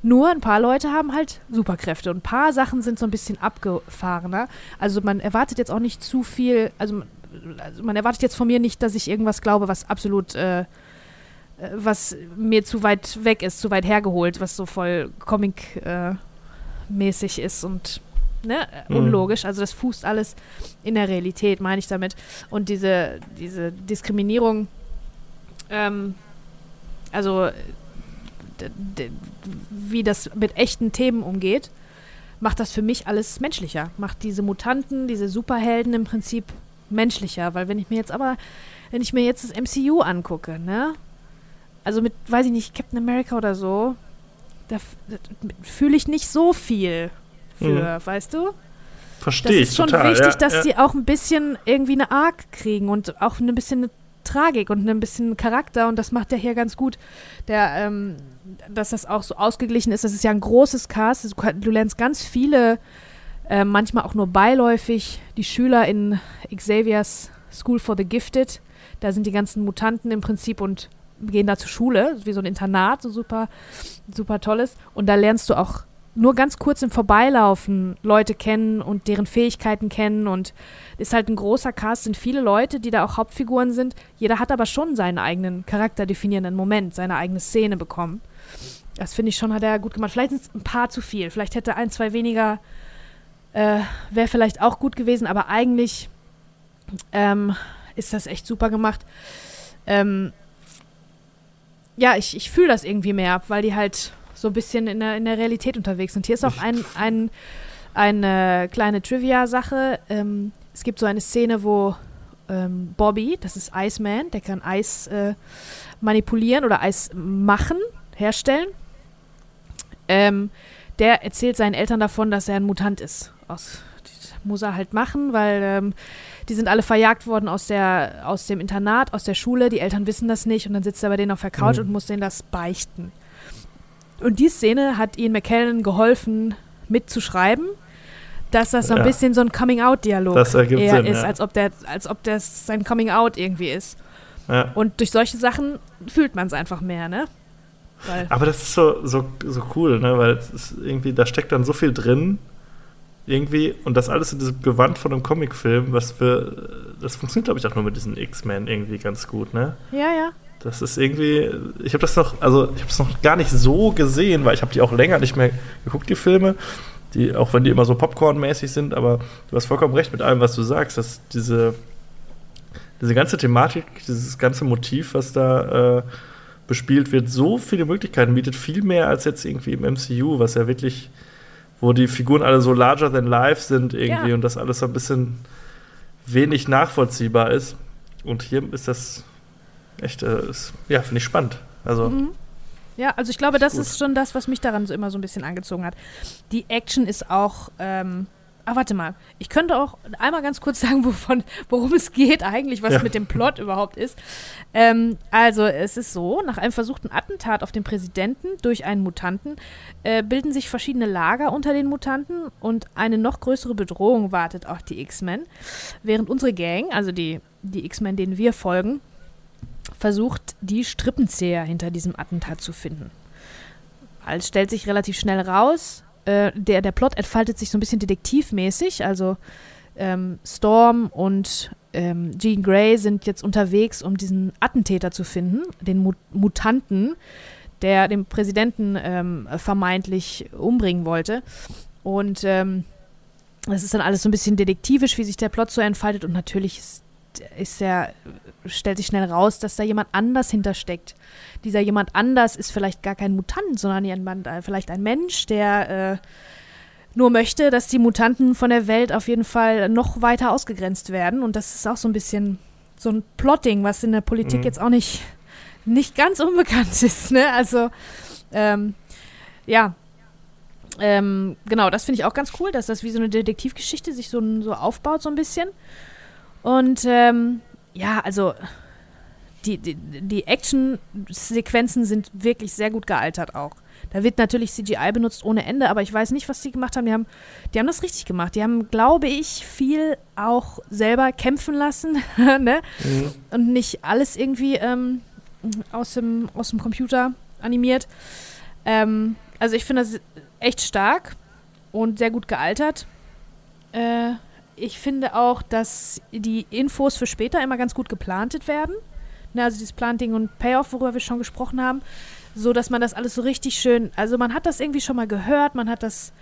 Nur ein paar Leute haben halt Superkräfte und ein paar Sachen sind so ein bisschen abgefahrener. Also man erwartet jetzt auch nicht zu viel, also, also man erwartet jetzt von mir nicht, dass ich irgendwas glaube, was absolut, äh, äh, was mir zu weit weg ist, zu weit hergeholt, was so voll Comic-mäßig äh, ist und ne, mhm. unlogisch. Also das fußt alles in der Realität, meine ich damit. Und diese, diese Diskriminierung, ähm, also wie das mit echten Themen umgeht, macht das für mich alles menschlicher. Macht diese Mutanten, diese Superhelden im Prinzip menschlicher. Weil wenn ich mir jetzt aber, wenn ich mir jetzt das MCU angucke, ne? Also mit, weiß ich nicht, Captain America oder so, da, da fühle ich nicht so viel für, mhm. weißt du?
Verstehe ich.
Es ist schon
total,
wichtig,
ja,
dass
ja.
die auch ein bisschen irgendwie eine Arc kriegen und auch ein bisschen eine Tragik und ein bisschen Charakter und das macht er hier ganz gut. Der, ähm, dass das auch so ausgeglichen ist. Das ist ja ein großes Cast. Du, du lernst ganz viele, äh, manchmal auch nur beiläufig, die Schüler in Xavier's School for the Gifted. Da sind die ganzen Mutanten im Prinzip und gehen da zur Schule, wie so ein Internat, so super, super tolles. Und da lernst du auch nur ganz kurz im Vorbeilaufen Leute kennen und deren Fähigkeiten kennen und ist halt ein großer Cast, sind viele Leute, die da auch Hauptfiguren sind. Jeder hat aber schon seinen eigenen charakterdefinierenden Moment, seine eigene Szene bekommen. Das finde ich schon, hat er gut gemacht. Vielleicht sind es ein paar zu viel. Vielleicht hätte ein, zwei weniger, äh, wäre vielleicht auch gut gewesen, aber eigentlich ähm, ist das echt super gemacht. Ähm, ja, ich, ich fühle das irgendwie mehr, weil die halt so ein bisschen in der, in der Realität unterwegs sind. Hier ist auch ein, ein, eine kleine Trivia-Sache. Ähm, es gibt so eine Szene, wo ähm, Bobby, das ist Iceman, der kann Eis äh, manipulieren oder Eis machen, herstellen. Ähm, der erzählt seinen Eltern davon, dass er ein Mutant ist. Aus, muss er halt machen, weil ähm, die sind alle verjagt worden aus, der, aus dem Internat, aus der Schule. Die Eltern wissen das nicht und dann sitzt er bei denen auf der Couch mhm. und muss denen das beichten. Und die Szene hat Ian McKellen geholfen, mitzuschreiben, dass das so ein ja. bisschen so ein Coming-out-Dialog eher Sinn, ist, ja. als ob der, als ob das sein Coming-out irgendwie ist. Ja. Und durch solche Sachen fühlt man es einfach mehr, ne?
Weil Aber das ist so, so, so cool, ne? Weil irgendwie, da steckt dann so viel drin, irgendwie, und das alles in diesem Gewand von einem Comicfilm, was für, das funktioniert, glaube ich, auch nur mit diesen X-Men irgendwie ganz gut, ne?
Ja, ja.
Das ist irgendwie, ich habe das noch, also ich habe es noch gar nicht so gesehen, weil ich habe die auch länger nicht mehr geguckt, die Filme, die, auch wenn die immer so Popcorn-mäßig sind, aber du hast vollkommen recht mit allem, was du sagst, dass diese, diese ganze Thematik, dieses ganze Motiv, was da äh, bespielt wird, so viele Möglichkeiten bietet, viel mehr als jetzt irgendwie im MCU, was ja wirklich, wo die Figuren alle so larger than life sind irgendwie ja. und das alles so ein bisschen wenig nachvollziehbar ist. Und hier ist das echt, äh, ist, ja, finde ich spannend. Also. Mhm.
Ja, also ich glaube, das ist, ist schon das, was mich daran so immer so ein bisschen angezogen hat. Die Action ist auch ähm, Ah, warte mal. Ich könnte auch einmal ganz kurz sagen, wovon, worum es geht eigentlich, was ja. mit dem Plot überhaupt ist. Ähm, also, es ist so, nach einem versuchten Attentat auf den Präsidenten durch einen Mutanten äh, bilden sich verschiedene Lager unter den Mutanten und eine noch größere Bedrohung wartet auch die X-Men. Während unsere Gang, also die, die X-Men, denen wir folgen, versucht, die Strippenzieher hinter diesem Attentat zu finden. Als stellt sich relativ schnell raus, äh, der, der Plot entfaltet sich so ein bisschen detektivmäßig. Also ähm, Storm und ähm, Jean Grey sind jetzt unterwegs, um diesen Attentäter zu finden, den Mut Mutanten, der den Präsidenten ähm, vermeintlich umbringen wollte. Und ähm, das ist dann alles so ein bisschen detektivisch, wie sich der Plot so entfaltet. Und natürlich ist, ist der, stellt sich schnell raus, dass da jemand anders hintersteckt dieser jemand anders ist vielleicht gar kein Mutant, sondern jemand, äh, vielleicht ein Mensch, der äh, nur möchte, dass die Mutanten von der Welt auf jeden Fall noch weiter ausgegrenzt werden. Und das ist auch so ein bisschen so ein Plotting, was in der Politik mhm. jetzt auch nicht, nicht ganz unbekannt ist. Ne? Also, ähm, ja. Ähm, genau, das finde ich auch ganz cool, dass das wie so eine Detektivgeschichte sich so, so aufbaut, so ein bisschen. Und ähm, ja, also die, die, die Action-Sequenzen sind wirklich sehr gut gealtert auch. Da wird natürlich CGI benutzt ohne Ende, aber ich weiß nicht, was sie gemacht haben. Die haben, die haben das richtig gemacht. Die haben, glaube ich, viel auch selber kämpfen lassen ne? Mhm. und nicht alles irgendwie ähm, aus, dem, aus dem Computer animiert. Ähm, also ich finde das echt stark und sehr gut gealtert. Äh, ich finde auch, dass die Infos für später immer ganz gut geplantet werden ne, also dieses Planting und Payoff, worüber wir schon gesprochen haben, so dass man das alles so richtig schön, also man hat das irgendwie schon mal gehört, man hat das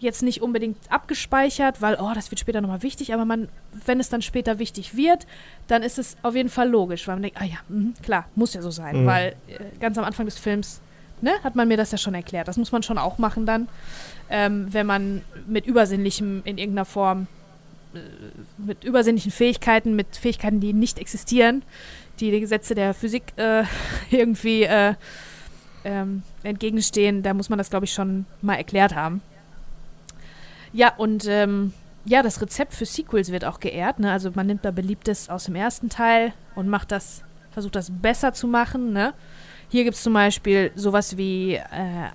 jetzt nicht unbedingt abgespeichert, weil, oh, das wird später nochmal wichtig, aber man, wenn es dann später wichtig wird, dann ist es auf jeden Fall logisch, weil man denkt, ah ja, mh, klar, muss ja so sein, mhm. weil äh, ganz am Anfang des Films, ne, hat man mir das ja schon erklärt. Das muss man schon auch machen dann, ähm, wenn man mit Übersinnlichem in irgendeiner Form, mit übersinnlichen Fähigkeiten, mit Fähigkeiten, die nicht existieren, die die Gesetze der Physik äh, irgendwie äh, ähm, entgegenstehen, da muss man das, glaube ich, schon mal erklärt haben. Ja, und ähm, ja, das Rezept für Sequels wird auch geehrt. Ne? Also man nimmt da Beliebtes aus dem ersten Teil und macht das, versucht das besser zu machen. Ne? Hier gibt es zum Beispiel sowas wie äh,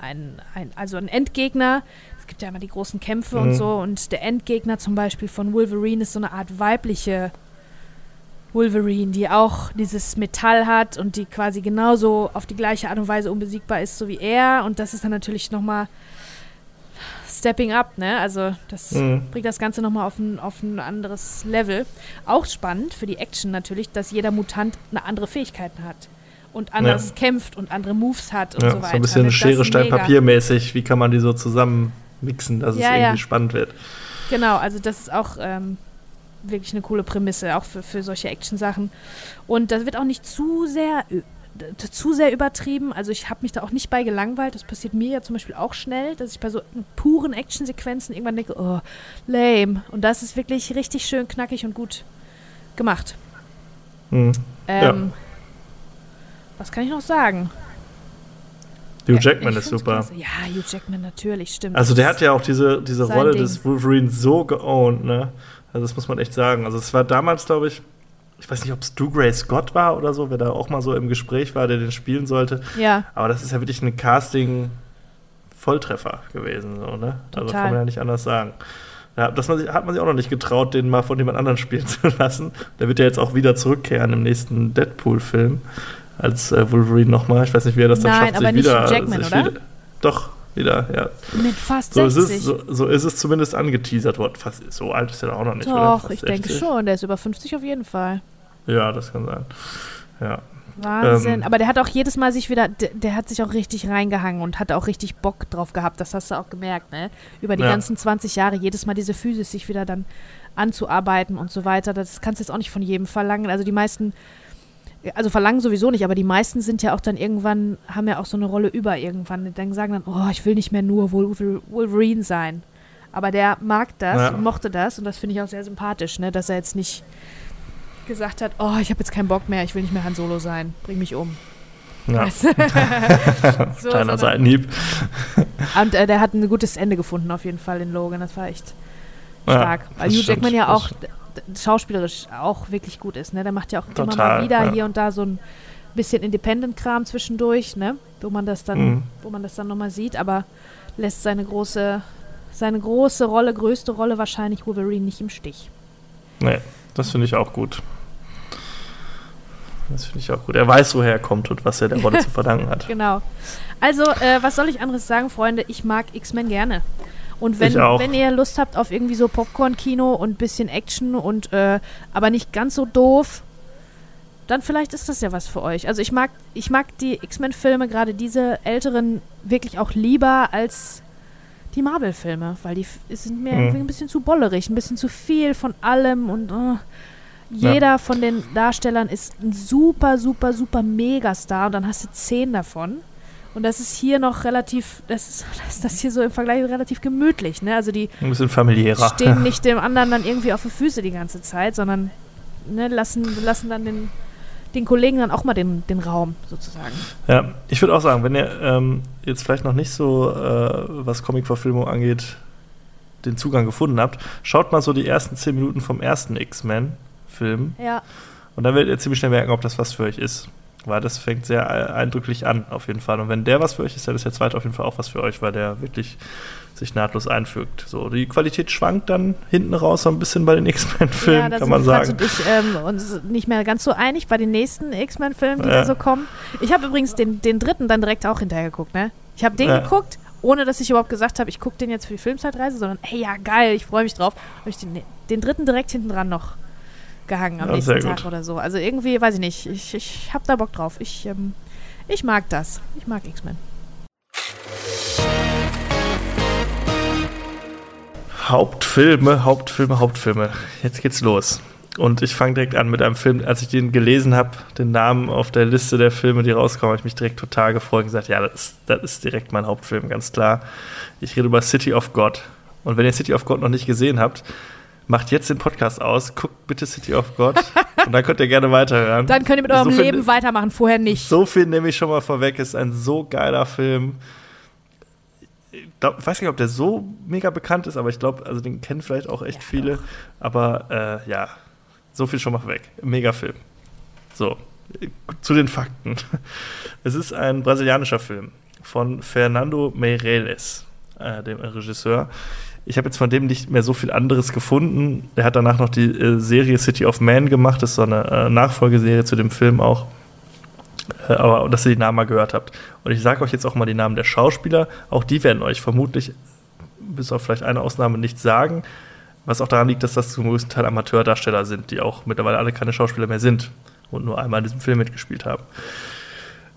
ein, ein, also ein Endgegner. Gibt ja immer die großen Kämpfe mhm. und so. Und der Endgegner zum Beispiel von Wolverine ist so eine Art weibliche Wolverine, die auch dieses Metall hat und die quasi genauso auf die gleiche Art und Weise unbesiegbar ist, so wie er. Und das ist dann natürlich nochmal Stepping up, ne? Also das mhm. bringt das Ganze nochmal auf ein, auf ein anderes Level. Auch spannend für die Action natürlich, dass jeder Mutant eine andere Fähigkeiten hat und anders ja. kämpft und andere Moves hat und ja, so weiter.
So ein bisschen Schere, Stein, Papier mäßig. Wie kann man die so zusammen mixen, dass ja, es irgendwie spannend wird?
Genau, also das ist auch ähm, wirklich eine coole Prämisse, auch für, für solche Action-Sachen. Und das wird auch nicht zu sehr zu sehr übertrieben. Also ich habe mich da auch nicht bei gelangweilt. Das passiert mir ja zum Beispiel auch schnell, dass ich bei so puren Actionsequenzen irgendwann denke, oh, lame. Und das ist wirklich richtig schön knackig und gut gemacht.
Mhm.
Ähm, ja. Was kann ich noch sagen?
Hugh Jackman ist super.
Klasse. Ja, Hugh Jackman natürlich, stimmt.
Also der hat ja auch diese, diese Rolle Ding. des Wolverine so geowned, ne? Also das muss man echt sagen. Also es war damals, glaube ich, ich weiß nicht, ob es Stu Gray Scott war oder so, wer da auch mal so im Gespräch war, der den spielen sollte.
Ja.
Aber das ist ja wirklich ein Casting-Volltreffer gewesen, so, ne?
Total.
Also kann man ja nicht anders sagen. Ja, das hat man sich auch noch nicht getraut, den mal von jemand anderem spielen zu lassen. Der wird ja jetzt auch wieder zurückkehren im nächsten Deadpool-Film als äh, Wolverine nochmal. Ich weiß nicht, wie er das dann
Nein,
schafft,
aber
sich
nicht
wieder,
Jackman, oder?
wieder. Doch, wieder, ja.
Mit fast
So
60.
ist, es, so, so ist es zumindest angeteasert worden. Fast, so alt ist er auch noch nicht?
Doch, ich denke
60.
schon. Der ist über 50 auf jeden Fall.
Ja, das kann sein. Ja.
Wahnsinn.
Ähm,
Aber der hat auch jedes Mal sich wieder, der, der hat sich auch richtig reingehangen und hat auch richtig Bock drauf gehabt. Das hast du auch gemerkt, ne? Über die
Ja.
ganzen 20 Jahre jedes Mal diese Physis sich wieder dann anzuarbeiten und so weiter. Das kannst du jetzt auch nicht von jedem verlangen. Also die meisten, also verlangen sowieso nicht, aber die meisten sind ja auch dann irgendwann, haben ja auch so eine Rolle über irgendwann. Die dann sagen dann, oh, ich will nicht mehr nur Wol- Wolverine sein. Aber der mag das
Ja.
und mochte das und das finde ich auch sehr sympathisch, ne? Dass er jetzt nicht gesagt hat, oh, ich habe jetzt keinen Bock mehr, ich will nicht mehr Han Solo sein, bring mich um.
ja.
Weißt du? so,
Kleiner Seitenhieb.
und äh, der hat ein gutes Ende gefunden, auf jeden Fall in Logan. Das war echt
Ja,
stark. Weil
das
Hugh Jackman ja auch schauspielerisch auch wirklich gut ist. Ne? Der macht ja auch immer
Total,
mal wieder
ja.
hier und da so ein bisschen Independent-Kram zwischendurch, ne? wo man das dann,
Mhm.
wo man das dann nochmal sieht, aber lässt seine große, seine große Rolle, größte Rolle wahrscheinlich Wolverine nicht im Stich.
Nee, das finde ich auch gut. Das finde ich auch gut. Er weiß, woher er kommt und was er der Rolle zu verdanken hat.
Genau. Also, äh, was soll ich anderes sagen, Freunde? Ich mag X-Men gerne. Und wenn, wenn ihr Lust habt auf irgendwie so Popcorn-Kino und ein bisschen Action und äh, aber nicht ganz so doof, dann vielleicht ist das ja was für euch. Also ich mag, ich mag die X-Men-Filme, gerade diese älteren, wirklich auch lieber als die Marvel-Filme, weil die sind mir
Mhm.
irgendwie ein bisschen zu bollerig, ein bisschen zu viel von allem und äh, jeder von den Darstellern ist ein super, super, super Megastar und dann hast du zehn davon. Und das ist hier noch relativ, das ist das, ist das hier so im Vergleich relativ gemütlich, ne? Also die
Ein bisschen familiärer.
stehen nicht dem anderen dann irgendwie auf die Füße die ganze Zeit, sondern ne, lassen, lassen dann den, den Kollegen dann auch mal den, den Raum sozusagen.
Ja, ich würde auch sagen, wenn ihr ähm, jetzt vielleicht noch nicht so, äh, was Comic-Verfilmung angeht, den Zugang gefunden habt, schaut mal so die ersten zehn Minuten vom ersten X-Men-Film
Ja,
und dann werdet ihr ziemlich schnell merken, ob das was für euch ist. Weil das fängt sehr e- eindrücklich an, auf jeden Fall. Und wenn der was für euch ist, dann ist der zweite auf jeden Fall auch was für euch, weil der wirklich sich nahtlos einfügt. So, die Qualität schwankt dann hinten raus so ein bisschen bei den X-Men-Filmen,
ja da
kann
sind
man sagen.
und ich ähm, uns nicht mehr ganz so einig bei den nächsten X-Men-Filmen, die
Ja.
da so kommen. Ich habe übrigens den, den dritten dann direkt auch hinterher geguckt, ne? Ich habe den
Ja.
geguckt, ohne dass ich überhaupt gesagt habe, ich gucke den jetzt für die Filmzeitreise, sondern hey, ja, geil, ich freue mich drauf. Habe ich den, den dritten direkt hinten dran noch gehangen am
Ja,
nächsten Tag
gut.
oder so. Also irgendwie, weiß ich nicht, ich, ich habe da Bock drauf. Ich, ähm, ich mag das. Ich mag X-Men.
Hauptfilme, Hauptfilme, Hauptfilme. Jetzt geht's los. Und ich fange direkt an mit einem Film. Als ich den gelesen habe, den Namen auf der Liste der Filme, die rauskommen, habe ich mich direkt total gefreut und gesagt, ja, das ist, das ist direkt mein Hauptfilm, ganz klar. Ich rede über City of God. Und wenn ihr City of God noch nicht gesehen habt, macht jetzt den Podcast aus, guckt bitte City of God und dann könnt ihr gerne weiterhören.
Dann könnt ihr mit
So
eurem
viel-
Leben weitermachen, vorher nicht.
So viel nehme ich schon mal vorweg. Ist ein so geiler Film. Ich glaub- weiß nicht, ob der so mega bekannt ist, aber ich glaube, also den kennen vielleicht auch echt
Ja,
viele. Aber äh, ja, so viel schon mal vorweg. Mega Film. So, zu den Fakten. Es ist ein brasilianischer Film von Fernando Meirelles, äh, dem Regisseur. Ich habe jetzt von dem nicht mehr so viel anderes gefunden. Er hat danach noch die äh, Serie City of Man gemacht. Das ist so eine äh, Nachfolgeserie zu dem Film auch. Äh, aber dass ihr die Namen mal gehört habt. Und ich sage euch jetzt auch mal die Namen der Schauspieler. Auch die werden euch vermutlich, bis auf vielleicht eine Ausnahme, nicht sagen. Was auch daran liegt, dass das zum größten Teil Amateurdarsteller sind, die auch mittlerweile alle keine Schauspieler mehr sind und nur einmal in diesem Film mitgespielt haben.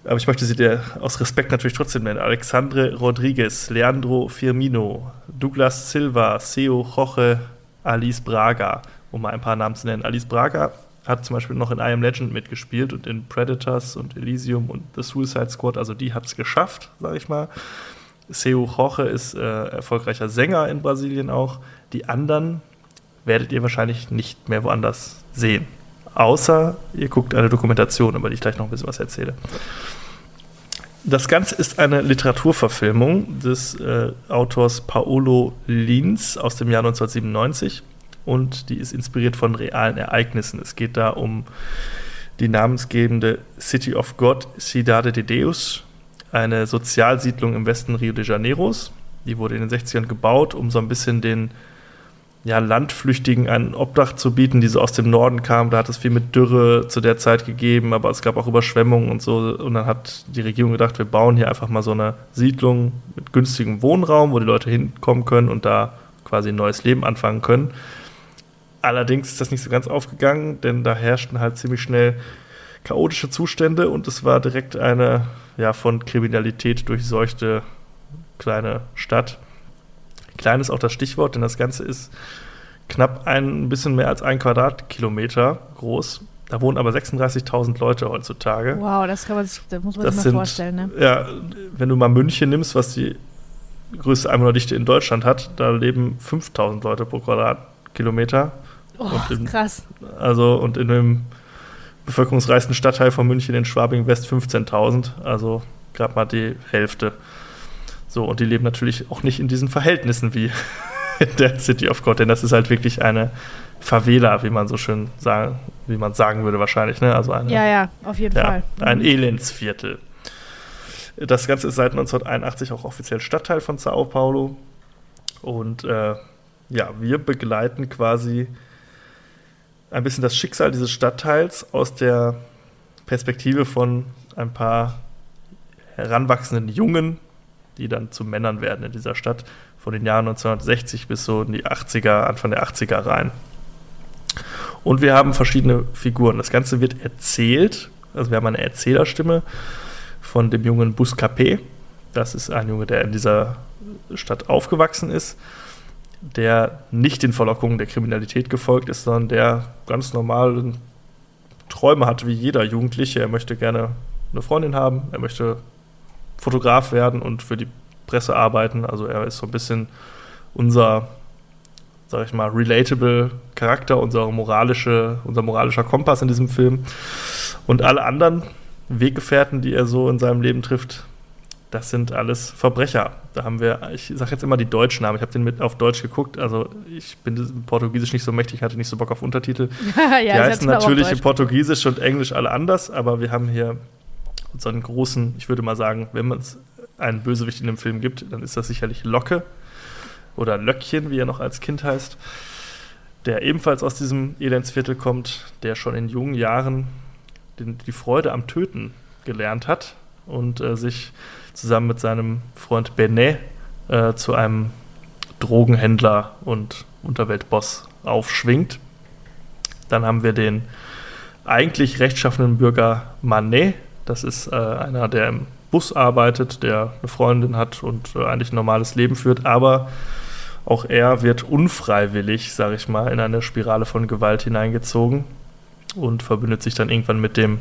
Aber ich möchte sie dir aus Respekt natürlich trotzdem nennen. Alexandre Rodriguez, Leandro Firmino, Douglas Silva, Seo Jorge, Alice Braga, um mal ein paar Namen zu nennen. Alice Braga hat zum Beispiel noch in I Am Legend mitgespielt und in Predators und Elysium und The Suicide Squad. Also die hat es geschafft, sage ich mal. Seu Jorge ist äh, erfolgreicher Sänger in Brasilien auch. Die anderen werdet ihr wahrscheinlich nicht mehr woanders sehen. Außer ihr guckt eine Dokumentation, über die ich gleich noch ein bisschen was erzähle. Das Ganze ist eine Literaturverfilmung des äh, Autors Paolo Lins aus dem Jahr 1997 und die ist inspiriert von realen Ereignissen. Es geht da um die namensgebende City of God, Cidade de Deus, eine Sozialsiedlung im Westen Rio de Janeiros. Die wurde in den 60ern gebaut, um so ein bisschen den ja, Landflüchtigen ein Obdach zu bieten, die so aus dem Norden kamen. Da hat es viel mit Dürre zu der Zeit gegeben, aber es gab auch Überschwemmungen und so. Und dann hat die Regierung gedacht, wir bauen hier einfach mal so eine Siedlung mit günstigem Wohnraum, wo die Leute hinkommen können und da quasi ein neues Leben anfangen können. Allerdings ist das nicht so ganz aufgegangen, denn da herrschten halt ziemlich schnell chaotische Zustände und es war direkt eine ja, von Kriminalität durchseuchte kleine Stadt. Klein ist auch das Stichwort, denn das Ganze ist knapp ein bisschen mehr als ein Quadratkilometer groß. Da wohnen aber 36.000 Leute heutzutage.
Wow, das, kann man sich, das muss man
Das
sich mal
sind-
vorstellen. Ne?
Ja, wenn du mal München nimmst, was die größte Einwohnerdichte in Deutschland hat, da leben 5000 Leute pro Quadratkilometer.
Oh,
in-
krass.
Also und in dem bevölkerungsreichsten Stadtteil von München in Schwabing West 15.000, also gerade mal die Hälfte. So, und die leben natürlich auch nicht in diesen Verhältnissen wie in der City of God, denn das ist halt wirklich eine Favela, wie man so schön sagen, wie man sagen würde wahrscheinlich, ne? Also eine,
Ja, ja, auf jeden
ja,
Fall.
ein. Elendsviertel. Das Ganze ist seit 1981 auch offiziell Stadtteil von Sao Paulo. Und äh, ja, wir begleiten quasi ein bisschen das Schicksal dieses Stadtteils aus der Perspektive von ein paar heranwachsenden Jungen, die dann zu Männern werden in dieser Stadt, von den Jahren 1960 bis so in die 80er, Anfang der 80er rein. Und wir haben verschiedene Figuren. Das Ganze wird erzählt, also wir haben eine Erzählerstimme von dem jungen Buscapé. Das ist ein Junge, der in dieser Stadt aufgewachsen ist, der nicht den Verlockungen der Kriminalität gefolgt ist, sondern der ganz normal Träume hat wie jeder Jugendliche. Er möchte gerne eine Freundin haben, er möchte Fotograf werden und für die Presse arbeiten. Also er ist so ein bisschen unser, sag ich mal, relatable Charakter, unser, moralische, unser moralischer Kompass in diesem Film. Und alle anderen Weggefährten, die er so in seinem Leben trifft, das sind alles Verbrecher. Da haben wir, ich sage jetzt immer die deutschen Namen, ich habe den mit auf Deutsch geguckt, also ich bin Portugiesisch nicht so mächtig, hatte nicht so Bock auf Untertitel.
ja,
die heißen natürlich in Portugiesisch und Englisch alle anders, aber wir haben hier so einen großen, ich würde mal sagen, wenn man es einen Bösewicht in dem Film gibt, dann ist das sicherlich Locke oder Löckchen, wie er noch als Kind heißt, der ebenfalls aus diesem Elendsviertel kommt, der schon in jungen Jahren den, die Freude am Töten gelernt hat und äh, sich zusammen mit seinem Freund Benet äh, zu einem Drogenhändler und Unterweltboss aufschwingt. Dann haben wir den eigentlich rechtschaffenen Bürger Manet. Das ist äh, einer, der im Bus arbeitet, der eine Freundin hat und äh, eigentlich ein normales Leben führt, aber auch er wird unfreiwillig, sage ich mal, in eine Spirale von Gewalt hineingezogen und verbündet sich dann irgendwann mit dem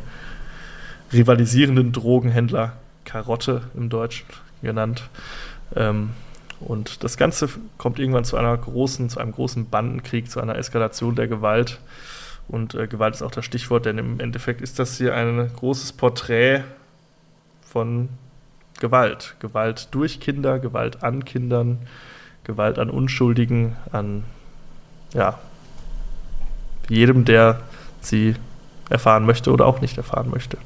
rivalisierenden Drogenhändler Karotte im Deutsch genannt. Ähm, und das Ganze kommt irgendwann zu einer großen, zu einem großen Bandenkrieg, zu einer Eskalation der Gewalt. Und äh, Gewalt ist auch das Stichwort, denn im Endeffekt ist das hier ein großes Porträt von Gewalt. Gewalt durch Kinder, Gewalt an Kindern, Gewalt an Unschuldigen, an ja, jedem, der sie erfahren möchte oder auch nicht erfahren möchte.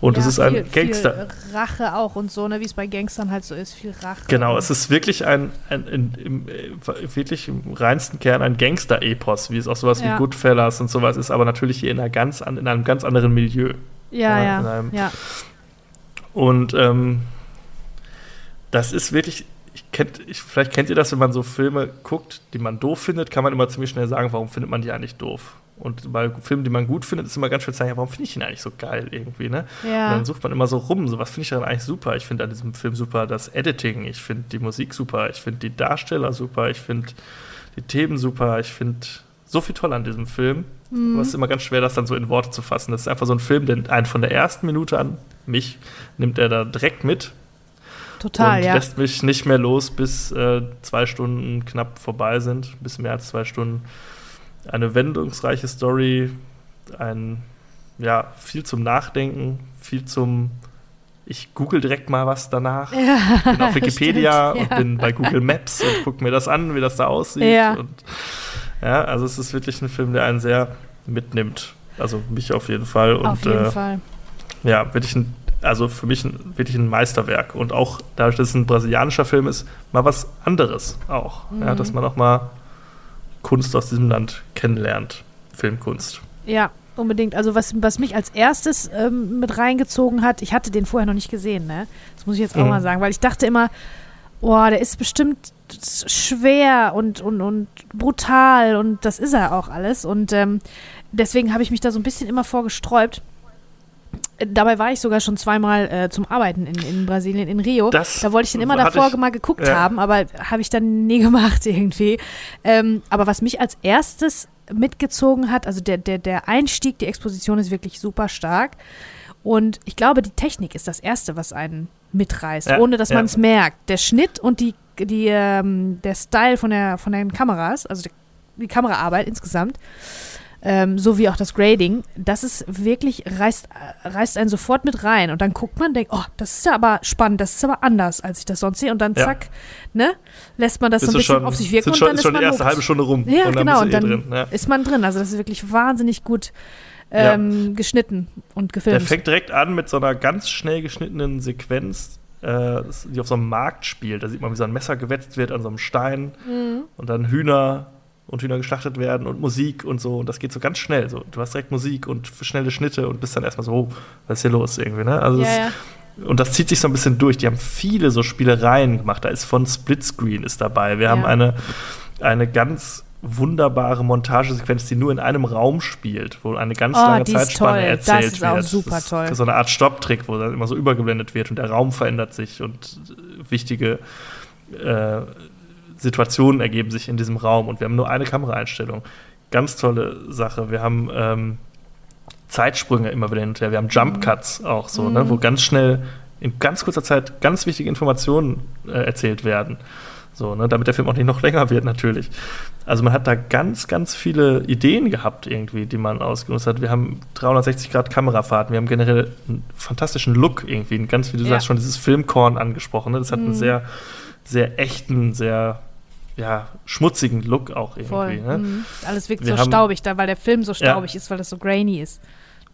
Und es
Ja,
ist ein
viel,
Gangster.
Viel Rache auch und so, ne, wie es bei Gangstern halt so ist, viel Rache.
Genau, es ist wirklich ein, ein, ein im, äh, wirklich im reinsten Kern ein Gangster-Epos, wie es auch sowas
Ja.
wie Goodfellas und sowas ist, aber natürlich hier in, einer ganz an, in einem ganz anderen Milieu.
Ja,
Ja,
ja, ja.
Und ähm, das ist wirklich, ich kennt, ich, vielleicht kennt ihr das, wenn man so Filme guckt, die man doof findet, kann man immer ziemlich schnell sagen, warum findet man die eigentlich doof. Und bei Filmen, die man gut findet, ist immer ganz schwer zu sagen, ja, warum finde ich ihn eigentlich so geil irgendwie, ne? Und
Ja,
dann sucht man immer so rum, so was finde ich daran eigentlich super. Ich finde an diesem Film super das Editing, ich finde die Musik super, ich finde die Darsteller super, ich finde die Themen super, ich finde so viel toll an diesem Film. Mhm. Aber es ist immer ganz schwer, das dann so in Worte zu fassen. Das ist einfach so ein Film, der einen von der ersten Minute an mich nimmt er da direkt mit.
Total,
und
ja.
lässt mich nicht mehr los, bis äh, zwei Stunden knapp vorbei sind, bisschen mehr als zwei Stunden. Eine wendungsreiche Story, ein ja, viel zum Nachdenken, viel zum ich google direkt mal was danach. Ja, bin auf Wikipedia stimmt, und bin bei Google Maps und gucke mir das an, wie das da aussieht.
Ja.
Und, ja, also es ist wirklich ein Film, der einen sehr mitnimmt. Also mich auf jeden Fall. Und,
auf jeden
äh,
Fall.
Ja, wirklich ein, also für mich ein, wirklich ein Meisterwerk. Und auch dadurch, dass es ein brasilianischer Film ist, mal was anderes auch. Mhm. Ja, dass man auch mal Kunst aus diesem Land kennenlernt. Filmkunst.
Ja, unbedingt. Also was, was mich als erstes ähm, mit reingezogen hat, ich hatte den vorher noch nicht gesehen, ne? Das muss ich jetzt auch mhm. mal sagen, weil ich dachte immer, boah, der ist bestimmt schwer und, und, und brutal und das ist er auch alles. Und ähm, deswegen habe ich mich da so ein bisschen immer vorgesträubt. Dabei war ich sogar schon zweimal äh, zum Arbeiten in, in Brasilien, in Rio.
Das
da wollte ich den immer davor ich, mal geguckt ja. haben, aber habe ich dann nie gemacht irgendwie. Ähm, aber was mich als erstes mitgezogen hat. Also der, der, der Einstieg, die Exposition ist wirklich super stark. Und ich glaube, die Technik ist das Erste, was einen mitreißt, ja, ohne dass ja. man es merkt. Der Schnitt und die, die, ähm, der Style von, der, von den Kameras, also die, die Kameraarbeit insgesamt, ähm, so wie auch das Grading, das ist wirklich, reißt, reißt einen sofort mit rein. Und dann guckt man, denkt, oh, das ist ja aber spannend, das ist aber anders, als ich das sonst sehe. Und dann zack, ja. ne, lässt man das so ein bisschen
schon,
auf sich wirken.
und schon,
dann
ist schon die erste halbe Stunde rum.
Ja, und genau, und dann eh ja. ist man drin. Also das ist wirklich wahnsinnig gut ähm, ja. geschnitten und gefilmt.
Der fängt direkt an mit so einer ganz schnell geschnittenen Sequenz, äh, die auf so einem Markt spielt. Da sieht man, wie so ein Messer gewetzt wird an so einem Stein mhm. und dann Hühner und Hühner geschlachtet werden und Musik und so. Und das geht so ganz schnell. So. Du hast direkt Musik und schnelle Schnitte und bist dann erstmal so, oh, was ist hier los irgendwie, ne? Also
ja, ja.
Und das zieht sich so ein bisschen durch. Die haben viele so Spielereien gemacht. Da ist von Splitscreen ist dabei. Wir ja. haben eine, eine ganz wunderbare Montagesequenz, die nur in einem Raum spielt, wo eine ganz
oh,
lange Zeitspanne
toll.
erzählt
das ist
wird.
Auch super toll.
so eine Art Stopptrick, wo dann immer so übergeblendet wird und der Raum verändert sich und wichtige äh, Situationen ergeben sich in diesem Raum und wir haben nur eine Kameraeinstellung. Ganz tolle Sache. Wir haben ähm, Zeitsprünge immer wieder hin und her. Wir haben Jump Cuts auch so, ne, mhm. ne, wo ganz schnell in ganz kurzer Zeit ganz wichtige Informationen äh, erzählt werden. So, ne, damit der Film auch nicht noch länger wird, natürlich. Also man hat da ganz, ganz viele Ideen gehabt, irgendwie, die man ausgenutzt hat. Wir haben 360 Grad Kamerafahrten, wir haben generell einen fantastischen Look irgendwie, ganz, wie du ja. sagst, schon dieses Filmkorn angesprochen. Ne? Das hat mhm. einen sehr, sehr echten, sehr ja, schmutzigen Look auch irgendwie. Voll. Ne? Mhm.
Alles wirkt wir so haben, staubig, da, weil der Film so staubig ja. ist, weil das so grainy ist.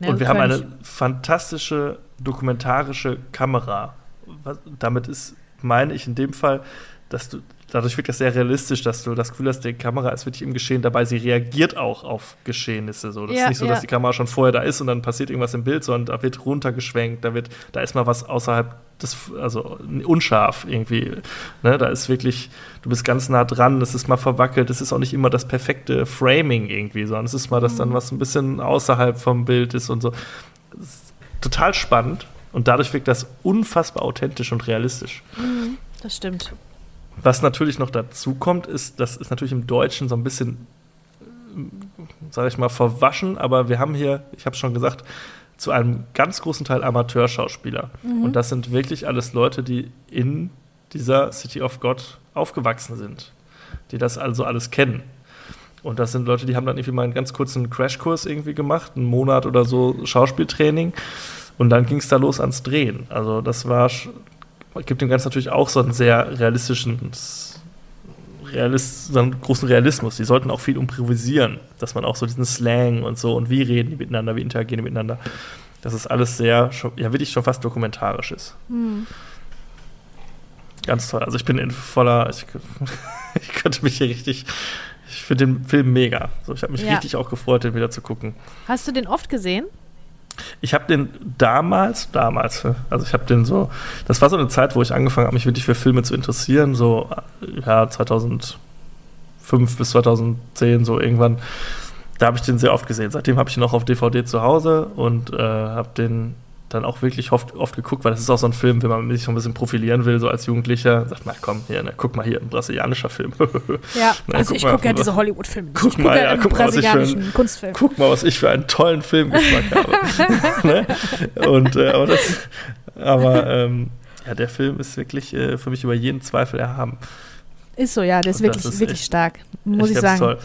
Ne, und wir haben eine fantastische dokumentarische Kamera. Was, damit ist, meine ich in dem Fall, dass du dadurch wirkt das sehr realistisch, dass du das Gefühl hast, die Kamera ist wirklich im Geschehen dabei. Sie reagiert auch auf Geschehnisse. So. Das ja, ist nicht so, ja. dass die Kamera schon vorher da ist und dann passiert irgendwas im Bild, sondern da wird runtergeschwenkt, da wird, da ist mal was außerhalb des, also unscharf irgendwie. Ne? Da ist wirklich, du bist ganz nah dran, es ist mal verwackelt, es ist auch nicht immer das perfekte Framing irgendwie, sondern es ist mal, dass dann mhm. was ein bisschen außerhalb vom Bild ist und so. total spannend und dadurch wirkt das unfassbar authentisch und realistisch.
Mhm, das stimmt.
Was natürlich noch dazu kommt, ist, das ist natürlich im Deutschen so ein bisschen, sage ich mal, verwaschen, aber wir haben hier, ich habe es schon gesagt, zu einem ganz großen Teil Amateurschauspieler. Mhm. Und das sind wirklich alles Leute, die in dieser City of God aufgewachsen sind, die das also alles kennen. Und das sind Leute, die haben dann irgendwie mal einen ganz kurzen Crashkurs irgendwie gemacht, einen Monat oder so Schauspieltraining. Und dann ging es da los ans Drehen. Also das war gibt dem Ganzen natürlich auch so einen sehr realistischen, Realist, so einen großen Realismus. Die sollten auch viel improvisieren, dass man auch so diesen Slang und so und wie reden die miteinander, wie interagieren die miteinander. Das ist alles sehr, ja, wirklich schon fast dokumentarisch ist. Mhm. Ganz toll. Also ich bin in voller, ich, ich könnte mich hier richtig, ich finde den Film mega. So, ich habe mich ja. richtig auch gefreut, den wieder zu gucken.
Hast du den oft gesehen?
Ich habe den damals, damals, also ich habe den so, das war so eine Zeit, wo ich angefangen habe, mich wirklich für Filme zu interessieren, so ja 2005 bis 2010 so irgendwann. Da habe ich den sehr oft gesehen. Seitdem habe ich ihn auch auf DVD zu Hause und äh, habe den dann auch wirklich oft, oft geguckt, weil das ist auch so ein Film, wenn man sich so ein bisschen profilieren will, so als Jugendlicher, sagt man, komm, hier, ne, guck mal hier, ein brasilianischer Film.
ja, ne, also ich gucke ja diese Hollywood-Filme.
Guck mal, ja, guck mal, was ich für einen, Kunstfilm. Guck mal, was ich für einen tollen Filmgeschmack habe. ne? Und, äh, aber das, aber, ähm, ja, der Film ist wirklich äh, für mich über jeden Zweifel erhaben.
Ist so, ja, der ist Und wirklich, ist wirklich echt, stark, muss ich sagen. Toll.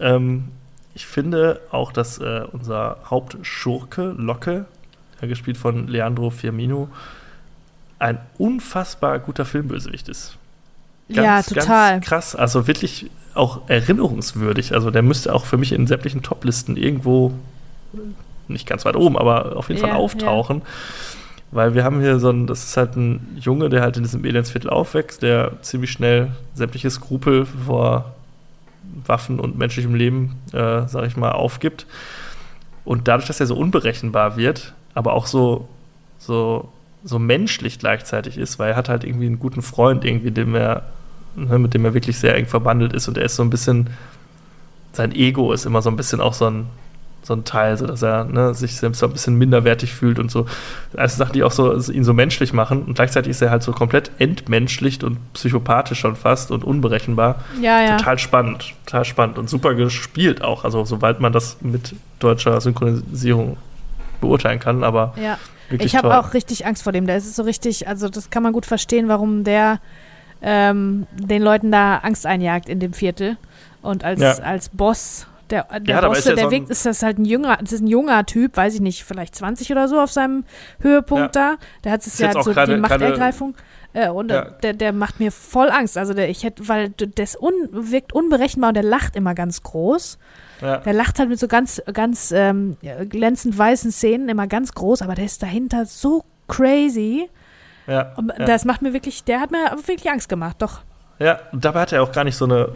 Ähm, ich finde auch, dass äh, unser Hauptschurke, Locke, gespielt von Leandro Firmino, ein unfassbar guter Filmbösewicht ist.
Ganz, ja, total.
Ganz krass. Also wirklich auch erinnerungswürdig. Also der müsste auch für mich in sämtlichen Toplisten irgendwo, nicht ganz weit oben, aber auf jeden ja, Fall auftauchen. Ja. Weil wir haben hier so ein, das ist halt ein Junge, der halt in diesem Elendsviertel aufwächst, der ziemlich schnell sämtliche Skrupel vor Waffen und menschlichem Leben, äh, sag ich mal, aufgibt. Und dadurch, dass er so unberechenbar wird, aber auch so, so, so menschlich gleichzeitig ist, weil er hat halt irgendwie einen guten Freund, irgendwie, dem er, ne, mit dem er wirklich sehr eng verbandelt ist und er ist so ein bisschen, sein Ego ist immer so ein bisschen auch so ein, so ein Teil, so dass er ne, sich selbst so ein bisschen minderwertig fühlt und so. Also Sachen, die auch so ihn so menschlich machen und gleichzeitig ist er halt so komplett entmenschlicht und psychopathisch schon fast und unberechenbar.
Ja, ja.
Total spannend, total spannend und super gespielt auch. Also soweit man das mit deutscher Synchronisierung beurteilen kann, aber
ja. ich habe auch richtig Angst vor dem. Der ist so richtig, also das kann man gut verstehen, warum der ähm, den Leuten da Angst einjagt in dem Viertel und als, ja. als Boss der, der ja, Bosse, der so Weg ist das halt ein junger, das ist ein junger Typ, weiß ich nicht, vielleicht 20 oder so auf seinem Höhepunkt ja. da. Der hat es ja so grade, die Machtergreifung. Äh, und ja. der, der macht mir voll Angst. Also der, ich hätte, weil das un, wirkt unberechenbar und der lacht immer ganz groß. Ja. Der lacht halt mit so ganz, ganz ähm, glänzend weißen Szenen immer ganz groß, aber der ist dahinter so crazy. Ja, das macht mir wirklich, der hat mir wirklich Angst gemacht, doch.
Ja, und dabei hat er auch gar nicht so eine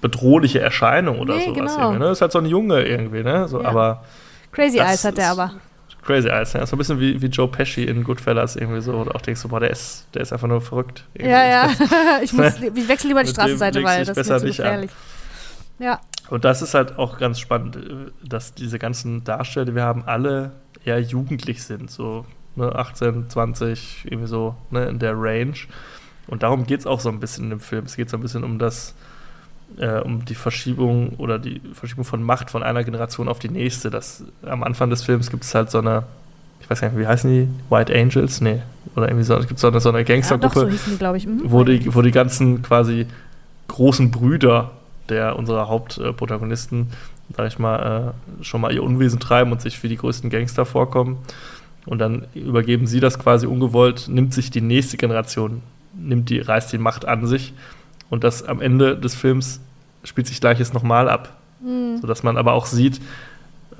bedrohliche Erscheinung oder nee, sowas. Genau. Ne? Ist halt so ein Junge irgendwie, ne? So, ja. aber
Crazy Eyes hat er aber.
Crazy Eyes, ja. So ein bisschen wie, wie Joe Pesci in Goodfellas irgendwie so. Oder auch denkst du, boah, der ist, der ist einfach nur verrückt.
Irgendwie. Ja, ja. ich, muss, ich wechsle lieber die Straßenseite, weil das ist zu gefährlich.
An. Ja. Und das ist halt auch ganz spannend, dass diese ganzen Darsteller, die wir haben, alle eher jugendlich sind. So ne, 18, 20, irgendwie so ne, in der Range. Und darum geht es auch so ein bisschen in dem Film. Es geht so ein bisschen um das, äh, um die Verschiebung oder die Verschiebung von Macht von einer Generation auf die nächste. Das, am Anfang des Films gibt es halt so eine, ich weiß gar nicht, wie heißen die? White Angels? Nee. Oder irgendwie so, es gibt so eine, so eine Gangstergruppe, ja, so mhm. wo, die, wo die ganzen quasi großen Brüder der unserer Hauptprotagonisten, sag ich mal, äh, schon mal ihr Unwesen treiben und sich wie die größten Gangster vorkommen. Und dann übergeben sie das quasi ungewollt, nimmt sich die nächste Generation nimmt die, reißt die Macht an sich. Und das am Ende des Films spielt sich Gleiches nochmal ab. Mhm. Sodass man aber auch sieht,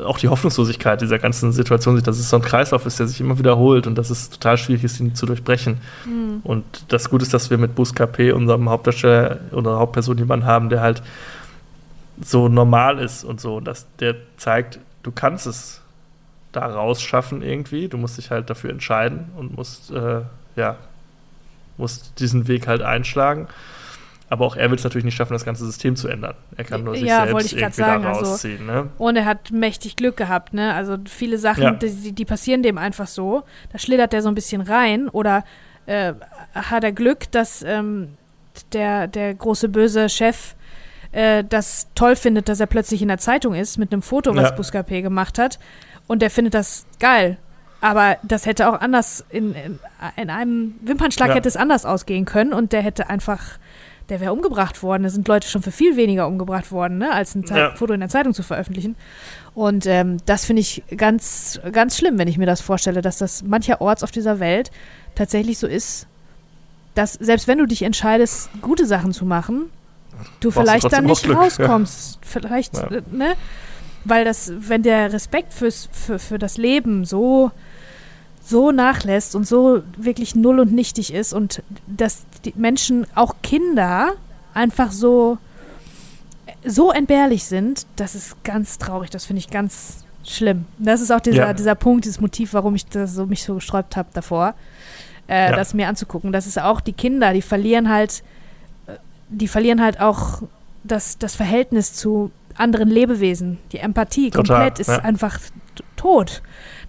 auch die Hoffnungslosigkeit dieser ganzen Situation dass es so ein Kreislauf ist, der sich immer wiederholt und dass es total schwierig ist, ihn zu durchbrechen. Mhm. Und das Gute ist, dass wir mit Buscapé, unserem Hauptdarsteller oder Hauptperson, jemanden haben, der halt so normal ist und so, dass der zeigt, du kannst es da rausschaffen irgendwie, du musst dich halt dafür entscheiden und musst äh, ja muss diesen Weg halt einschlagen. Aber auch er will es natürlich nicht schaffen, das ganze System zu ändern. Er kann nur sich ja, selbst irgendwie sagen, da also rausziehen. Also, ne?
Und er hat mächtig Glück gehabt. Ne? Also viele Sachen, ja. die, die, passieren dem einfach so. Da schlittert er so ein bisschen rein. Oder äh, hat er Glück, dass ähm, der, der große böse Chef äh, das toll findet, dass er plötzlich in der Zeitung ist mit einem Foto, was ja. Buscapé gemacht hat. Und der findet das geil. Aber das hätte auch anders, in, in, in einem Wimpernschlag ja. hätte es anders ausgehen können und der hätte einfach, der wäre umgebracht worden. Da sind Leute schon für viel weniger umgebracht worden, ne, als ein ja. Foto in der Zeitung zu veröffentlichen. Und ähm, das finde ich ganz, ganz schlimm, wenn ich mir das vorstelle, dass das mancherorts auf dieser Welt tatsächlich so ist, dass selbst wenn du dich entscheidest, gute Sachen zu machen, du Brauchst vielleicht dann nicht rauskommst. Ja. Vielleicht, ne? Weil das, wenn der Respekt fürs, für, für das Leben so so nachlässt und so wirklich null und nichtig ist und dass die Menschen, auch Kinder, einfach so, so entbehrlich sind, das ist ganz traurig. Das finde ich ganz schlimm. Das ist auch dieser, ja. dieser Punkt, dieses Motiv, warum ich das so, mich so gesträubt habe davor, äh, ja. das mir anzugucken. Das ist auch die Kinder, die verlieren halt, äh, die verlieren halt auch das, das Verhältnis zu anderen Lebewesen. Die Empathie Total, komplett ist ja. einfach tot.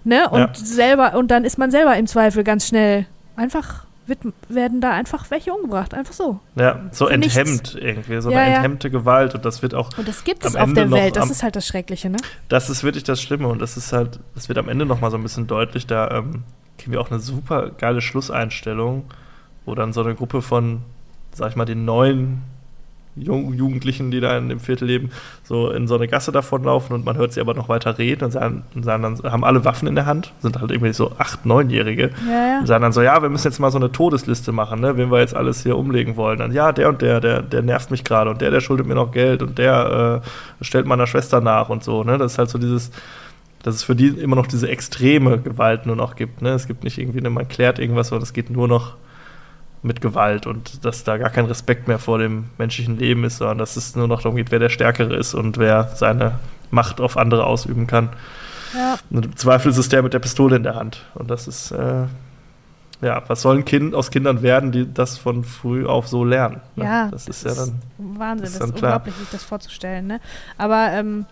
Ne? Und
Ja.
selber, und dann ist man selber im Zweifel ganz schnell einfach, wird, werden da einfach welche umgebracht. Einfach so.
Ja, so
Für nichts.
enthemmt irgendwie, so
Ja,
eine
ja.
enthemmte Gewalt und das wird auch,
Und das gibt es auf
Ende
der Welt. Das
am-
ist halt das Schreckliche, ne?
das ist wirklich das Schlimme und das ist halt, das wird am Ende nochmal so ein bisschen deutlich, da ähm, kriegen wir auch eine super geile Schlusseinstellung, wo dann so eine Gruppe von, sag ich mal, den neuen Jugendlichen, die da in dem Viertel leben, so in so eine Gasse davonlaufen und man hört sie aber noch weiter reden und sagen, sagen dann, haben alle Waffen in der Hand, sind halt irgendwie so acht, neunjährige
Ja, ja.
und sagen dann so, ja, wir müssen jetzt mal so eine Todesliste machen, ne, wen wir jetzt alles hier umlegen wollen. Dann, ja, der und der, der, der nervt mich gerade und der, der schuldet mir noch Geld und der äh, stellt meiner Schwester nach und so, ne. Das ist halt so dieses, dass es für die immer noch diese extreme Gewalt nur noch gibt, ne. Es gibt nicht irgendwie, ne, man klärt irgendwas, sondern es geht nur noch mit Gewalt und dass da gar kein Respekt mehr vor dem menschlichen Leben ist, sondern dass es nur noch darum geht, wer der Stärkere ist und wer seine Macht auf andere ausüben kann.
ja.
Und im Zweifel ist es der mit der Pistole in der Hand. Und das ist, äh, ja, was sollen kind, aus Kindern werden, die das von früh auf so lernen? ne?
Ja,
Das ist ja dann.
Wahnsinn,
ist
das ist unglaublich, sich das vorzustellen. Ne? Aber ähm,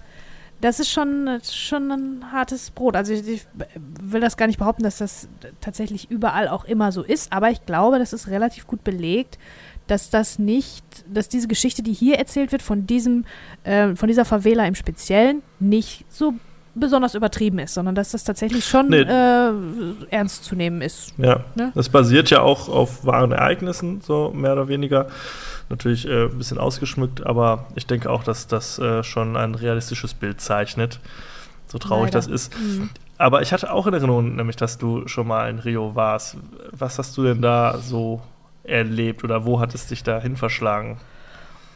das ist schon, schon ein hartes Brot. Also ich, ich will das gar nicht behaupten, dass das tatsächlich überall auch immer so ist, aber ich glaube, das ist relativ gut belegt, dass das nicht, dass diese Geschichte, die hier erzählt wird, von diesem, äh, von dieser Favela im Speziellen, nicht so besonders übertrieben ist, sondern dass das tatsächlich schon
Nee.
äh, ernst zu nehmen ist.
Ja,
Ne?
das basiert ja auch auf wahren Ereignissen, so mehr oder weniger. Natürlich äh, ein bisschen ausgeschmückt, aber ich denke auch, dass das äh, schon ein realistisches Bild zeichnet. So traurig
Leider.
das ist.
Mhm.
Aber ich hatte auch in Erinnerung, nämlich, dass du schon mal in Rio warst. Was hast du denn da so erlebt oder wo hat es dich da hin verschlagen?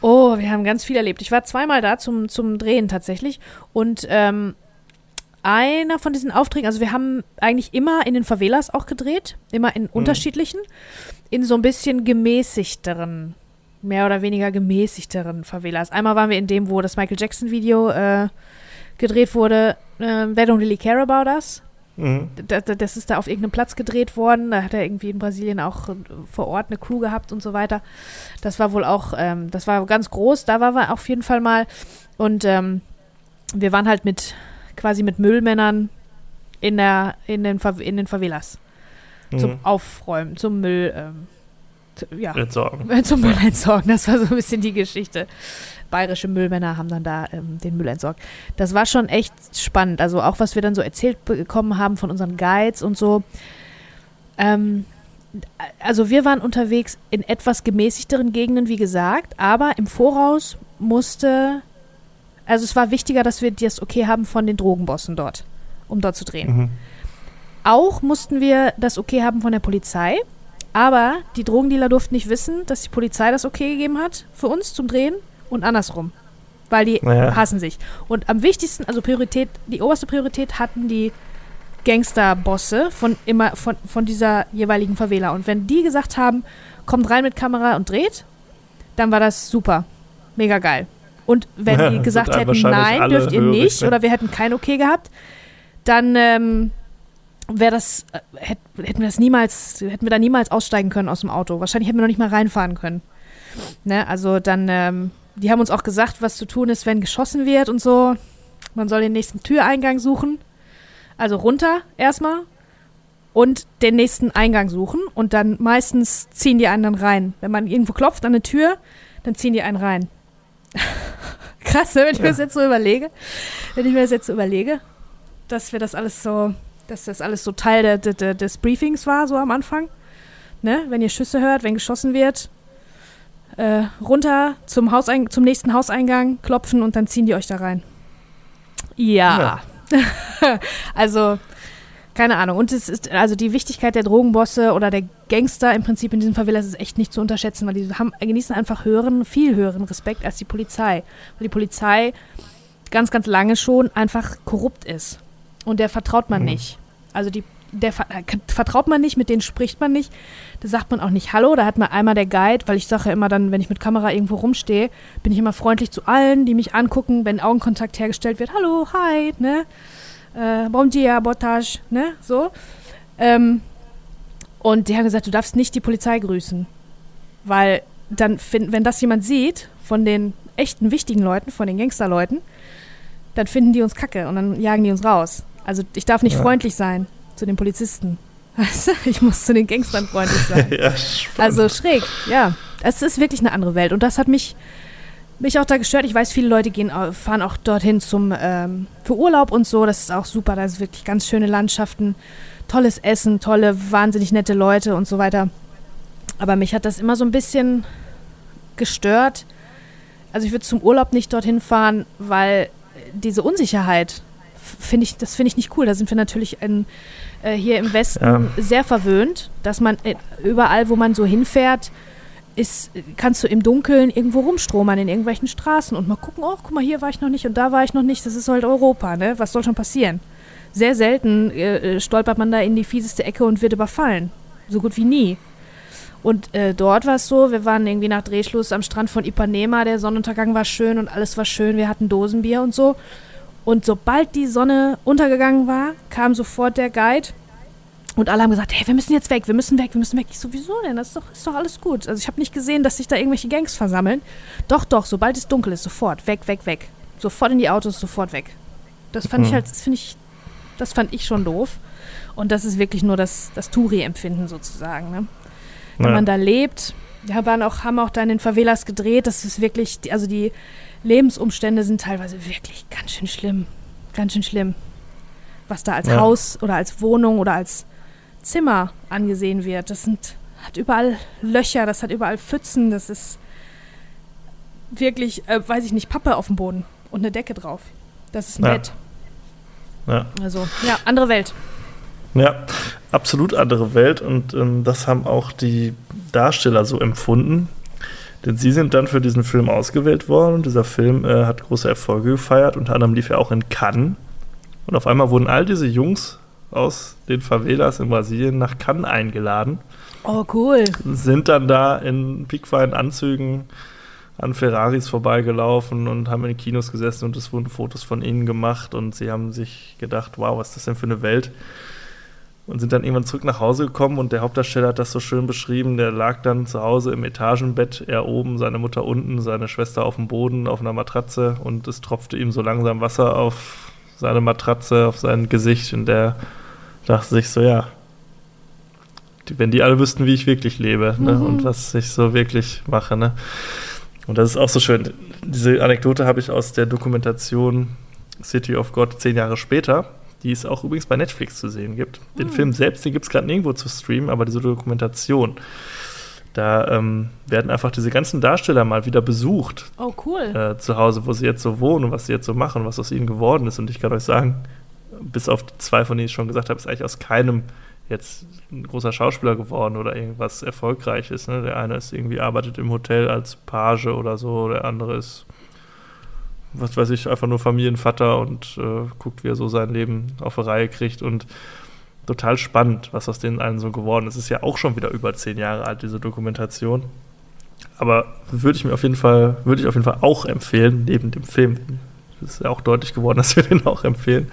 Oh, wir haben ganz viel erlebt. Ich war zweimal da zum, zum Drehen tatsächlich. Und ähm, einer von diesen Aufträgen, also wir haben eigentlich immer in den Favelas auch gedreht, immer in unterschiedlichen, in so ein bisschen gemäßigteren, mehr oder weniger gemäßigteren Favelas. Einmal waren wir in dem, wo das Michael Jackson Video äh, gedreht wurde, äh, They Don't Really Care About Us.
Mhm.
Da- da- Das ist da auf irgendeinem Platz gedreht worden. Da hat er irgendwie in Brasilien auch äh, vor Ort eine Crew gehabt und so weiter. Das war wohl auch, ähm, das war ganz groß. Da waren wir auf jeden Fall mal. Und ähm, wir waren halt mit, quasi mit Müllmännern in, der, in, den, Fa- in den Favelas. Zum
Mhm.
Aufräumen, zum Müll, ähm, ja,
Entsorgen.
zum Müll entsorgen. Das war so ein bisschen die Geschichte. Bayerische Müllmänner haben dann da ähm, den Müll entsorgt. Das war schon echt spannend. Also auch, was wir dann so erzählt bekommen haben von unseren Guides und so. Ähm, also wir waren unterwegs in etwas gemäßigteren Gegenden, wie gesagt, aber im Voraus musste, also es war wichtiger, dass wir das okay haben von den Drogenbossen dort, um dort zu drehen.
Mhm.
Auch mussten wir das okay haben von der Polizei. Aber die Drogendealer durften nicht wissen, dass die Polizei das okay gegeben hat für uns zum Drehen und andersrum. Weil die
Naja.
hassen sich. Und am wichtigsten, also Priorität, die oberste Priorität hatten die Gangsterbosse von immer von, von dieser jeweiligen Favela. Und wenn die gesagt haben, kommt rein mit Kamera und dreht, dann war das super. Mega geil. Und wenn die gesagt hätten, nein, dürft ihr
hörig,
nicht,
ne?
oder wir hätten kein Okay gehabt, dann ähm, wäre das, äh, hätt, hätten wir das niemals, hätten wir da niemals aussteigen können aus dem Auto. Wahrscheinlich hätten wir noch nicht mal reinfahren können. Ne, also dann, ähm, die haben uns auch gesagt, was zu tun ist, wenn geschossen wird und so. Man soll den nächsten Türeingang suchen. Also runter erstmal und den nächsten Eingang suchen und dann meistens ziehen die einen dann rein. Wenn man irgendwo klopft an eine Tür, dann ziehen die einen rein. Krass, ne, wenn ich mir
Ja.
das jetzt so überlege. Wenn ich mir das jetzt so überlege, dass wir das alles so, dass das alles so Teil der, der, des Briefings war, so am Anfang. Ne? Wenn ihr Schüsse hört, wenn geschossen wird, äh, runter zum, Hauseing zum nächsten Hauseingang, klopfen und dann ziehen die euch da rein. Ja. also, keine Ahnung. Und es ist, also die Wichtigkeit der Drogenbosse oder der Gangster im Prinzip in diesen Favelas ist echt nicht zu unterschätzen, weil die haben, genießen einfach höheren, viel höheren Respekt als die Polizei. Weil die Polizei ganz, ganz lange schon einfach korrupt ist. Und der vertraut man
Mhm.
nicht. Also die, der ver vertraut man nicht, mit denen spricht man nicht. Da sagt man auch nicht Hallo. Da hat man einmal der Guide, weil ich sage ja immer dann, wenn ich mit Kamera irgendwo rumstehe, bin ich immer freundlich zu allen, die mich angucken, wenn Augenkontakt hergestellt wird. Hallo, hi, ne? Äh, bom dia, botage, ne? So. Ähm, und die haben gesagt, du darfst nicht die Polizei grüßen. Weil dann, wenn das jemand sieht, von den echten wichtigen Leuten, von den Gangsterleuten, dann finden die uns kacke und dann jagen die uns raus. Also ich darf nicht
Ja.
freundlich sein zu den Polizisten. Ich muss zu den Gangstern freundlich sein.
ja.
Also schräg, ja. Es ist wirklich eine andere Welt. Und das hat mich, mich auch da gestört. Ich weiß, viele Leute gehen, fahren auch dorthin zum, ähm, für Urlaub und so. Das ist auch super. Da ist wirklich ganz schöne Landschaften, tolles Essen, tolle, wahnsinnig nette Leute und so weiter. Aber mich hat das immer so ein bisschen gestört. Also ich würde zum Urlaub nicht dorthin fahren, weil diese Unsicherheit finde ich, das finde ich nicht cool. Da sind wir natürlich in, äh, hier im Westen
Ja.
sehr verwöhnt, dass man äh, überall, wo man so hinfährt, ist, kannst du im Dunkeln irgendwo rumstromern in irgendwelchen Straßen und mal gucken, oh, guck mal, hier war ich noch nicht und da war ich noch nicht. Das ist halt Europa, ne? Was soll schon passieren? Sehr selten äh, äh, stolpert man da in die fieseste Ecke und wird überfallen. So gut wie nie. Und äh, dort war es so, wir waren irgendwie nach Drehschluss am Strand von Ipanema, der Sonnenuntergang war schön und alles war schön, wir hatten Dosenbier und so. Und sobald die Sonne untergegangen war, kam sofort der Guide und alle haben gesagt, hey, wir müssen jetzt weg, wir müssen weg, wir müssen weg. Ich so, wieso denn? Das ist doch, ist doch alles gut. Also ich habe nicht gesehen, dass sich da irgendwelche Gangs versammeln. Doch, doch, sobald es dunkel ist, sofort, weg, weg, weg. Sofort in die Autos, sofort weg. Das fand ich
Mhm.
halt, das finde ich, das fand ich schon doof. Und das ist wirklich nur das, das Touri-Empfinden sozusagen, ne? wenn
Ja.
man da lebt. Wir waren auch, haben auch da in den Favelas gedreht. Das ist wirklich, also die Lebensumstände sind teilweise wirklich ganz schön schlimm. Ganz schön schlimm. Was da als
Ja.
Haus oder als Wohnung oder als Zimmer angesehen wird. Das sind, hat überall Löcher, das hat überall Pfützen, das ist wirklich, äh, weiß ich nicht, Pappe auf dem Boden und eine Decke drauf. Das ist ein
Ja.
Bett.
Ja.
Also, ja, andere Welt.
Ja, absolut andere Welt und ähm, das haben auch die Darsteller so empfunden. Denn sie sind dann für diesen Film ausgewählt worden und dieser Film äh, hat große Erfolge gefeiert. Unter anderem lief er auch in Cannes. Und auf einmal wurden all diese Jungs aus den Favelas in Brasilien nach Cannes eingeladen,
Oh, cool.
sind dann da in piekfeinen Anzügen an Ferraris vorbeigelaufen und haben in den Kinos gesessen und es wurden Fotos von ihnen gemacht und sie haben sich gedacht, wow, was ist das denn für eine Welt? Und sind dann irgendwann zurück nach Hause gekommen und der Hauptdarsteller hat das so schön beschrieben, der lag dann zu Hause im Etagenbett, er oben, seine Mutter unten, seine Schwester auf dem Boden auf einer Matratze und es tropfte ihm so langsam Wasser auf seine Matratze, auf sein Gesicht und der dachte sich so, ja, wenn die alle wüssten, wie ich wirklich lebe ne,
Mhm.
und was ich so wirklich mache. Ne? Und das ist auch so schön. Diese Anekdote habe ich aus der Dokumentation City of God zehn Jahre später, die es auch übrigens bei Netflix zu sehen gibt. Den
Hm.
Film selbst, den gibt es gerade nirgendwo zu streamen, aber diese Dokumentation, da ähm, werden einfach diese ganzen Darsteller mal wieder besucht
Oh, cool.
äh, zu Hause, wo sie jetzt so wohnen und was sie jetzt so machen, was aus ihnen geworden ist. Und ich kann euch sagen, bis auf die zwei, von denen ich schon gesagt habe, ist eigentlich aus keinem jetzt ein großer Schauspieler geworden oder irgendwas Erfolgreiches. Ne? Der eine ist irgendwie arbeitet im Hotel als Page oder so, der andere ist, was weiß ich, einfach nur Familienvater und äh, guckt, wie er so sein Leben auf die Reihe kriegt und total spannend, was aus denen allen so geworden ist. Es ist ja auch schon wieder über zehn Jahre alt, diese Dokumentation. Aber würde ich mir auf jeden Fall, würde ich auf jeden Fall auch empfehlen, neben dem Film. Ist ja auch deutlich geworden, dass wir den auch empfehlen.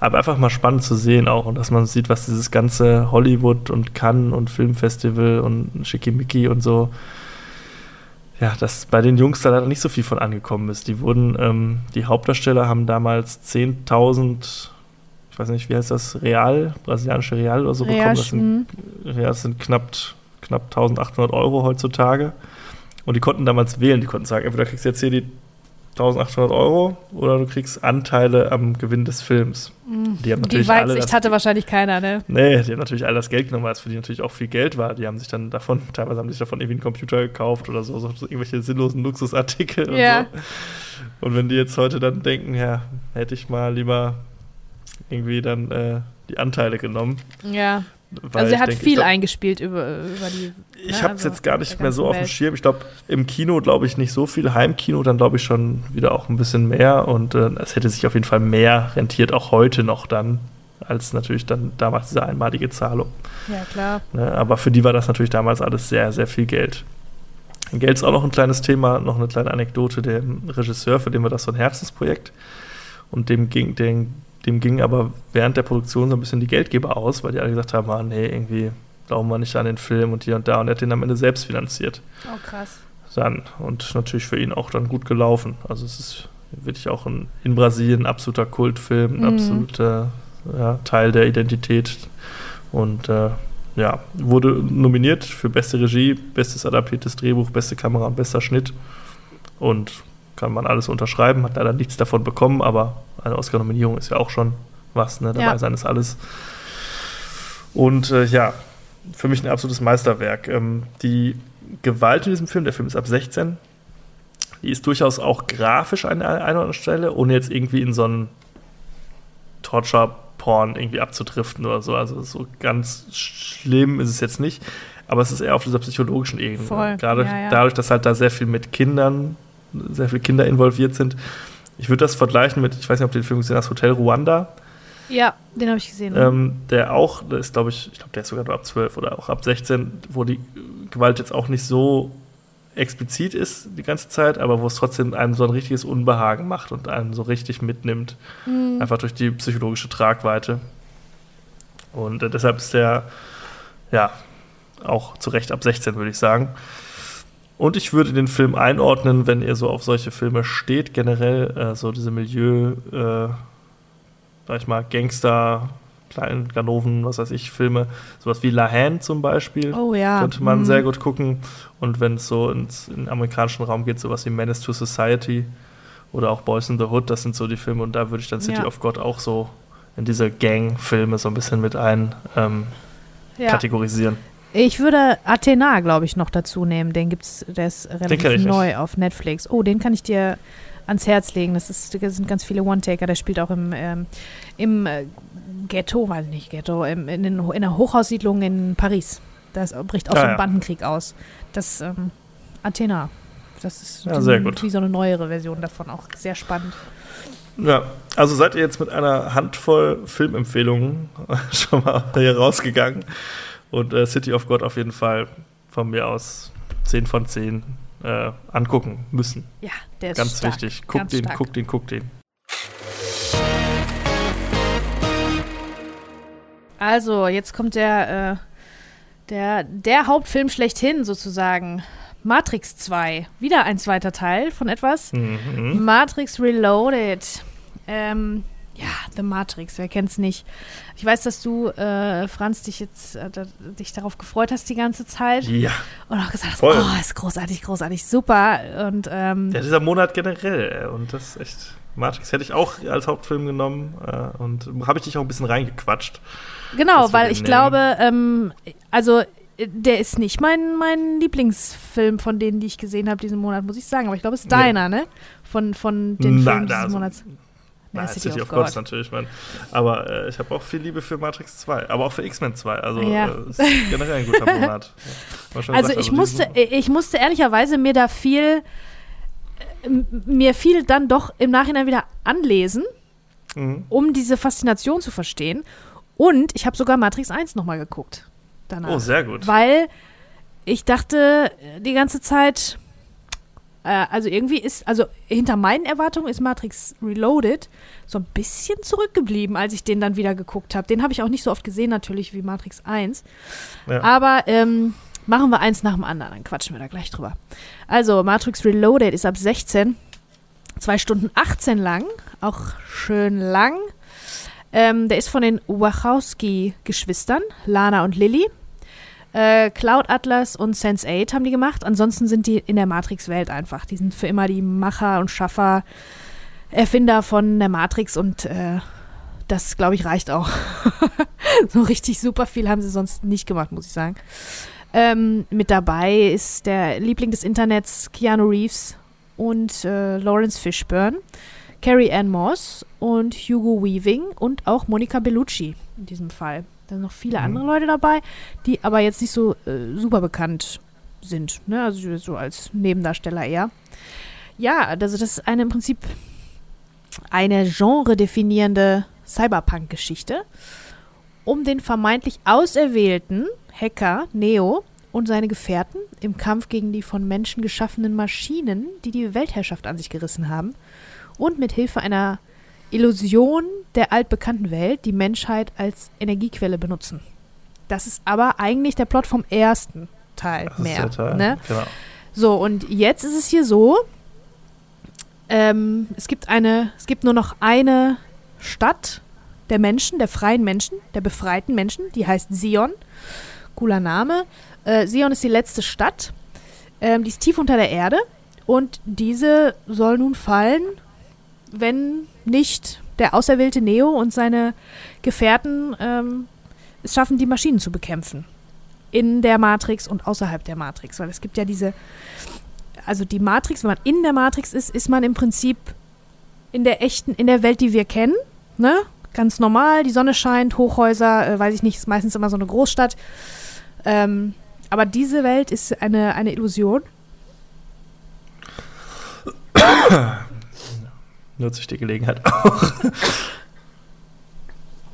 Aber einfach mal spannend zu sehen auch und dass man sieht, was dieses ganze Hollywood und Cannes und Filmfestival und Schickimicki und so, ja, dass bei den Jungs da leider nicht so viel von angekommen ist. Die wurden, ähm, die Hauptdarsteller haben damals 10.000, ich weiß nicht, wie heißt das, Real, brasilianische Real oder so bekommen.
Ja,
Das sind ja, das sind knapp, knapp 1800 Euro heutzutage. Und die konnten damals wählen. Die konnten sagen, entweder kriegst du jetzt hier die 1800 Euro oder du kriegst Anteile am Gewinn des Films. Die haben
Die
natürlich
Weitsicht
das,
hatte wahrscheinlich keiner, ne?
Nee, die haben natürlich alle das Geld genommen, weil es für die natürlich auch viel Geld war. Die haben sich dann davon, teilweise haben sich davon irgendwie einen Computer gekauft oder so, so, irgendwelche sinnlosen Luxusartikel
Ja.
und so. Und wenn die jetzt heute dann denken, ja, hätte ich mal lieber irgendwie dann äh, die Anteile genommen.
Ja.
weil
Also er
ich
hat
denke, ich
viel
glaub,
eingespielt über, über die.
Ich
ne,
habe es
also
jetzt gar nicht mehr so
ganzen
auf dem
Welt.
Schirm. Ich glaube, im Kino glaube ich nicht so viel. Heimkino dann glaube ich schon wieder auch ein bisschen mehr. Und äh, es hätte sich auf jeden Fall mehr rentiert, auch heute noch dann, als natürlich dann damals diese einmalige Zahlung.
Ja, klar.
Ne? Aber für die war das natürlich damals alles sehr, sehr viel Geld. Geld ist auch noch ein kleines Thema, noch eine kleine Anekdote. Der Regisseur, für den war das so ein Herzensprojekt. Und dem ging, dem, dem ging aber während der Produktion so ein bisschen die Geldgeber aus, weil die alle gesagt haben, ah, nee, irgendwie glauben wir nicht an den Film und hier und da. Und er hat den am Ende selbst finanziert.
Oh, krass.
Dann. Und natürlich für ihn auch dann gut gelaufen. Also es ist wirklich auch ein, in Brasilien ein absoluter Kultfilm, ein
Mhm.
absoluter ja, Teil der Identität. Und äh, ja, wurde nominiert für beste Regie, bestes adaptiertes Drehbuch, beste Kamera und bester Schnitt. Und kann man alles unterschreiben, hat leider nichts davon bekommen, aber eine Oscar-Nominierung ist ja auch schon was, ne? Dabei ja. sein ist alles. Und äh, ja, für mich ein absolutes Meisterwerk. Ähm, die Gewalt in diesem Film, der Film ist ab 16, die ist durchaus auch grafisch an einer, anderen Stelle, ohne jetzt irgendwie in so einen Torture-Porn irgendwie abzudriften oder so. Also so ganz schlimm ist es jetzt nicht, aber es ist eher auf dieser psychologischen Ebene. Voll. Gerade ja, ja. dadurch, dass halt da sehr viel mit Kindern, sehr viele Kinder involviert sind. Ich würde das vergleichen mit, ich weiß nicht, ob du den Film gesehen hast, Hotel Ruanda.
Ja, den habe ich gesehen.
Ähm, der auch, der ist, glaube ich, ich glaube, der ist sogar nur ab 12 oder auch ab 16, wo die Gewalt jetzt auch nicht so explizit ist die ganze Zeit, aber wo es trotzdem einem so ein richtiges Unbehagen macht und einen so richtig mitnimmt. Mhm. Einfach durch die psychologische Tragweite. Und äh, deshalb ist der, ja, auch zu Recht ab 16, würde ich sagen. Und ich würde den Film einordnen, wenn ihr so auf solche Filme steht, generell, äh, so diese Milieu, äh, sag ich mal, Gangster, kleinen Ganoven, was weiß ich, Filme, sowas wie La Hand zum Beispiel.
Oh ja.
Könnte man mhm. sehr gut gucken. Und wenn es so ins, in den amerikanischen Raum geht, sowas wie Menace to Society oder auch Boys in the Hood, das sind so die Filme. Und da würde ich dann City ja. of God auch so in diese Gang-Filme so ein bisschen mit ein ähm, ja. kategorisieren.
Ich würde Athena, glaube ich, noch dazu nehmen. Den gibt's, der ist relativ neu nicht. auf Netflix. Oh, den kann ich dir ans Herz legen. Das, ist, das sind ganz viele One-Taker. Der spielt auch im, ähm, im äh, Ghetto, weiß nicht, Ghetto, im, in, in, in einer Hochhaussiedlung in Paris. Da bricht auch ja, so ein. Bandenkrieg aus. Das ähm, Athena. Das ist
ja, sehr gut.
wie so eine neuere Version davon, auch sehr spannend.
Ja, also seid ihr jetzt mit einer Handvoll Filmempfehlungen schon mal hier rausgegangen. Und äh, City of God auf jeden Fall von mir aus 10 von 10 äh, angucken müssen.
Ja, der ist
Ganz
stark.
wichtig. Guck Ganz den, stark. guck den, guck den.
Also, jetzt kommt der, äh, der, der Hauptfilm schlechthin sozusagen. Matrix 2. Wieder ein zweiter Teil von etwas. Mhm. Matrix Reloaded. Ähm, ja, The Matrix, wer kennt's nicht? Ich weiß, dass du, äh, Franz, dich jetzt äh, dich darauf gefreut hast die ganze Zeit.
Ja.
Und auch gesagt hast, Voll. oh, ist großartig, großartig, super. Und, ähm,
ja, dieser Monat generell. Und das ist echt. Matrix hätte ich auch als Hauptfilm genommen äh, und habe ich dich auch ein bisschen reingequatscht.
Genau, weil ich nehmen. glaube, ähm, also der ist nicht mein, mein Lieblingsfilm von denen, die ich gesehen habe diesen Monat, muss ich sagen. Aber ich glaube, es ist deiner, nee. ne? Von, von den Na, Filmen dieses Monats.
Nein, City, City of, of God natürlich, mein. Aber äh, ich habe auch viel Liebe für Matrix 2, aber auch für X-Men 2. Also ja. äh, ist generell ein guter Monat.
also, also ich musste, ich musste ehrlicherweise mir da viel, äh, mir viel dann doch im Nachhinein wieder anlesen, mhm. um diese Faszination zu verstehen. Und ich habe sogar Matrix 1 nochmal geguckt. Danach.
Oh, sehr gut.
Weil ich dachte die ganze Zeit, äh, also irgendwie ist, also hinter meinen Erwartungen ist Matrix Reloaded so ein bisschen zurückgeblieben, als ich den dann wieder geguckt habe. Den habe ich auch nicht so oft gesehen, natürlich, wie Matrix 1. Ja. Aber ähm, machen wir eins nach dem anderen, dann quatschen wir da gleich drüber. Also, Matrix Reloaded ist ab 16, 2 Stunden 18 lang, auch schön lang. Ähm, der ist von den Wachowski-Geschwistern, Lana und Lilly. Äh, Cloud Atlas und Sense8 haben die gemacht. Ansonsten sind die in der Matrix-Welt einfach. Die sind für immer die Macher und Schaffer, Erfinder von der Matrix und äh, das, glaube ich, reicht auch. so richtig super viel haben sie sonst nicht gemacht, muss ich sagen. Ähm, mit dabei ist der Liebling des Internets, Keanu Reeves und äh, Lawrence Fishburne. Carrie Ann Moss und Hugo Weaving und auch Monica Bellucci in diesem Fall. Da sind noch viele mhm. andere Leute dabei, die aber jetzt nicht so äh, super bekannt sind. Ne? Also so als Nebendarsteller eher. Ja, also das ist eine im Prinzip eine genre-definierende Cyberpunk-Geschichte um den vermeintlich auserwählten Hacker Neo und seine Gefährten im Kampf gegen die von Menschen geschaffenen Maschinen, die die Weltherrschaft an sich gerissen haben und mit Hilfe einer Illusion der altbekannten Welt die Menschheit als Energiequelle benutzen. Das ist aber eigentlich der Plot vom ersten Teil das mehr. Ist der Teil. Ne? Genau. So, und jetzt ist es hier so, ähm, es gibt eine, es gibt nur noch eine Stadt der Menschen, der freien Menschen, der befreiten Menschen. Die heißt Sion. Cooler Name. Äh, Sion ist die letzte Stadt. Ähm, die ist tief unter der Erde. Und diese soll nun fallen, wenn nicht der auserwählte Neo und seine Gefährten ähm, es schaffen, die Maschinen zu bekämpfen. In der Matrix und außerhalb der Matrix. Weil es gibt ja diese, also die Matrix, wenn man in der Matrix ist, ist man im Prinzip in der echten, in der Welt, die wir kennen. Ne? Ganz normal, die Sonne scheint, Hochhäuser, äh, weiß ich nicht, ist meistens immer so eine Großstadt. Ähm, aber diese Welt ist eine, eine Illusion.
Nutze ich die Gelegenheit auch.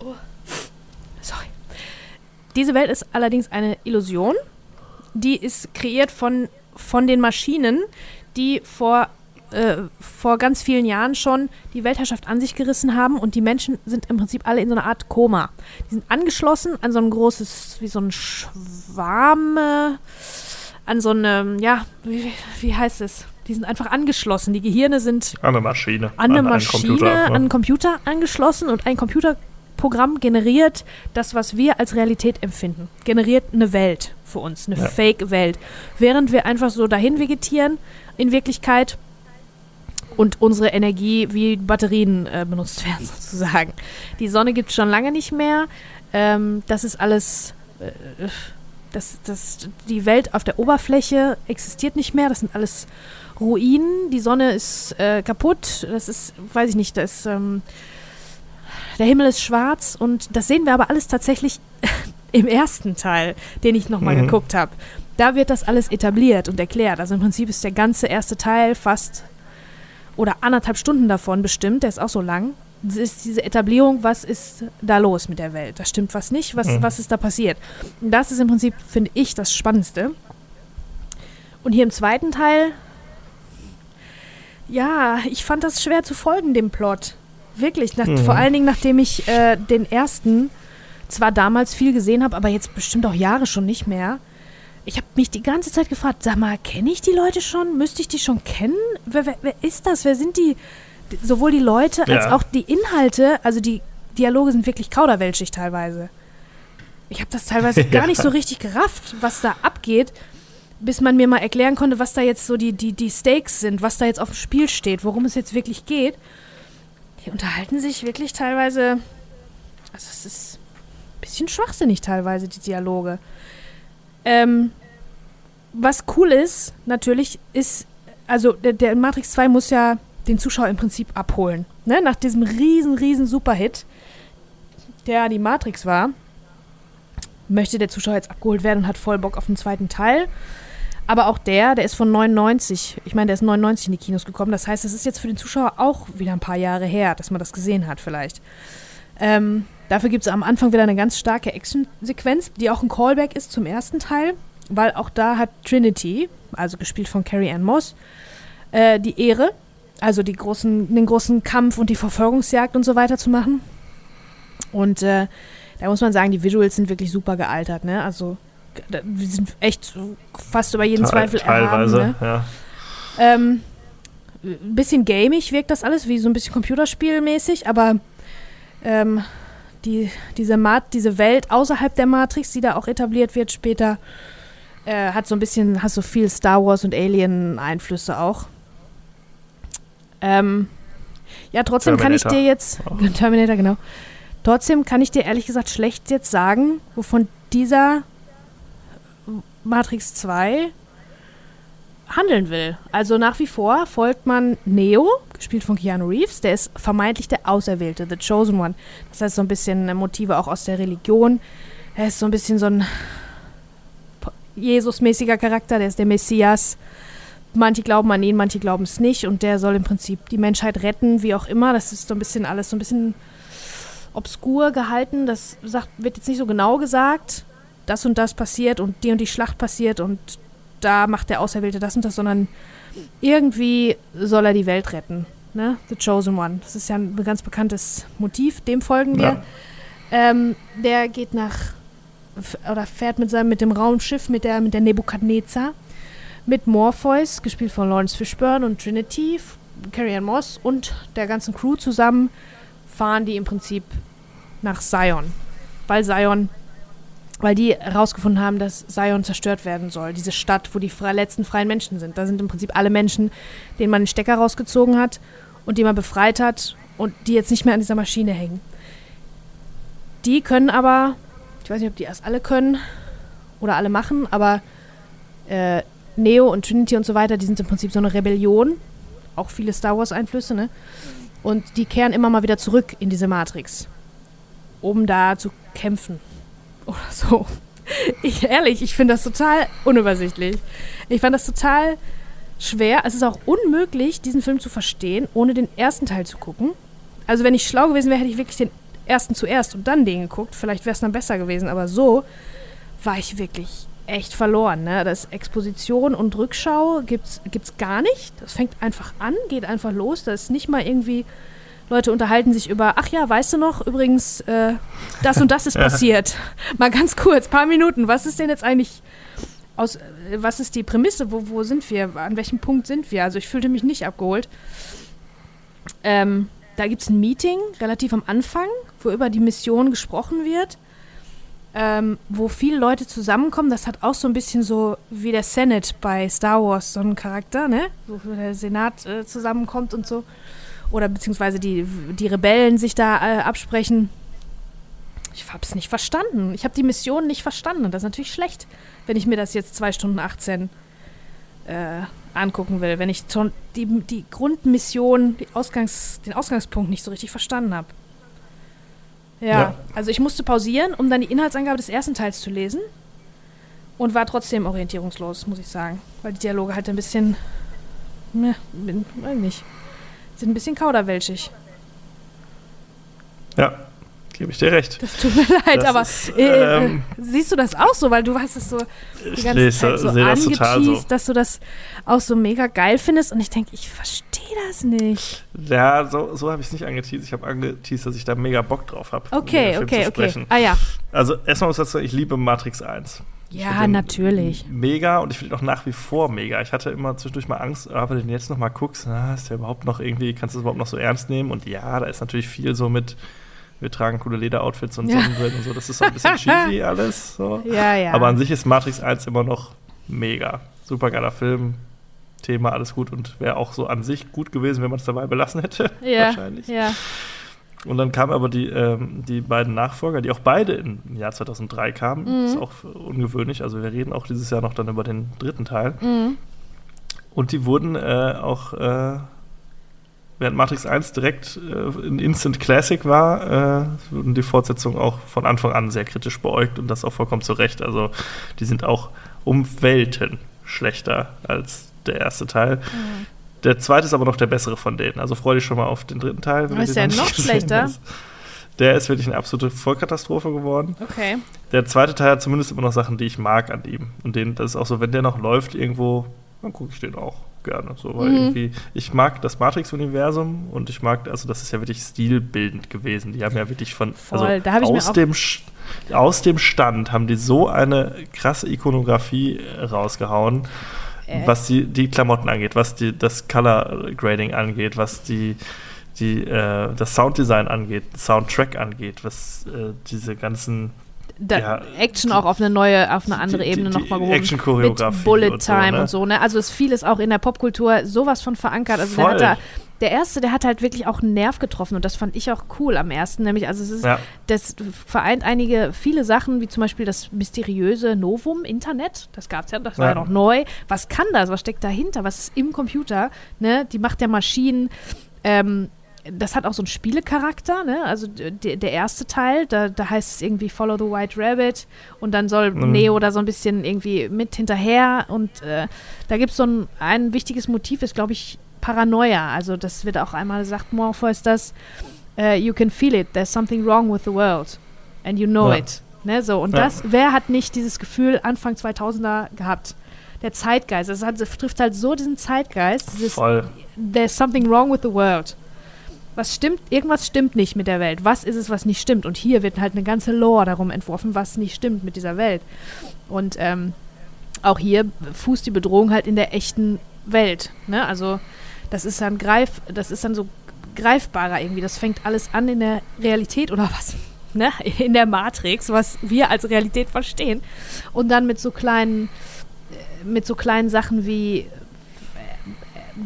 oh. Sorry. Diese Welt ist allerdings eine Illusion. Die ist kreiert von, von den Maschinen, die vor äh, vor ganz vielen Jahren schon die Weltherrschaft an sich gerissen haben und die Menschen sind im Prinzip alle in so einer Art Koma. Die sind angeschlossen an so ein großes, wie so ein Schwarm, äh, an so eine, ja, wie, wie heißt es? Die sind einfach angeschlossen. Die Gehirne sind
an eine Maschine,
an eine Maschine, Computer, ne? an einen Computer angeschlossen und ein Computerprogramm generiert das, was wir als Realität empfinden. Generiert eine Welt für uns, eine ja. Fake-Welt. Während wir einfach so dahin vegetieren, in Wirklichkeit und unsere Energie wie Batterien äh, benutzt werden, sozusagen. Die Sonne gibt es schon lange nicht mehr. Ähm, das ist alles. Äh, das, das, die Welt auf der Oberfläche existiert nicht mehr. Das sind alles Ruinen. Die Sonne ist äh, kaputt. Das ist, weiß ich nicht, das ähm, der Himmel ist schwarz und das sehen wir aber alles tatsächlich im ersten Teil, den ich nochmal mhm. geguckt habe. Da wird das alles etabliert und erklärt. Also im Prinzip ist der ganze erste Teil fast oder anderthalb Stunden davon bestimmt, der ist auch so lang, das ist diese Etablierung, was ist da los mit der Welt? Da stimmt was nicht, was, mhm. was ist da passiert? Und das ist im Prinzip, finde ich, das Spannendste. Und hier im zweiten Teil, ja, ich fand das schwer zu folgen, dem Plot. Wirklich, nach, mhm. vor allen Dingen, nachdem ich äh, den ersten zwar damals viel gesehen habe, aber jetzt bestimmt auch Jahre schon nicht mehr ich habe mich die ganze Zeit gefragt, sag mal, kenne ich die Leute schon? Müsste ich die schon kennen? Wer, wer, wer ist das? Wer sind die? Sowohl die Leute als ja. auch die Inhalte, also die Dialoge sind wirklich kauderwelschig teilweise. Ich habe das teilweise gar nicht so richtig gerafft, was da abgeht, bis man mir mal erklären konnte, was da jetzt so die, die, die Stakes sind, was da jetzt auf dem Spiel steht, worum es jetzt wirklich geht. Die unterhalten sich wirklich teilweise. Also, es ist ein bisschen schwachsinnig teilweise, die Dialoge. Ähm, was cool ist, natürlich, ist, also der, der, Matrix 2 muss ja den Zuschauer im Prinzip abholen. Ne? Nach diesem riesen, riesen Superhit, der die Matrix war, möchte der Zuschauer jetzt abgeholt werden und hat voll Bock auf den zweiten Teil. Aber auch der, der ist von 99. Ich meine, der ist 99 in die Kinos gekommen. Das heißt, es ist jetzt für den Zuschauer auch wieder ein paar Jahre her, dass man das gesehen hat, vielleicht. Ähm, dafür gibt es am Anfang wieder eine ganz starke Action-Sequenz, die auch ein Callback ist zum ersten Teil weil auch da hat Trinity, also gespielt von Carrie Ann Moss, äh, die Ehre, also die großen, den großen Kampf und die Verfolgungsjagd und so weiter zu machen. Und äh, da muss man sagen, die Visuals sind wirklich super gealtert, ne? Also wir sind echt fast über jeden Teil, Zweifel
teilweise, erhaben, ne? ja.
Ähm, ein bisschen gamig wirkt das alles, wie so ein bisschen Computerspielmäßig, aber ähm, die, diese, Mat diese Welt außerhalb der Matrix, die da auch etabliert wird später, äh, hat so ein bisschen, hast so viel Star Wars und Alien-Einflüsse auch. Ähm, ja, trotzdem Terminator. kann ich dir jetzt. Oh. Terminator, genau. Trotzdem kann ich dir ehrlich gesagt schlecht jetzt sagen, wovon dieser Matrix 2 handeln will. Also nach wie vor folgt man Neo, gespielt von Keanu Reeves, der ist vermeintlich der Auserwählte, The Chosen One. Das heißt so ein bisschen Motive auch aus der Religion. Er ist so ein bisschen so ein Jesus-mäßiger Charakter, der ist der Messias. Manche glauben an ihn, manche glauben es nicht und der soll im Prinzip die Menschheit retten, wie auch immer. Das ist so ein bisschen alles so ein bisschen obskur gehalten. Das sagt, wird jetzt nicht so genau gesagt, das und das passiert und die und die Schlacht passiert und da macht der Auserwählte das und das, sondern irgendwie soll er die Welt retten. Ne? The Chosen One. Das ist ja ein ganz bekanntes Motiv, dem folgen wir. Ja. Ähm, der geht nach oder fährt mit seinem mit dem Raumschiff mit der mit der Nebukadnezar mit Morpheus, gespielt von Lawrence Fishburne und Trinity, Carrie Ann Moss und der ganzen Crew zusammen fahren die im Prinzip nach Zion. Weil Zion, weil die herausgefunden haben, dass Zion zerstört werden soll. Diese Stadt, wo die fre letzten freien Menschen sind. Da sind im Prinzip alle Menschen, denen man den Stecker rausgezogen hat und die man befreit hat und die jetzt nicht mehr an dieser Maschine hängen. Die können aber, ich weiß nicht, ob die erst alle können oder alle machen, aber äh, Neo und Trinity und so weiter, die sind im Prinzip so eine Rebellion. Auch viele Star Wars-Einflüsse, ne? Und die kehren immer mal wieder zurück in diese Matrix, um da zu kämpfen. Oder so. Ich, ehrlich, ich finde das total unübersichtlich. Ich fand das total schwer. Es ist auch unmöglich, diesen Film zu verstehen, ohne den ersten Teil zu gucken. Also, wenn ich schlau gewesen wäre, hätte ich wirklich den ersten zuerst und dann den geguckt. Vielleicht wäre es dann besser gewesen. Aber so war ich wirklich echt verloren. Ne? Das Exposition und Rückschau gibt's, gibt's gar nicht. Das fängt einfach an, geht einfach los. Da ist nicht mal irgendwie, Leute unterhalten sich über, ach ja, weißt du noch, übrigens, äh, das und das ist passiert. Mal ganz kurz, paar Minuten. Was ist denn jetzt eigentlich aus, äh, was ist die Prämisse? Wo, wo sind wir? An welchem Punkt sind wir? Also ich fühlte mich nicht abgeholt. Ähm, da gibt es ein Meeting relativ am Anfang, wo über die Mission gesprochen wird ähm, wo viele Leute zusammenkommen. Das hat auch so ein bisschen so wie der Senate bei Star Wars so einen Charakter, ne? Wo der Senat äh, zusammenkommt und so. Oder beziehungsweise die, die Rebellen sich da äh, absprechen. Ich hab's nicht verstanden. Ich habe die Mission nicht verstanden. Das ist natürlich schlecht, wenn ich mir das jetzt 2 Stunden 18 äh, angucken will. Wenn ich die, die Grundmission, die Ausgangs-, den Ausgangspunkt nicht so richtig verstanden habe. Ja, ja, also ich musste pausieren, um dann die Inhaltsangabe des ersten Teils zu lesen. Und war trotzdem orientierungslos, muss ich sagen. Weil die Dialoge halt ein bisschen. Ne, weiß nicht. Sind ein bisschen kauderwelschig.
Ja, gebe ich dir recht.
Das tut mir leid, das aber ist, äh, ähm, siehst du das auch so? Weil du hast es so die ganze lese, Zeit so angeteased, so. dass du das auch so mega geil findest. Und ich denke, ich verstehe das nicht.
Ja, so, so habe ich es nicht angeteased. Ich habe angeteased, dass ich da mega Bock drauf habe.
Okay, okay, okay. Ah ja.
Also erstmal muss ich sagen, ich liebe Matrix 1.
Ja, natürlich.
Mega und ich finde ihn auch nach wie vor mega. Ich hatte immer zwischendurch mal Angst, aber wenn du jetzt noch mal guckst, na, ist der überhaupt noch irgendwie, kannst du das überhaupt noch so ernst nehmen? Und ja, da ist natürlich viel so mit, wir tragen coole Lederoutfits und Sonnenbrillen und so. Das ist so ein bisschen cheesy alles. So.
Ja, ja.
Aber an sich ist Matrix 1 immer noch mega. Super geiler Film, Thema, alles gut und wäre auch so an sich gut gewesen, wenn man es dabei belassen hätte.
Ja, wahrscheinlich. Ja.
Und dann kamen aber die, ähm, die beiden Nachfolger, die auch beide im Jahr 2003 kamen. Mhm. Das ist auch ungewöhnlich. Also wir reden auch dieses Jahr noch dann über den dritten Teil. Mhm. Und die wurden äh, auch, äh, während Matrix 1 direkt äh, ein Instant Classic war, äh, wurden die Fortsetzungen auch von Anfang an sehr kritisch beäugt und das auch vollkommen zu Recht. Also die sind auch um Welten schlechter als der erste Teil. Mhm. Der zweite ist aber noch der bessere von denen. Also freue dich schon mal auf den dritten Teil.
ist der noch schlechter?
Hast. Der ist wirklich eine absolute Vollkatastrophe geworden.
Okay.
Der zweite Teil hat zumindest immer noch Sachen, die ich mag an ihm. Und den, das ist auch so, wenn der noch läuft irgendwo, dann gucke ich den auch gerne. So, weil mhm. irgendwie, ich mag das Matrix-Universum und ich mag, also das ist ja wirklich stilbildend gewesen. Die haben ja wirklich von,
Voll, also
aus dem aus dem Stand haben die so eine krasse Ikonografie rausgehauen. Äh. was die, die Klamotten angeht, was die, das Color Grading angeht, was die, die, äh, das Sounddesign angeht, Soundtrack angeht, was äh, diese ganzen
ja, Action auch auf eine neue, auf eine andere die, Ebene nochmal gehoben.
Action Choreografie.
Mit Bullet Time und so, ne? und so, ne? Also ist vieles auch in der Popkultur sowas von verankert. Also Voll. der hat da der erste, der hat halt wirklich auch einen Nerv getroffen und das fand ich auch cool am ersten. Nämlich, also es ist, ja. das vereint einige, viele Sachen, wie zum Beispiel das mysteriöse Novum Internet. Das gab es ja, das ja. war ja noch neu. Was kann das? Was steckt dahinter? Was ist im Computer? Ne? Die Macht der Maschinen. Ähm, das hat auch so einen Spielecharakter, ne? Also der erste Teil, da, da heißt es irgendwie Follow the White Rabbit und dann soll mhm. Neo da so ein bisschen irgendwie mit hinterher und äh, da gibt es so ein, ein wichtiges Motiv, ist glaube ich Paranoia. Also das wird auch einmal gesagt, Morpheus, dass uh, you can feel it, there's something wrong with the world and you know ja. it. Ne, so. Und ja. das, wer hat nicht dieses Gefühl Anfang 2000er gehabt? Der Zeitgeist. Das, hat, das trifft halt so diesen Zeitgeist. Dieses,
Voll.
There's something wrong with the world. Was stimmt, irgendwas stimmt nicht mit der Welt. Was ist es, was nicht stimmt? Und hier wird halt eine ganze Lore darum entworfen, was nicht stimmt mit dieser Welt. Und ähm, auch hier fußt die Bedrohung halt in der echten Welt. Ne? Also das ist dann greif, das ist dann so greifbarer irgendwie. Das fängt alles an in der Realität oder was? ne, in der Matrix, was wir als Realität verstehen. Und dann mit so kleinen, äh, mit so kleinen Sachen wie, äh,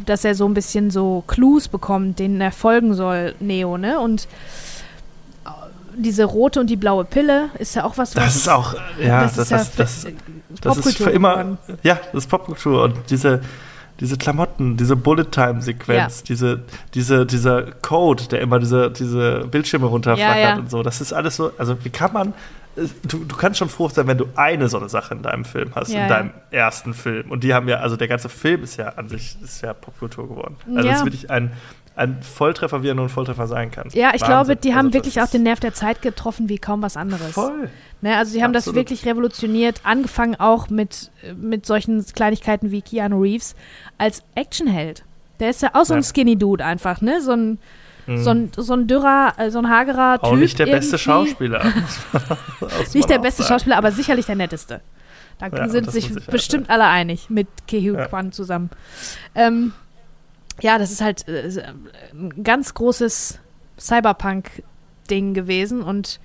dass er so ein bisschen so Clues bekommt, denen er folgen soll, Neo, ne? Und äh, diese rote und die blaue Pille ist ja auch was, was
Das ist auch, ja,
das,
das,
ist ja
das, das, das ist für immer,
geworden.
ja, das ist Popkultur und diese, diese Klamotten, diese Bullet-Time-Sequenz,
Ja.
diese, diese, dieser Code, der immer diese, diese Bildschirme runterflackert
Ja, ja.
und so, das ist alles so, also wie kann man, du, du kannst schon froh sein, wenn du eine so eine Sache in deinem Film hast, in deinem ersten Film und die haben ja, also der ganze Film ist ja an sich, ist ja Popkultur geworden. Also
Ja.
das ist wirklich ein, ein Volltreffer, wie er nur ein Volltreffer sein kann.
Ja, ich
Wahnsinn.
glaube, die haben
Also
wirklich auch den Nerv der Zeit getroffen wie kaum was anderes.
Voll.
Ne, also sie haben das
Absolut.
wirklich revolutioniert, angefangen auch mit, äh, mit solchen Kleinigkeiten wie Keanu Reeves als Actionheld. Der ist ja auch so ein
Ja.
Skinny Dude einfach, ne? So ein,
Mhm.
so ein, so ein dürrer, äh, so ein hagerer Typ.
auch nicht der beste
irgendwie.
Schauspieler. Muss
Nicht der
auch
beste
sagen.
Schauspieler, aber sicherlich der netteste. Da
Ja,
sind
das
sich
Sicherheit,
bestimmt alle einig mit Kehu
Ja.
Kwan zusammen. Ähm, ja, das ist halt äh, ein ganz großes Cyberpunk-Ding gewesen und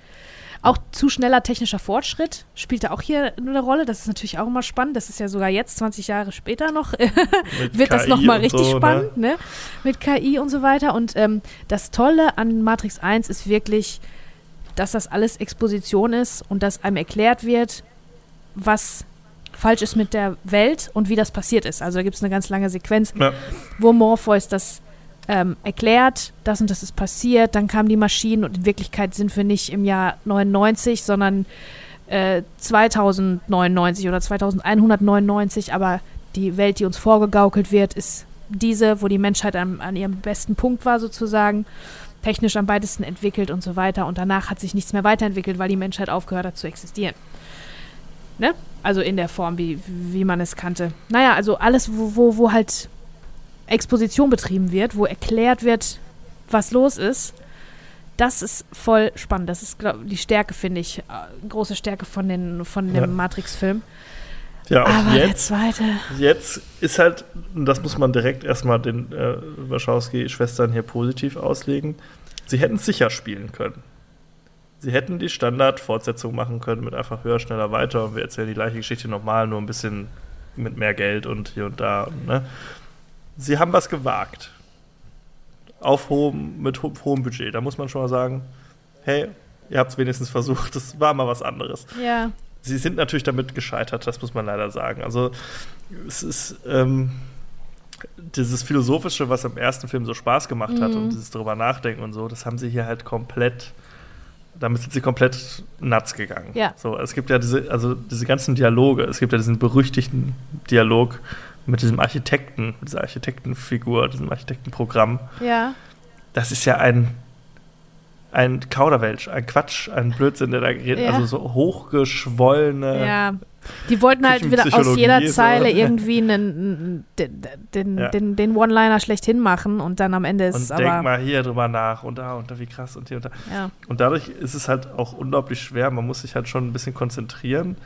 auch zu schneller technischer Fortschritt spielte auch hier eine Rolle. Das ist natürlich auch immer spannend. Das ist ja sogar jetzt, 20 Jahre später noch, wird das
KI
nochmal
und
richtig
so, ne?
spannend, ne? Mit KI und so weiter. Und ähm, das Tolle an Matrix 1 ist wirklich, dass das alles Exposition ist und dass einem erklärt wird, was falsch ist mit der Welt und wie das passiert ist. Also da gibt es eine ganz lange Sequenz,
Ja.
wo Morpheus das ähm, erklärt, das und das ist passiert, dann kamen die Maschinen und in Wirklichkeit sind wir nicht im Jahr 99, sondern äh, 2099 oder 2199, aber die Welt, die uns vorgegaukelt wird, ist diese, wo die Menschheit an, an ihrem besten Punkt war sozusagen, technisch am weitesten entwickelt und so weiter und danach hat sich nichts mehr weiterentwickelt, weil die Menschheit aufgehört hat zu existieren. Ne? Also in der Form, wie, wie man es kannte. Naja, also alles, wo, wo, wo halt Exposition betrieben wird, wo erklärt wird, was los ist, das ist voll spannend. Das ist glaub, die Stärke, finde ich. äh, Große Stärke von, den, von dem
Ja.
Matrix-Film.
Ja, und
Aber der
jetzt,
zweite.
jetzt ist halt, und das muss man direkt erstmal den äh, Wachowski-Schwestern hier positiv auslegen, sie hätten es sicher spielen können. Sie hätten die Standard-Fortsetzung machen können mit einfach höher, schneller, weiter und wir erzählen die gleiche Geschichte nochmal, nur ein bisschen mit mehr Geld und hier und da. Ne? Sie haben was gewagt. Auf hohem, mit ho hohem Budget. Da muss man schon mal sagen, hey, ihr habt es wenigstens versucht, das war mal was anderes.
Ja.
Sie sind natürlich damit gescheitert, das muss man leider sagen. Also es ist ähm, dieses Philosophische, was im ersten Film so Spaß gemacht hat
Mhm.
und dieses drüber nachdenken und so, das haben sie hier halt komplett, damit sind sie komplett nuts gegangen.
Ja.
So, es gibt ja diese, also diese ganzen Dialoge, es gibt ja diesen berüchtigten Dialog mit diesem Architekten, mit dieser Architektenfigur, diesem Architektenprogramm.
Ja.
Das ist ja ein ein Kauderwelsch, ein Quatsch, ein Blödsinn, der da geht.
Ja.
Also so hochgeschwollene.
Ja. Die wollten halt wieder aus jeder. Zeile irgendwie einen, den, den,
Ja.
den, den One-Liner schlechthin machen und dann am Ende ist
Und
es
denk
aber.
mal hier drüber nach und da und da, wie krass und hier und da.
Ja.
Und dadurch ist es halt auch unglaublich schwer. Man muss sich halt schon ein bisschen konzentrieren,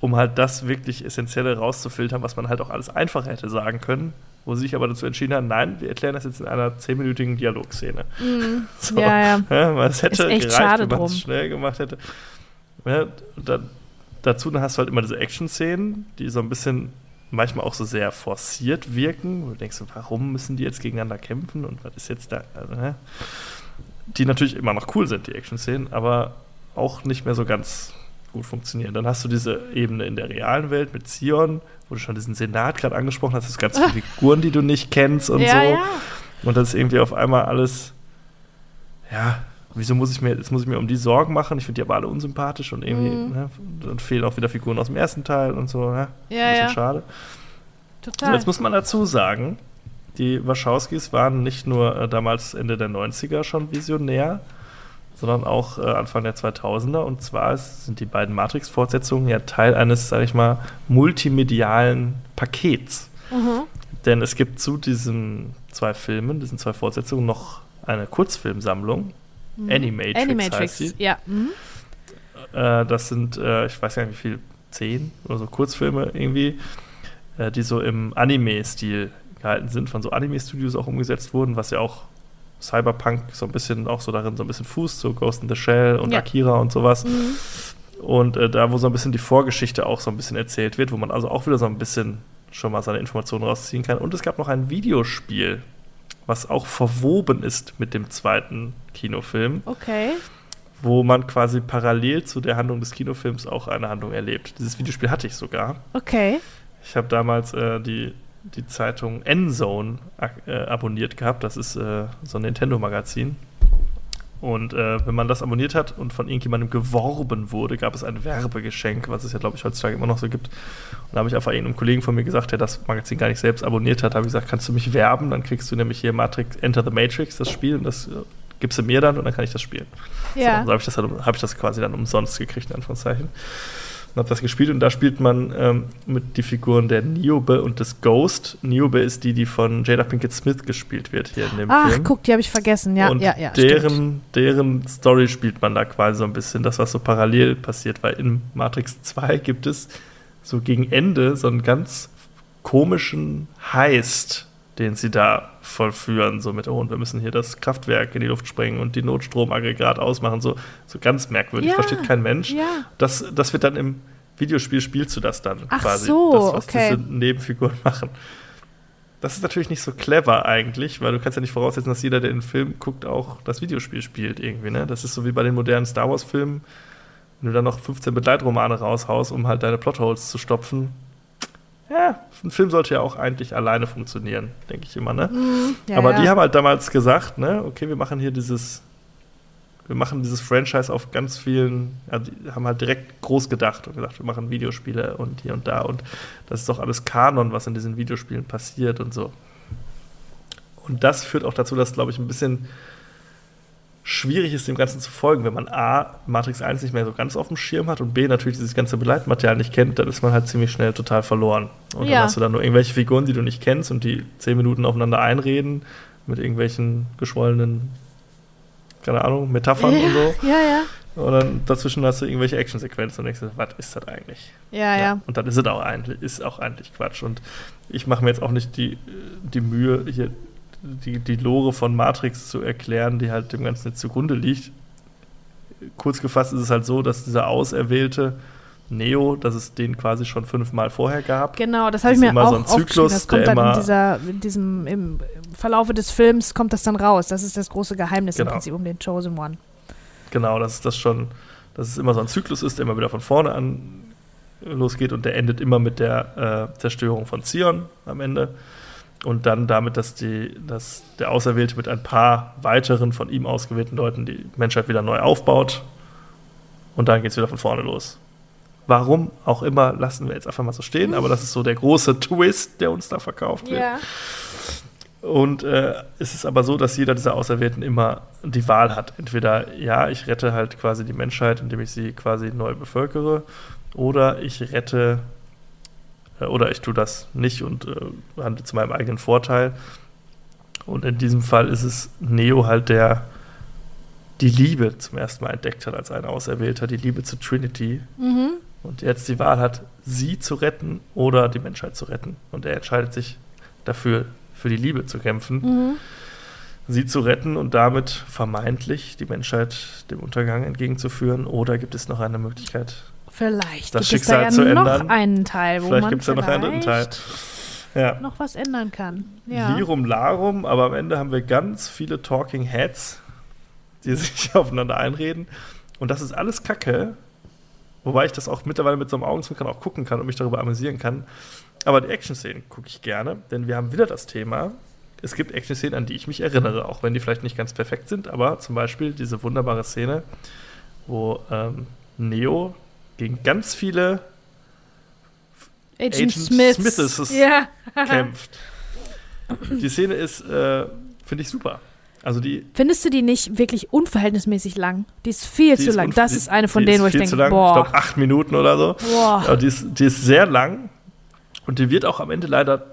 um halt das wirklich Essentielle rauszufiltern, was man halt auch alles einfacher hätte sagen können. Wo sie sich aber dazu entschieden haben, nein, wir erklären das jetzt in einer zehnminütigen Dialogszene.
Mhm.
So.
Ja, ja.
Ja, es hätte gereicht,
schade
wenn man es schnell gemacht hätte. Ja, dann, dazu dann hast du halt immer diese Action-Szenen, die so ein bisschen manchmal auch so sehr forciert wirken. Wo du denkst, warum müssen die jetzt gegeneinander kämpfen und was ist jetzt da? Also? Die natürlich immer noch cool sind, die Action-Szenen, aber auch nicht mehr so ganz gut funktionieren. Dann hast du diese Ebene in der realen Welt mit Zion, wo du schon diesen Senat gerade angesprochen hast, das sind ganz viele Figuren, die du nicht kennst und
ja,
so.
ja.
Und das ist irgendwie auf einmal alles, ja, wieso muss ich mir, jetzt muss ich mir um die Sorgen machen? Ich finde die aber alle unsympathisch und irgendwie,
Mhm.
ne, dann fehlen auch wieder Figuren aus dem ersten Teil und so, ne?
Ja,
ein bisschen
ja.
schade.
Total.
jetzt muss man dazu sagen, die Wachowskis waren nicht nur äh, damals Ende der 90er schon visionär, sondern auch äh, Anfang der 2000er. Und zwar ist- sind die beiden Matrix-Fortsetzungen ja Teil eines, sag ich mal, multimedialen Pakets.
Mhm.
Denn es gibt zu diesen zwei Filmen, diesen zwei Fortsetzungen, noch eine Kurzfilmsammlung.
Mhm.
Animatrix,
Animatrix,
heißt sie.
ja. Mhm.
Äh, das sind, äh, ich weiß gar nicht wie viel, zehn oder so Kurzfilme irgendwie, äh, die so im Anime-Stil gehalten sind, von so Anime-Studios auch umgesetzt wurden, was ja auch Cyberpunk so ein bisschen auch so darin so ein bisschen Fuß, so Ghost in the Shell und
Ja.
Akira und sowas.
Mhm.
Und äh, da, wo so ein bisschen die Vorgeschichte auch so ein bisschen erzählt wird, wo man also auch wieder so ein bisschen schon mal seine Informationen rausziehen kann. Und es gab noch ein Videospiel, was auch verwoben ist mit dem zweiten Kinofilm,
Okay.
wo man quasi parallel zu der Handlung des Kinofilms auch eine Handlung erlebt. Dieses Videospiel hatte ich sogar.
Okay.
Ich habe damals äh, die, die Zeitung N-Zone äh, abonniert gehabt. Das ist äh, so ein Nintendo-Magazin. Und äh, wenn man das abonniert hat und von irgendjemandem geworben wurde, gab es ein Werbegeschenk, was es ja, glaube ich, heutzutage immer noch so gibt. Und da habe ich einfach irgendeinem Kollegen von mir gesagt, der das Magazin gar nicht selbst abonniert hat, habe ich gesagt, kannst du mich werben? Dann kriegst du nämlich hier Matrix, Enter the Matrix, das Spiel, und das äh, gibst du mir dann und dann kann ich das spielen.
Ja.
So, so habe ich, das halt, hab ich das quasi dann umsonst gekriegt, in Anführungszeichen. Und habe das gespielt und da spielt man ähm, mit die Figuren der Niobe und des Ghost. Niobe ist die, die von Jada Pinkett Smith gespielt wird hier in dem
Ach,
Film.
guck, die habe ich vergessen. Ja,
und
ja, ja. stimmt.
deren, deren Story spielt man da quasi so ein bisschen, das, was so parallel passiert, weil in Matrix 2 gibt es so gegen Ende so einen ganz komischen Heist, den sie da vollführen, so mit, oh, und wir müssen hier das Kraftwerk in die Luft sprengen und die Notstromaggregat ausmachen, so, so ganz merkwürdig,
Ja,
versteht kein Mensch.
Ja.
Das, das wird dann im Videospiel, spielst du das dann
Ach
quasi,
so,
das, was
okay.
diese Nebenfiguren machen. Das ist natürlich nicht so clever eigentlich, weil du kannst ja nicht voraussetzen, dass jeder, der den Film guckt, auch das Videospiel spielt irgendwie, ne? Das ist so wie bei den modernen Star Wars-Filmen, wenn du dann noch 15 Begleitromane raushaust, um halt deine Plotholes zu stopfen. Ja, ein Film sollte ja auch eigentlich alleine funktionieren, denke ich immer, ne?
Mhm. Ja,
Aber
ja.
die haben halt damals gesagt, ne, okay, wir machen hier dieses, wir machen dieses Franchise auf ganz vielen, die haben halt direkt groß gedacht und gesagt, wir machen Videospiele und hier und da und das ist doch alles Kanon, was in diesen Videospielen passiert und so. Und das führt auch dazu, dass, glaube ich, ein bisschen schwierig ist, dem Ganzen zu folgen, wenn man A, Matrix 1 nicht mehr so ganz auf dem Schirm hat und B, natürlich dieses ganze Begleitmaterial nicht kennt, dann ist man halt ziemlich schnell total verloren. Und
Ja.
dann hast du dann nur irgendwelche Figuren, die du nicht kennst und die zehn Minuten aufeinander einreden mit irgendwelchen geschwollenen, keine Ahnung, Metaphern und so.
Ja, ja.
Und dann dazwischen hast du irgendwelche Actionsequenzen und denkst, was ist das eigentlich?
Ja, ja.
Und dann ist es auch eigentlich, ist auch eigentlich Quatsch. Und ich mache mir jetzt auch nicht die, die Mühe, hier die, die Lore von Matrix zu erklären, die halt dem Ganzen jetzt zugrunde liegt. Kurz gefasst ist es halt so, dass dieser auserwählte Neo, dass es den quasi schon fünfmal vorher gab.
Genau, das habe ich
ist
mir
immer
auch
so ein. Zyklus,
Das kommt dann in, dieser, in diesem, im Verlaufe des Films kommt das dann raus. Das ist das große Geheimnis im
Genau.
Prinzip um den Chosen One.
Genau, dass es das schon, dass es immer so ein Zyklus ist, der immer wieder von vorne an losgeht und der endet immer mit der äh, Zerstörung von Zion am Ende. Und dann damit, dass, die, dass der Auserwählte mit ein paar weiteren von ihm ausgewählten Leuten die Menschheit wieder neu aufbaut. Und dann geht es wieder von vorne los. Warum auch immer, lassen wir jetzt einfach mal so stehen, aber das ist so der große Twist, der uns da verkauft wird. Und äh, es ist aber so, dass jeder dieser Auserwählten immer die Wahl hat. Entweder, ja, ich rette halt quasi die Menschheit, indem ich sie quasi neu bevölkere, oder ich rette, oder ich tue das nicht und äh, handle zu meinem eigenen Vorteil. Und in diesem Fall ist es Neo halt, der die Liebe zum ersten Mal entdeckt hat als ein Auserwählter, die Liebe zu Trinity.
Mhm.
Und jetzt die Wahl hat, sie zu retten oder die Menschheit zu retten. Und er entscheidet sich dafür, für die Liebe zu kämpfen,
Mhm.
sie zu retten und damit vermeintlich die Menschheit dem Untergang entgegenzuführen. Oder gibt es noch eine Möglichkeit?
Vielleicht
Das
gibt
Schicksal
es da ja noch
ändern.
einen Teil, wo
Vielleicht
man
gibt es ja noch einen Teil.
vielleicht
Ja.
noch was ändern kann. Ja.
Lirum Larum, aber am Ende haben wir ganz viele Talking Heads, die sich aufeinander einreden. Und das ist alles Kacke. Wobei ich das auch mittlerweile mit so einem Augenzwinkern auch gucken kann und mich darüber amüsieren kann. Aber die Action-Szenen gucke ich gerne, denn wir haben wieder das Thema. Es gibt Action-Szenen, an die ich mich erinnere, auch wenn die vielleicht nicht ganz perfekt sind, aber zum Beispiel diese wunderbare Szene, wo ähm, Neo gegen ganz viele
Agent,
Agent
Smith.
Smiths ist-
Ja.
kämpft. Die Szene ist, äh, finde ich super. Also die,
Findest du die nicht wirklich unverhältnismäßig lang? Die ist viel
die
zu
ist
lang. Das
die-
ist eine von denen, wo ich denke,
lang. Ich
boah,
glaube acht Minuten oder so.
boah.
Aber die ist, die ist sehr lang und die wird auch am Ende leider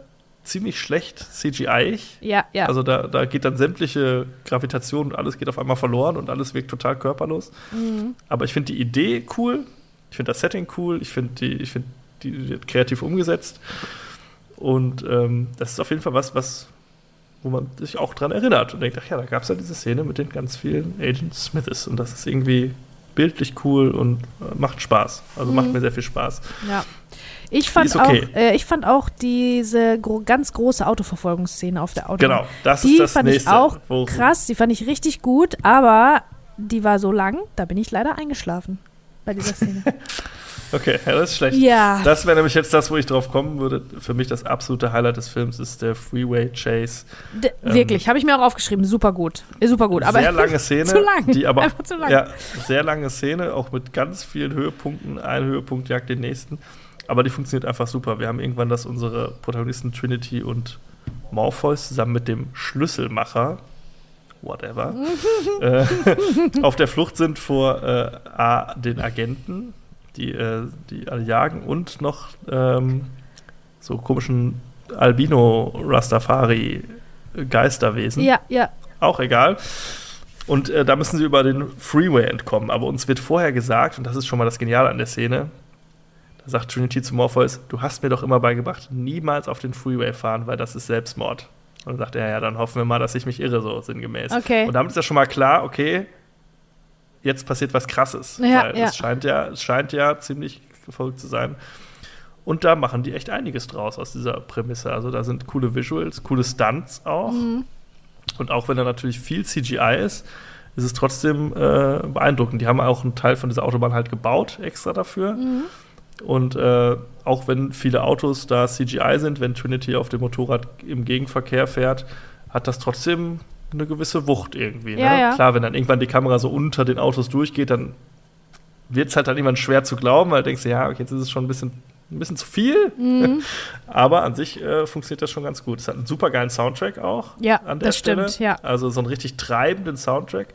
ziemlich schlecht CGI.
Ja, ja.
Also da, da geht dann sämtliche Gravitation und alles geht auf einmal verloren und alles wirkt total körperlos.
Mhm.
Aber ich finde die Idee cool, ich finde das Setting cool, ich finde die, ich finde die wird kreativ umgesetzt. Und ähm, das ist auf jeden Fall was, was wo man sich auch dran erinnert und denkt, ach ja, da gab es ja diese Szene mit den ganz vielen Agent Smiths und das ist irgendwie bildlich cool und äh, macht Spaß. Also mhm. macht mir sehr viel Spaß.
Ja. Ich fand, okay. auch, äh, ich fand auch diese gro ganz große Autoverfolgungsszene auf der Autobahn.
Genau, das
die
ist das
fand
nächste.
ich auch krass, die fand ich richtig gut, aber die war so lang, da bin ich leider eingeschlafen bei dieser Szene.
Okay, ja, das ist schlecht.
Ja.
Das wäre nämlich jetzt das, wo ich drauf kommen würde. Für mich das absolute Highlight des Films ist der Freeway Chase.
D ähm, wirklich, habe ich mir auch aufgeschrieben. Super gut. Super gut. Aber
sehr lange Szene.
zu lang.
Die aber,
Einfach zu lang.
Ja, sehr lange Szene, auch mit ganz vielen Höhepunkten. Ein Höhepunkt jagt den nächsten. Aber die funktioniert einfach super. Wir haben irgendwann, dass unsere Protagonisten Trinity und Morpheus zusammen mit dem Schlüsselmacher whatever, äh, auf der Flucht sind vor äh, A, den Agenten, die, äh, die alle jagen und noch ähm, so komischen Albino-Rastafari-Geisterwesen.
Ja, ja.
Auch egal. Und äh, da müssen sie über den Freeway entkommen. Aber uns wird vorher gesagt, und das ist schon mal das Geniale an der Szene, da sagt Trinity zu Morpheus, du hast mir doch immer beigebracht, niemals auf den Freeway fahren, weil das ist Selbstmord. Und dann sagt er, ja, dann hoffen wir mal, dass ich mich irre, so sinngemäß.
Okay.
Und damit ist ja schon mal klar, okay, jetzt passiert was Krasses.
Ja,
weil
ja.
Es, scheint ja, es scheint ja ziemlich verfolgt zu sein. Und da machen die echt einiges draus aus dieser Prämisse. Also da sind coole Visuals, coole Stunts auch.
Mhm.
Und auch wenn da natürlich viel CGI ist, ist es trotzdem äh, beeindruckend. Die haben auch einen Teil von dieser Autobahn halt gebaut, extra dafür.
Mhm.
Und äh, auch wenn viele Autos da CGI sind, wenn Trinity auf dem Motorrad im Gegenverkehr fährt, hat das trotzdem eine gewisse Wucht irgendwie.
Ja,
ne?
ja.
Klar, wenn dann irgendwann die Kamera so unter den Autos durchgeht, dann wird es halt dann irgendwann schwer zu glauben, weil du denkst, ja, okay, jetzt ist es schon ein bisschen, ein bisschen zu viel.
Mhm.
Aber an sich äh, funktioniert das schon ganz gut. Es hat einen super geilen Soundtrack auch.
Ja,
an der
das
Stelle.
stimmt, ja.
Also so einen richtig treibenden Soundtrack.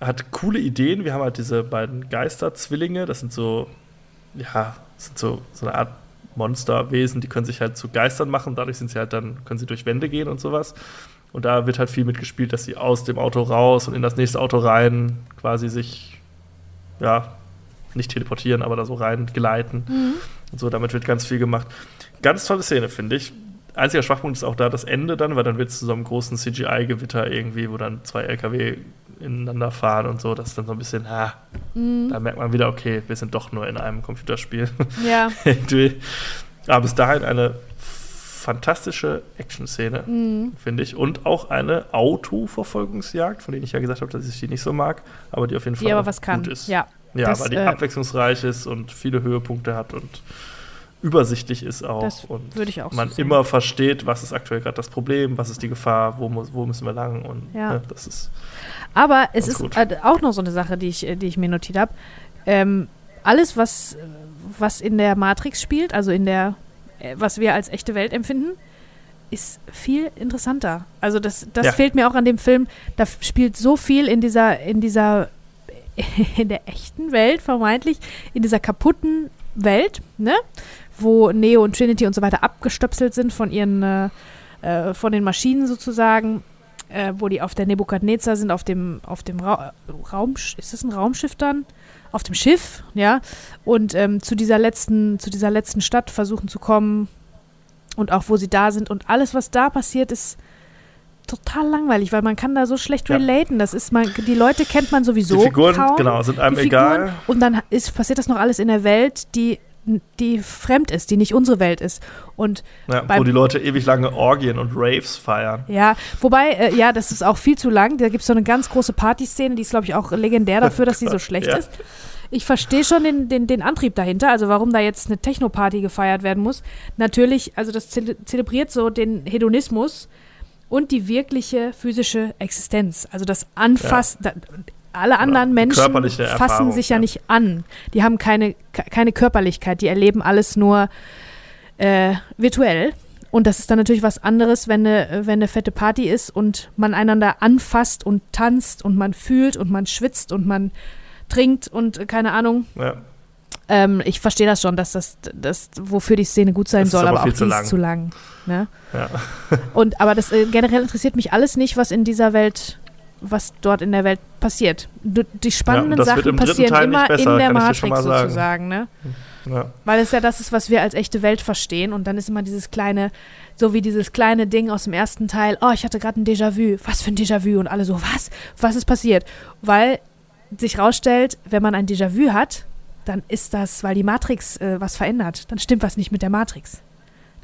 Hat coole Ideen. Wir haben halt diese beiden Geisterzwillinge. Das sind so, ja, sind so, so eine Art Monsterwesen, die können sich halt zu Geistern machen. Dadurch sind sie halt dann, können sie durch Wände gehen und sowas. Und da wird halt viel mitgespielt, dass sie aus dem Auto raus und in das nächste Auto rein quasi sich, ja, nicht teleportieren, aber da so rein gleiten.
Mhm.
Und so, damit wird ganz viel gemacht. Ganz tolle Szene, finde ich. Einziger Schwachpunkt ist auch da das Ende dann, weil dann wird es zu so einem großen CGI-Gewitter irgendwie, wo dann zwei LKW ineinander fahren und so. Das ist dann so ein bisschen, ha,
Mhm.
da merkt man wieder, okay, wir sind doch nur in einem Computerspiel.
Ja.
Aber bis dahin eine fantastische Action-Szene,
Mhm.
finde ich. Und auch eine Autoverfolgungsjagd, von denen ich ja gesagt habe, dass ich die nicht so mag, aber die auf jeden Fall
Die aber was kann.
gut ist.
Ja.
Ja,
Das,
weil die
äh,
abwechslungsreich ist und viele Höhepunkte hat und übersichtlich ist auch.
Das
und
würde ich auch so
man
sehen.
immer versteht, was ist aktuell gerade das Problem, was ist die Gefahr, wo, muss, wo müssen wir lang und
Ja.
ne, das ist
Aber es ist
gut.
auch noch so eine Sache, die ich, die ich mir notiert habe. Ähm, alles, was, was in der Matrix spielt, also in der, äh, was wir als echte Welt empfinden, ist viel interessanter. Also das, das
Ja.
fehlt mir auch an dem Film. Da spielt so viel in dieser, in dieser, in der echten Welt vermeintlich, in dieser kaputten Welt, ne? Wo Neo und Trinity und so weiter abgestöpselt sind von ihren, äh, äh, von den Maschinen sozusagen äh, wo die auf der Nebukadnezar sind, auf dem, auf dem Ra Raum, ist das ein Raumschiff dann? Auf dem Schiff, ja. Und ähm, zu dieser letzten, zu dieser letzten Stadt versuchen zu kommen und auch wo sie da sind. Und alles, was da passiert, ist total langweilig, weil man kann da so schlecht
Ja.
relaten. Das ist man, die Leute kennt man sowieso.
die Figuren,
kaum.
genau, sind einem egal.
Und dann ist, passiert das noch alles in der Welt, die, die fremd ist, die nicht unsere Welt ist. Und
Ja, wo die Leute ewig lange Orgien und Raves feiern.
Ja, wobei, äh, ja, das ist auch viel zu lang. Da gibt es so eine ganz große Partyszene, die ist, glaube ich, auch legendär dafür, dass sie so schlecht
Ja.
ist. Ich verstehe schon den, den, den Antrieb dahinter, also warum da jetzt eine Techno-Party gefeiert werden muss. Natürlich, also das zele zelebriert so den Hedonismus und die wirkliche physische Existenz. Also das Anfassen. Da, alle anderen Menschen fassen sich ja
ja.
nicht an. Die haben keine, ke- keine Körperlichkeit, die erleben alles nur äh, virtuell. Und das ist dann natürlich was anderes, wenn eine, wenn eine fette Party ist und man einander anfasst und tanzt und man fühlt und man schwitzt und man trinkt und äh, keine Ahnung.
Ja.
Ähm, ich verstehe das schon, dass das, das, wofür die Szene gut sein
ist
soll,
aber
aber, auch
viel
die
zu
ist
lang.
zu lang. Ne?
Ja.
Und aber das äh, generell interessiert mich alles nicht, was in dieser Welt, was dort in der Welt passiert. Die spannenden
wird
Sachen passieren immer
besser,
in der Matrix sozusagen. Ne? Ja. Weil es ja das ist, was wir als echte Welt verstehen. Und dann ist immer dieses kleine, so wie dieses kleine Ding aus dem ersten Teil, oh, ich hatte gerade ein Déjà-vu. Was für ein Déjà-vu? Und alle so, was? Was ist passiert? Weil sich rausstellt, wenn man ein Déjà-vu hat, dann ist das, weil die Matrix äh, was verändert. Dann stimmt was nicht mit der Matrix.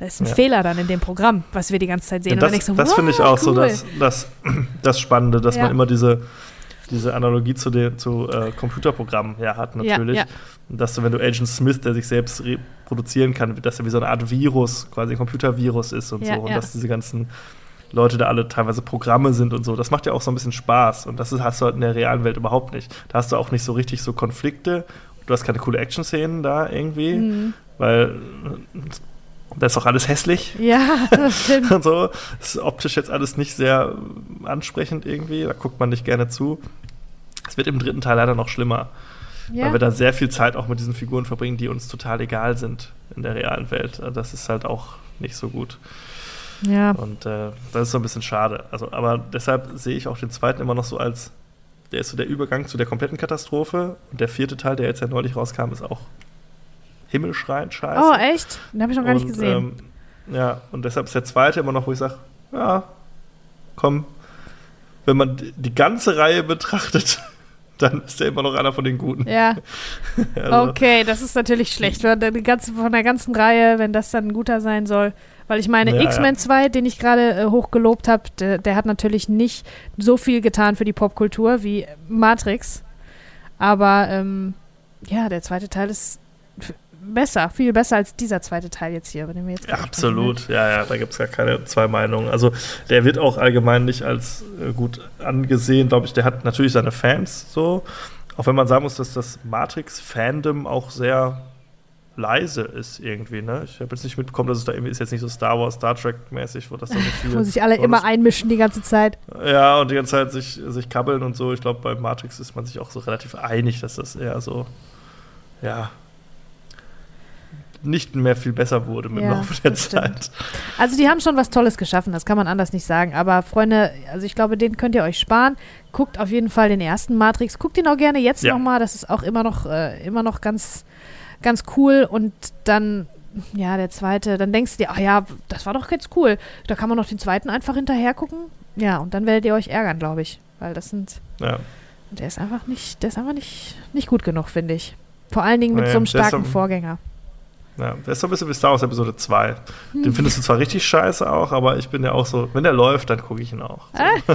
Da ist ein ja. Fehler dann in dem Programm, was wir die ganze Zeit sehen.
Ja, das, so, das finde ich auch cool. so das, das, das Spannende, dass ja. man immer diese, diese Analogie zu, den, zu äh, Computerprogrammen ja, hat, natürlich. Ja, dass du, wenn du Agent Smith, der sich selbst reproduzieren kann, dass er wie so eine Art Virus, quasi ein Computervirus ist und so. Und dass diese ganzen Leute da alle teilweise Programme sind und so. Das macht ja auch so ein bisschen Spaß. Und das ist, hast du halt in der realen Welt überhaupt nicht. Da hast du auch nicht so richtig so Konflikte. Du hast keine coole Action-Szenen da irgendwie, mhm. weil das ist auch alles hässlich.
Ja, das stimmt.
und so. Das ist optisch jetzt alles nicht sehr ansprechend irgendwie. Da guckt man nicht gerne zu. Es wird im dritten Teil leider noch schlimmer. Ja. Weil wir da sehr viel Zeit auch mit diesen Figuren verbringen, die uns total egal sind in der realen Welt. Das ist halt auch nicht so gut.
Ja.
Und äh, das ist so ein bisschen schade. Also, aber deshalb sehe ich auch den zweiten immer noch so als, der ist so der Übergang zu der kompletten Katastrophe. Und der vierte Teil, der jetzt ja neulich rauskam, ist auch himmelschreiend scheiße.
Oh, echt? Den habe ich noch gar und, nicht gesehen.
Ähm, ja, und deshalb ist der zweite immer noch, wo ich sage, ja, komm, wenn man die ganze Reihe betrachtet, dann ist er immer noch einer von den Guten.
Ja. also. Okay, das ist natürlich schlecht. Von der, ganzen, von der ganzen Reihe, wenn das dann ein guter sein soll. Weil ich meine, ja, X-Men ja. 2, den ich gerade äh, hochgelobt habe, der, der, hat natürlich nicht so viel getan für die Popkultur wie Matrix. Aber ähm, ja, der zweite Teil ist besser, viel besser als dieser zweite Teil jetzt hier, den wir jetzt
ja, Absolut, ja, ja, da gibt es gar keine zwei Meinungen. Also der wird auch allgemein nicht als äh, gut angesehen, glaube ich. Der hat natürlich seine Fans so, auch wenn man sagen muss, dass das Matrix-Fandom auch sehr leise ist irgendwie, ne? Ich habe jetzt nicht mitbekommen, dass es da irgendwie ist jetzt nicht so Star Wars, Star Trek-mäßig, wo das dann nicht viel.
wo sich alle immer einmischen die ganze Zeit.
Ja, und die ganze Zeit sich, sich kabbeln und so. Ich glaube, bei Matrix ist man sich auch so relativ einig, dass das eher so, ja, nicht mehr viel besser wurde mit ja, dem Laufe der Zeit.
Also die haben schon was Tolles geschaffen, das kann man anders nicht sagen. Aber Freunde, also ich glaube, den könnt ihr euch sparen. Guckt auf jeden Fall den ersten Matrix. Guckt ihn auch gerne jetzt ja. nochmal. Das ist auch immer noch, äh, immer noch ganz, ganz cool. Und dann, ja, der zweite, dann denkst du dir, ach ja, das war doch ganz cool. Da kann man noch den zweiten einfach hinterher gucken. Ja, und dann werdet ihr euch ärgern, glaube ich. Weil das sind.
Ja.
Der ist einfach nicht, der ist einfach nicht, nicht gut genug, finde ich. Vor allen Dingen mit nee, so einem starken Vorgänger.
Ja, der ist so ein bisschen wie Star Wars Episode 2. Den findest du zwar richtig scheiße auch, aber ich bin ja auch so, wenn der läuft, dann gucke ich ihn auch. So.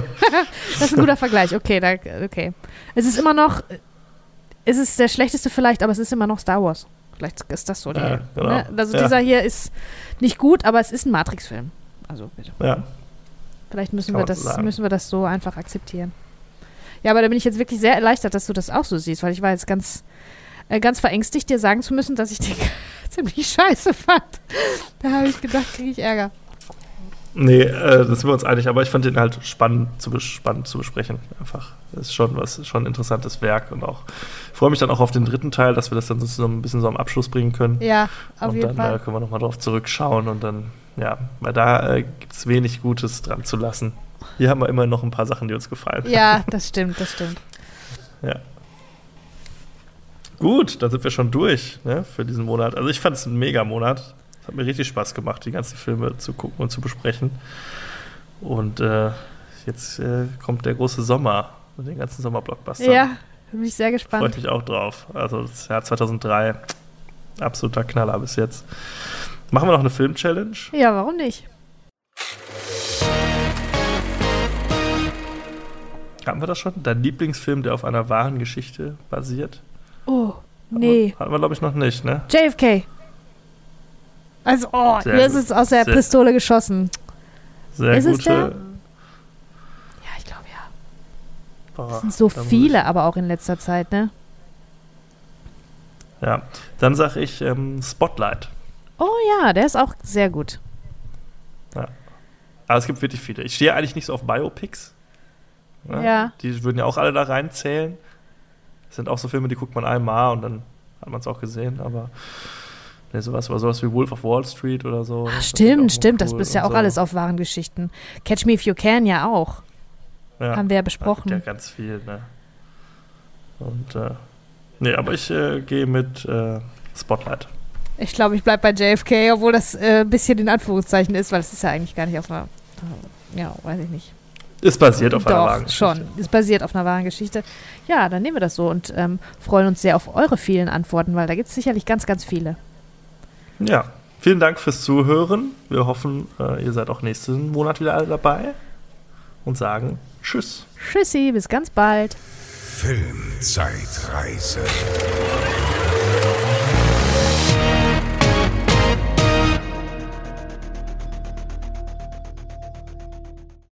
das ist ein guter Vergleich. Okay, da, okay. Es ist immer noch, es ist der schlechteste vielleicht, aber es ist immer noch Star Wars. Vielleicht ist das so. Die, ja, genau. ne? Also ja. dieser hier ist nicht gut, aber es ist ein Matrix-Film. Also bitte.
Ja.
Vielleicht müssen wir, das, müssen wir das so einfach akzeptieren. Ja, aber da bin ich jetzt wirklich sehr erleichtert, dass du das auch so siehst, weil ich war jetzt ganz, äh, ganz verängstigt, dir sagen zu müssen, dass ich den ziemlich scheiße fand. Da habe ich gedacht, kriege ich Ärger.
Nee, äh, das sind wir uns einig, aber ich fand den halt spannend zu, spannend zu besprechen. Einfach. Das ist schon was, schon ein interessantes Werk und auch freue mich dann auch auf den dritten Teil, dass wir das dann so ein bisschen so am Abschluss bringen können.
Ja, auf
und
jeden
dann,
Fall.
Und dann äh, können wir nochmal drauf zurückschauen und dann, ja, weil da äh, gibt es wenig Gutes dran zu lassen. Hier haben wir immer noch ein paar Sachen, die uns gefallen.
Ja, das stimmt, das stimmt.
ja. Gut, dann sind wir schon durch ne, für diesen Monat. Also ich fand es ein mega Monat. Es hat mir richtig Spaß gemacht, die ganzen Filme zu gucken und zu besprechen. Und äh, jetzt äh, kommt der große Sommer mit den ganzen Sommerblockbustern.
Ja, bin ich sehr gespannt.
Freue ich mich auch drauf. Also das Jahr 2003, absoluter Knaller bis jetzt. Machen wir noch eine Film-Challenge?
Ja, warum nicht?
Haben wir das schon? Dein Lieblingsfilm, der auf einer wahren Geschichte basiert?
Oh, nee.
Hatten wir, glaube ich, noch nicht, ne?
JFK. Also, oh, Sehr mir ist es aus der Sehr Pistole geschossen.
Sehr ist gute.
Ja, ich glaube ja. Boah, das sind so viele, aber auch in letzter Zeit, ne?
Ja, dann sage ich ähm, Spotlight.
Oh ja, der ist auch sehr gut.
Ja. Aber es gibt wirklich viele. Ich stehe eigentlich nicht so auf Biopics.
Ne? Ja.
Die würden ja auch alle da reinzählen. Das sind auch so Filme, die guckt man einmal und dann hat man es auch gesehen, aber ne, sowas, oder sowas wie Wolf of Wall Street oder so.
Ach, stimmt, stimmt, cool das ist ja auch so. alles auf wahren Geschichten. Catch Me If You Can ja auch. Ja, Haben wir ja besprochen.
Ja, ganz viel, ne? Und, äh, nee, aber ich äh, gehe mit äh, Spotlight.
Ich glaube, ich bleibe bei JFK, obwohl das äh, ein bisschen in Anführungszeichen ist, weil es ist ja eigentlich gar nicht auf einer, ja, weiß ich nicht.
Ist basiert auf
Doch,
einer wahren Geschichte.
schon. Ist basiert auf einer wahren Geschichte. Ja, dann nehmen wir das so und ähm, freuen uns sehr auf eure vielen Antworten, weil da gibt es sicherlich ganz, ganz viele.
Ja, vielen Dank fürs Zuhören. Wir hoffen, äh, ihr seid auch nächsten Monat wieder alle dabei und sagen Tschüss.
Tschüssi, bis ganz bald.
Filmzeitreise.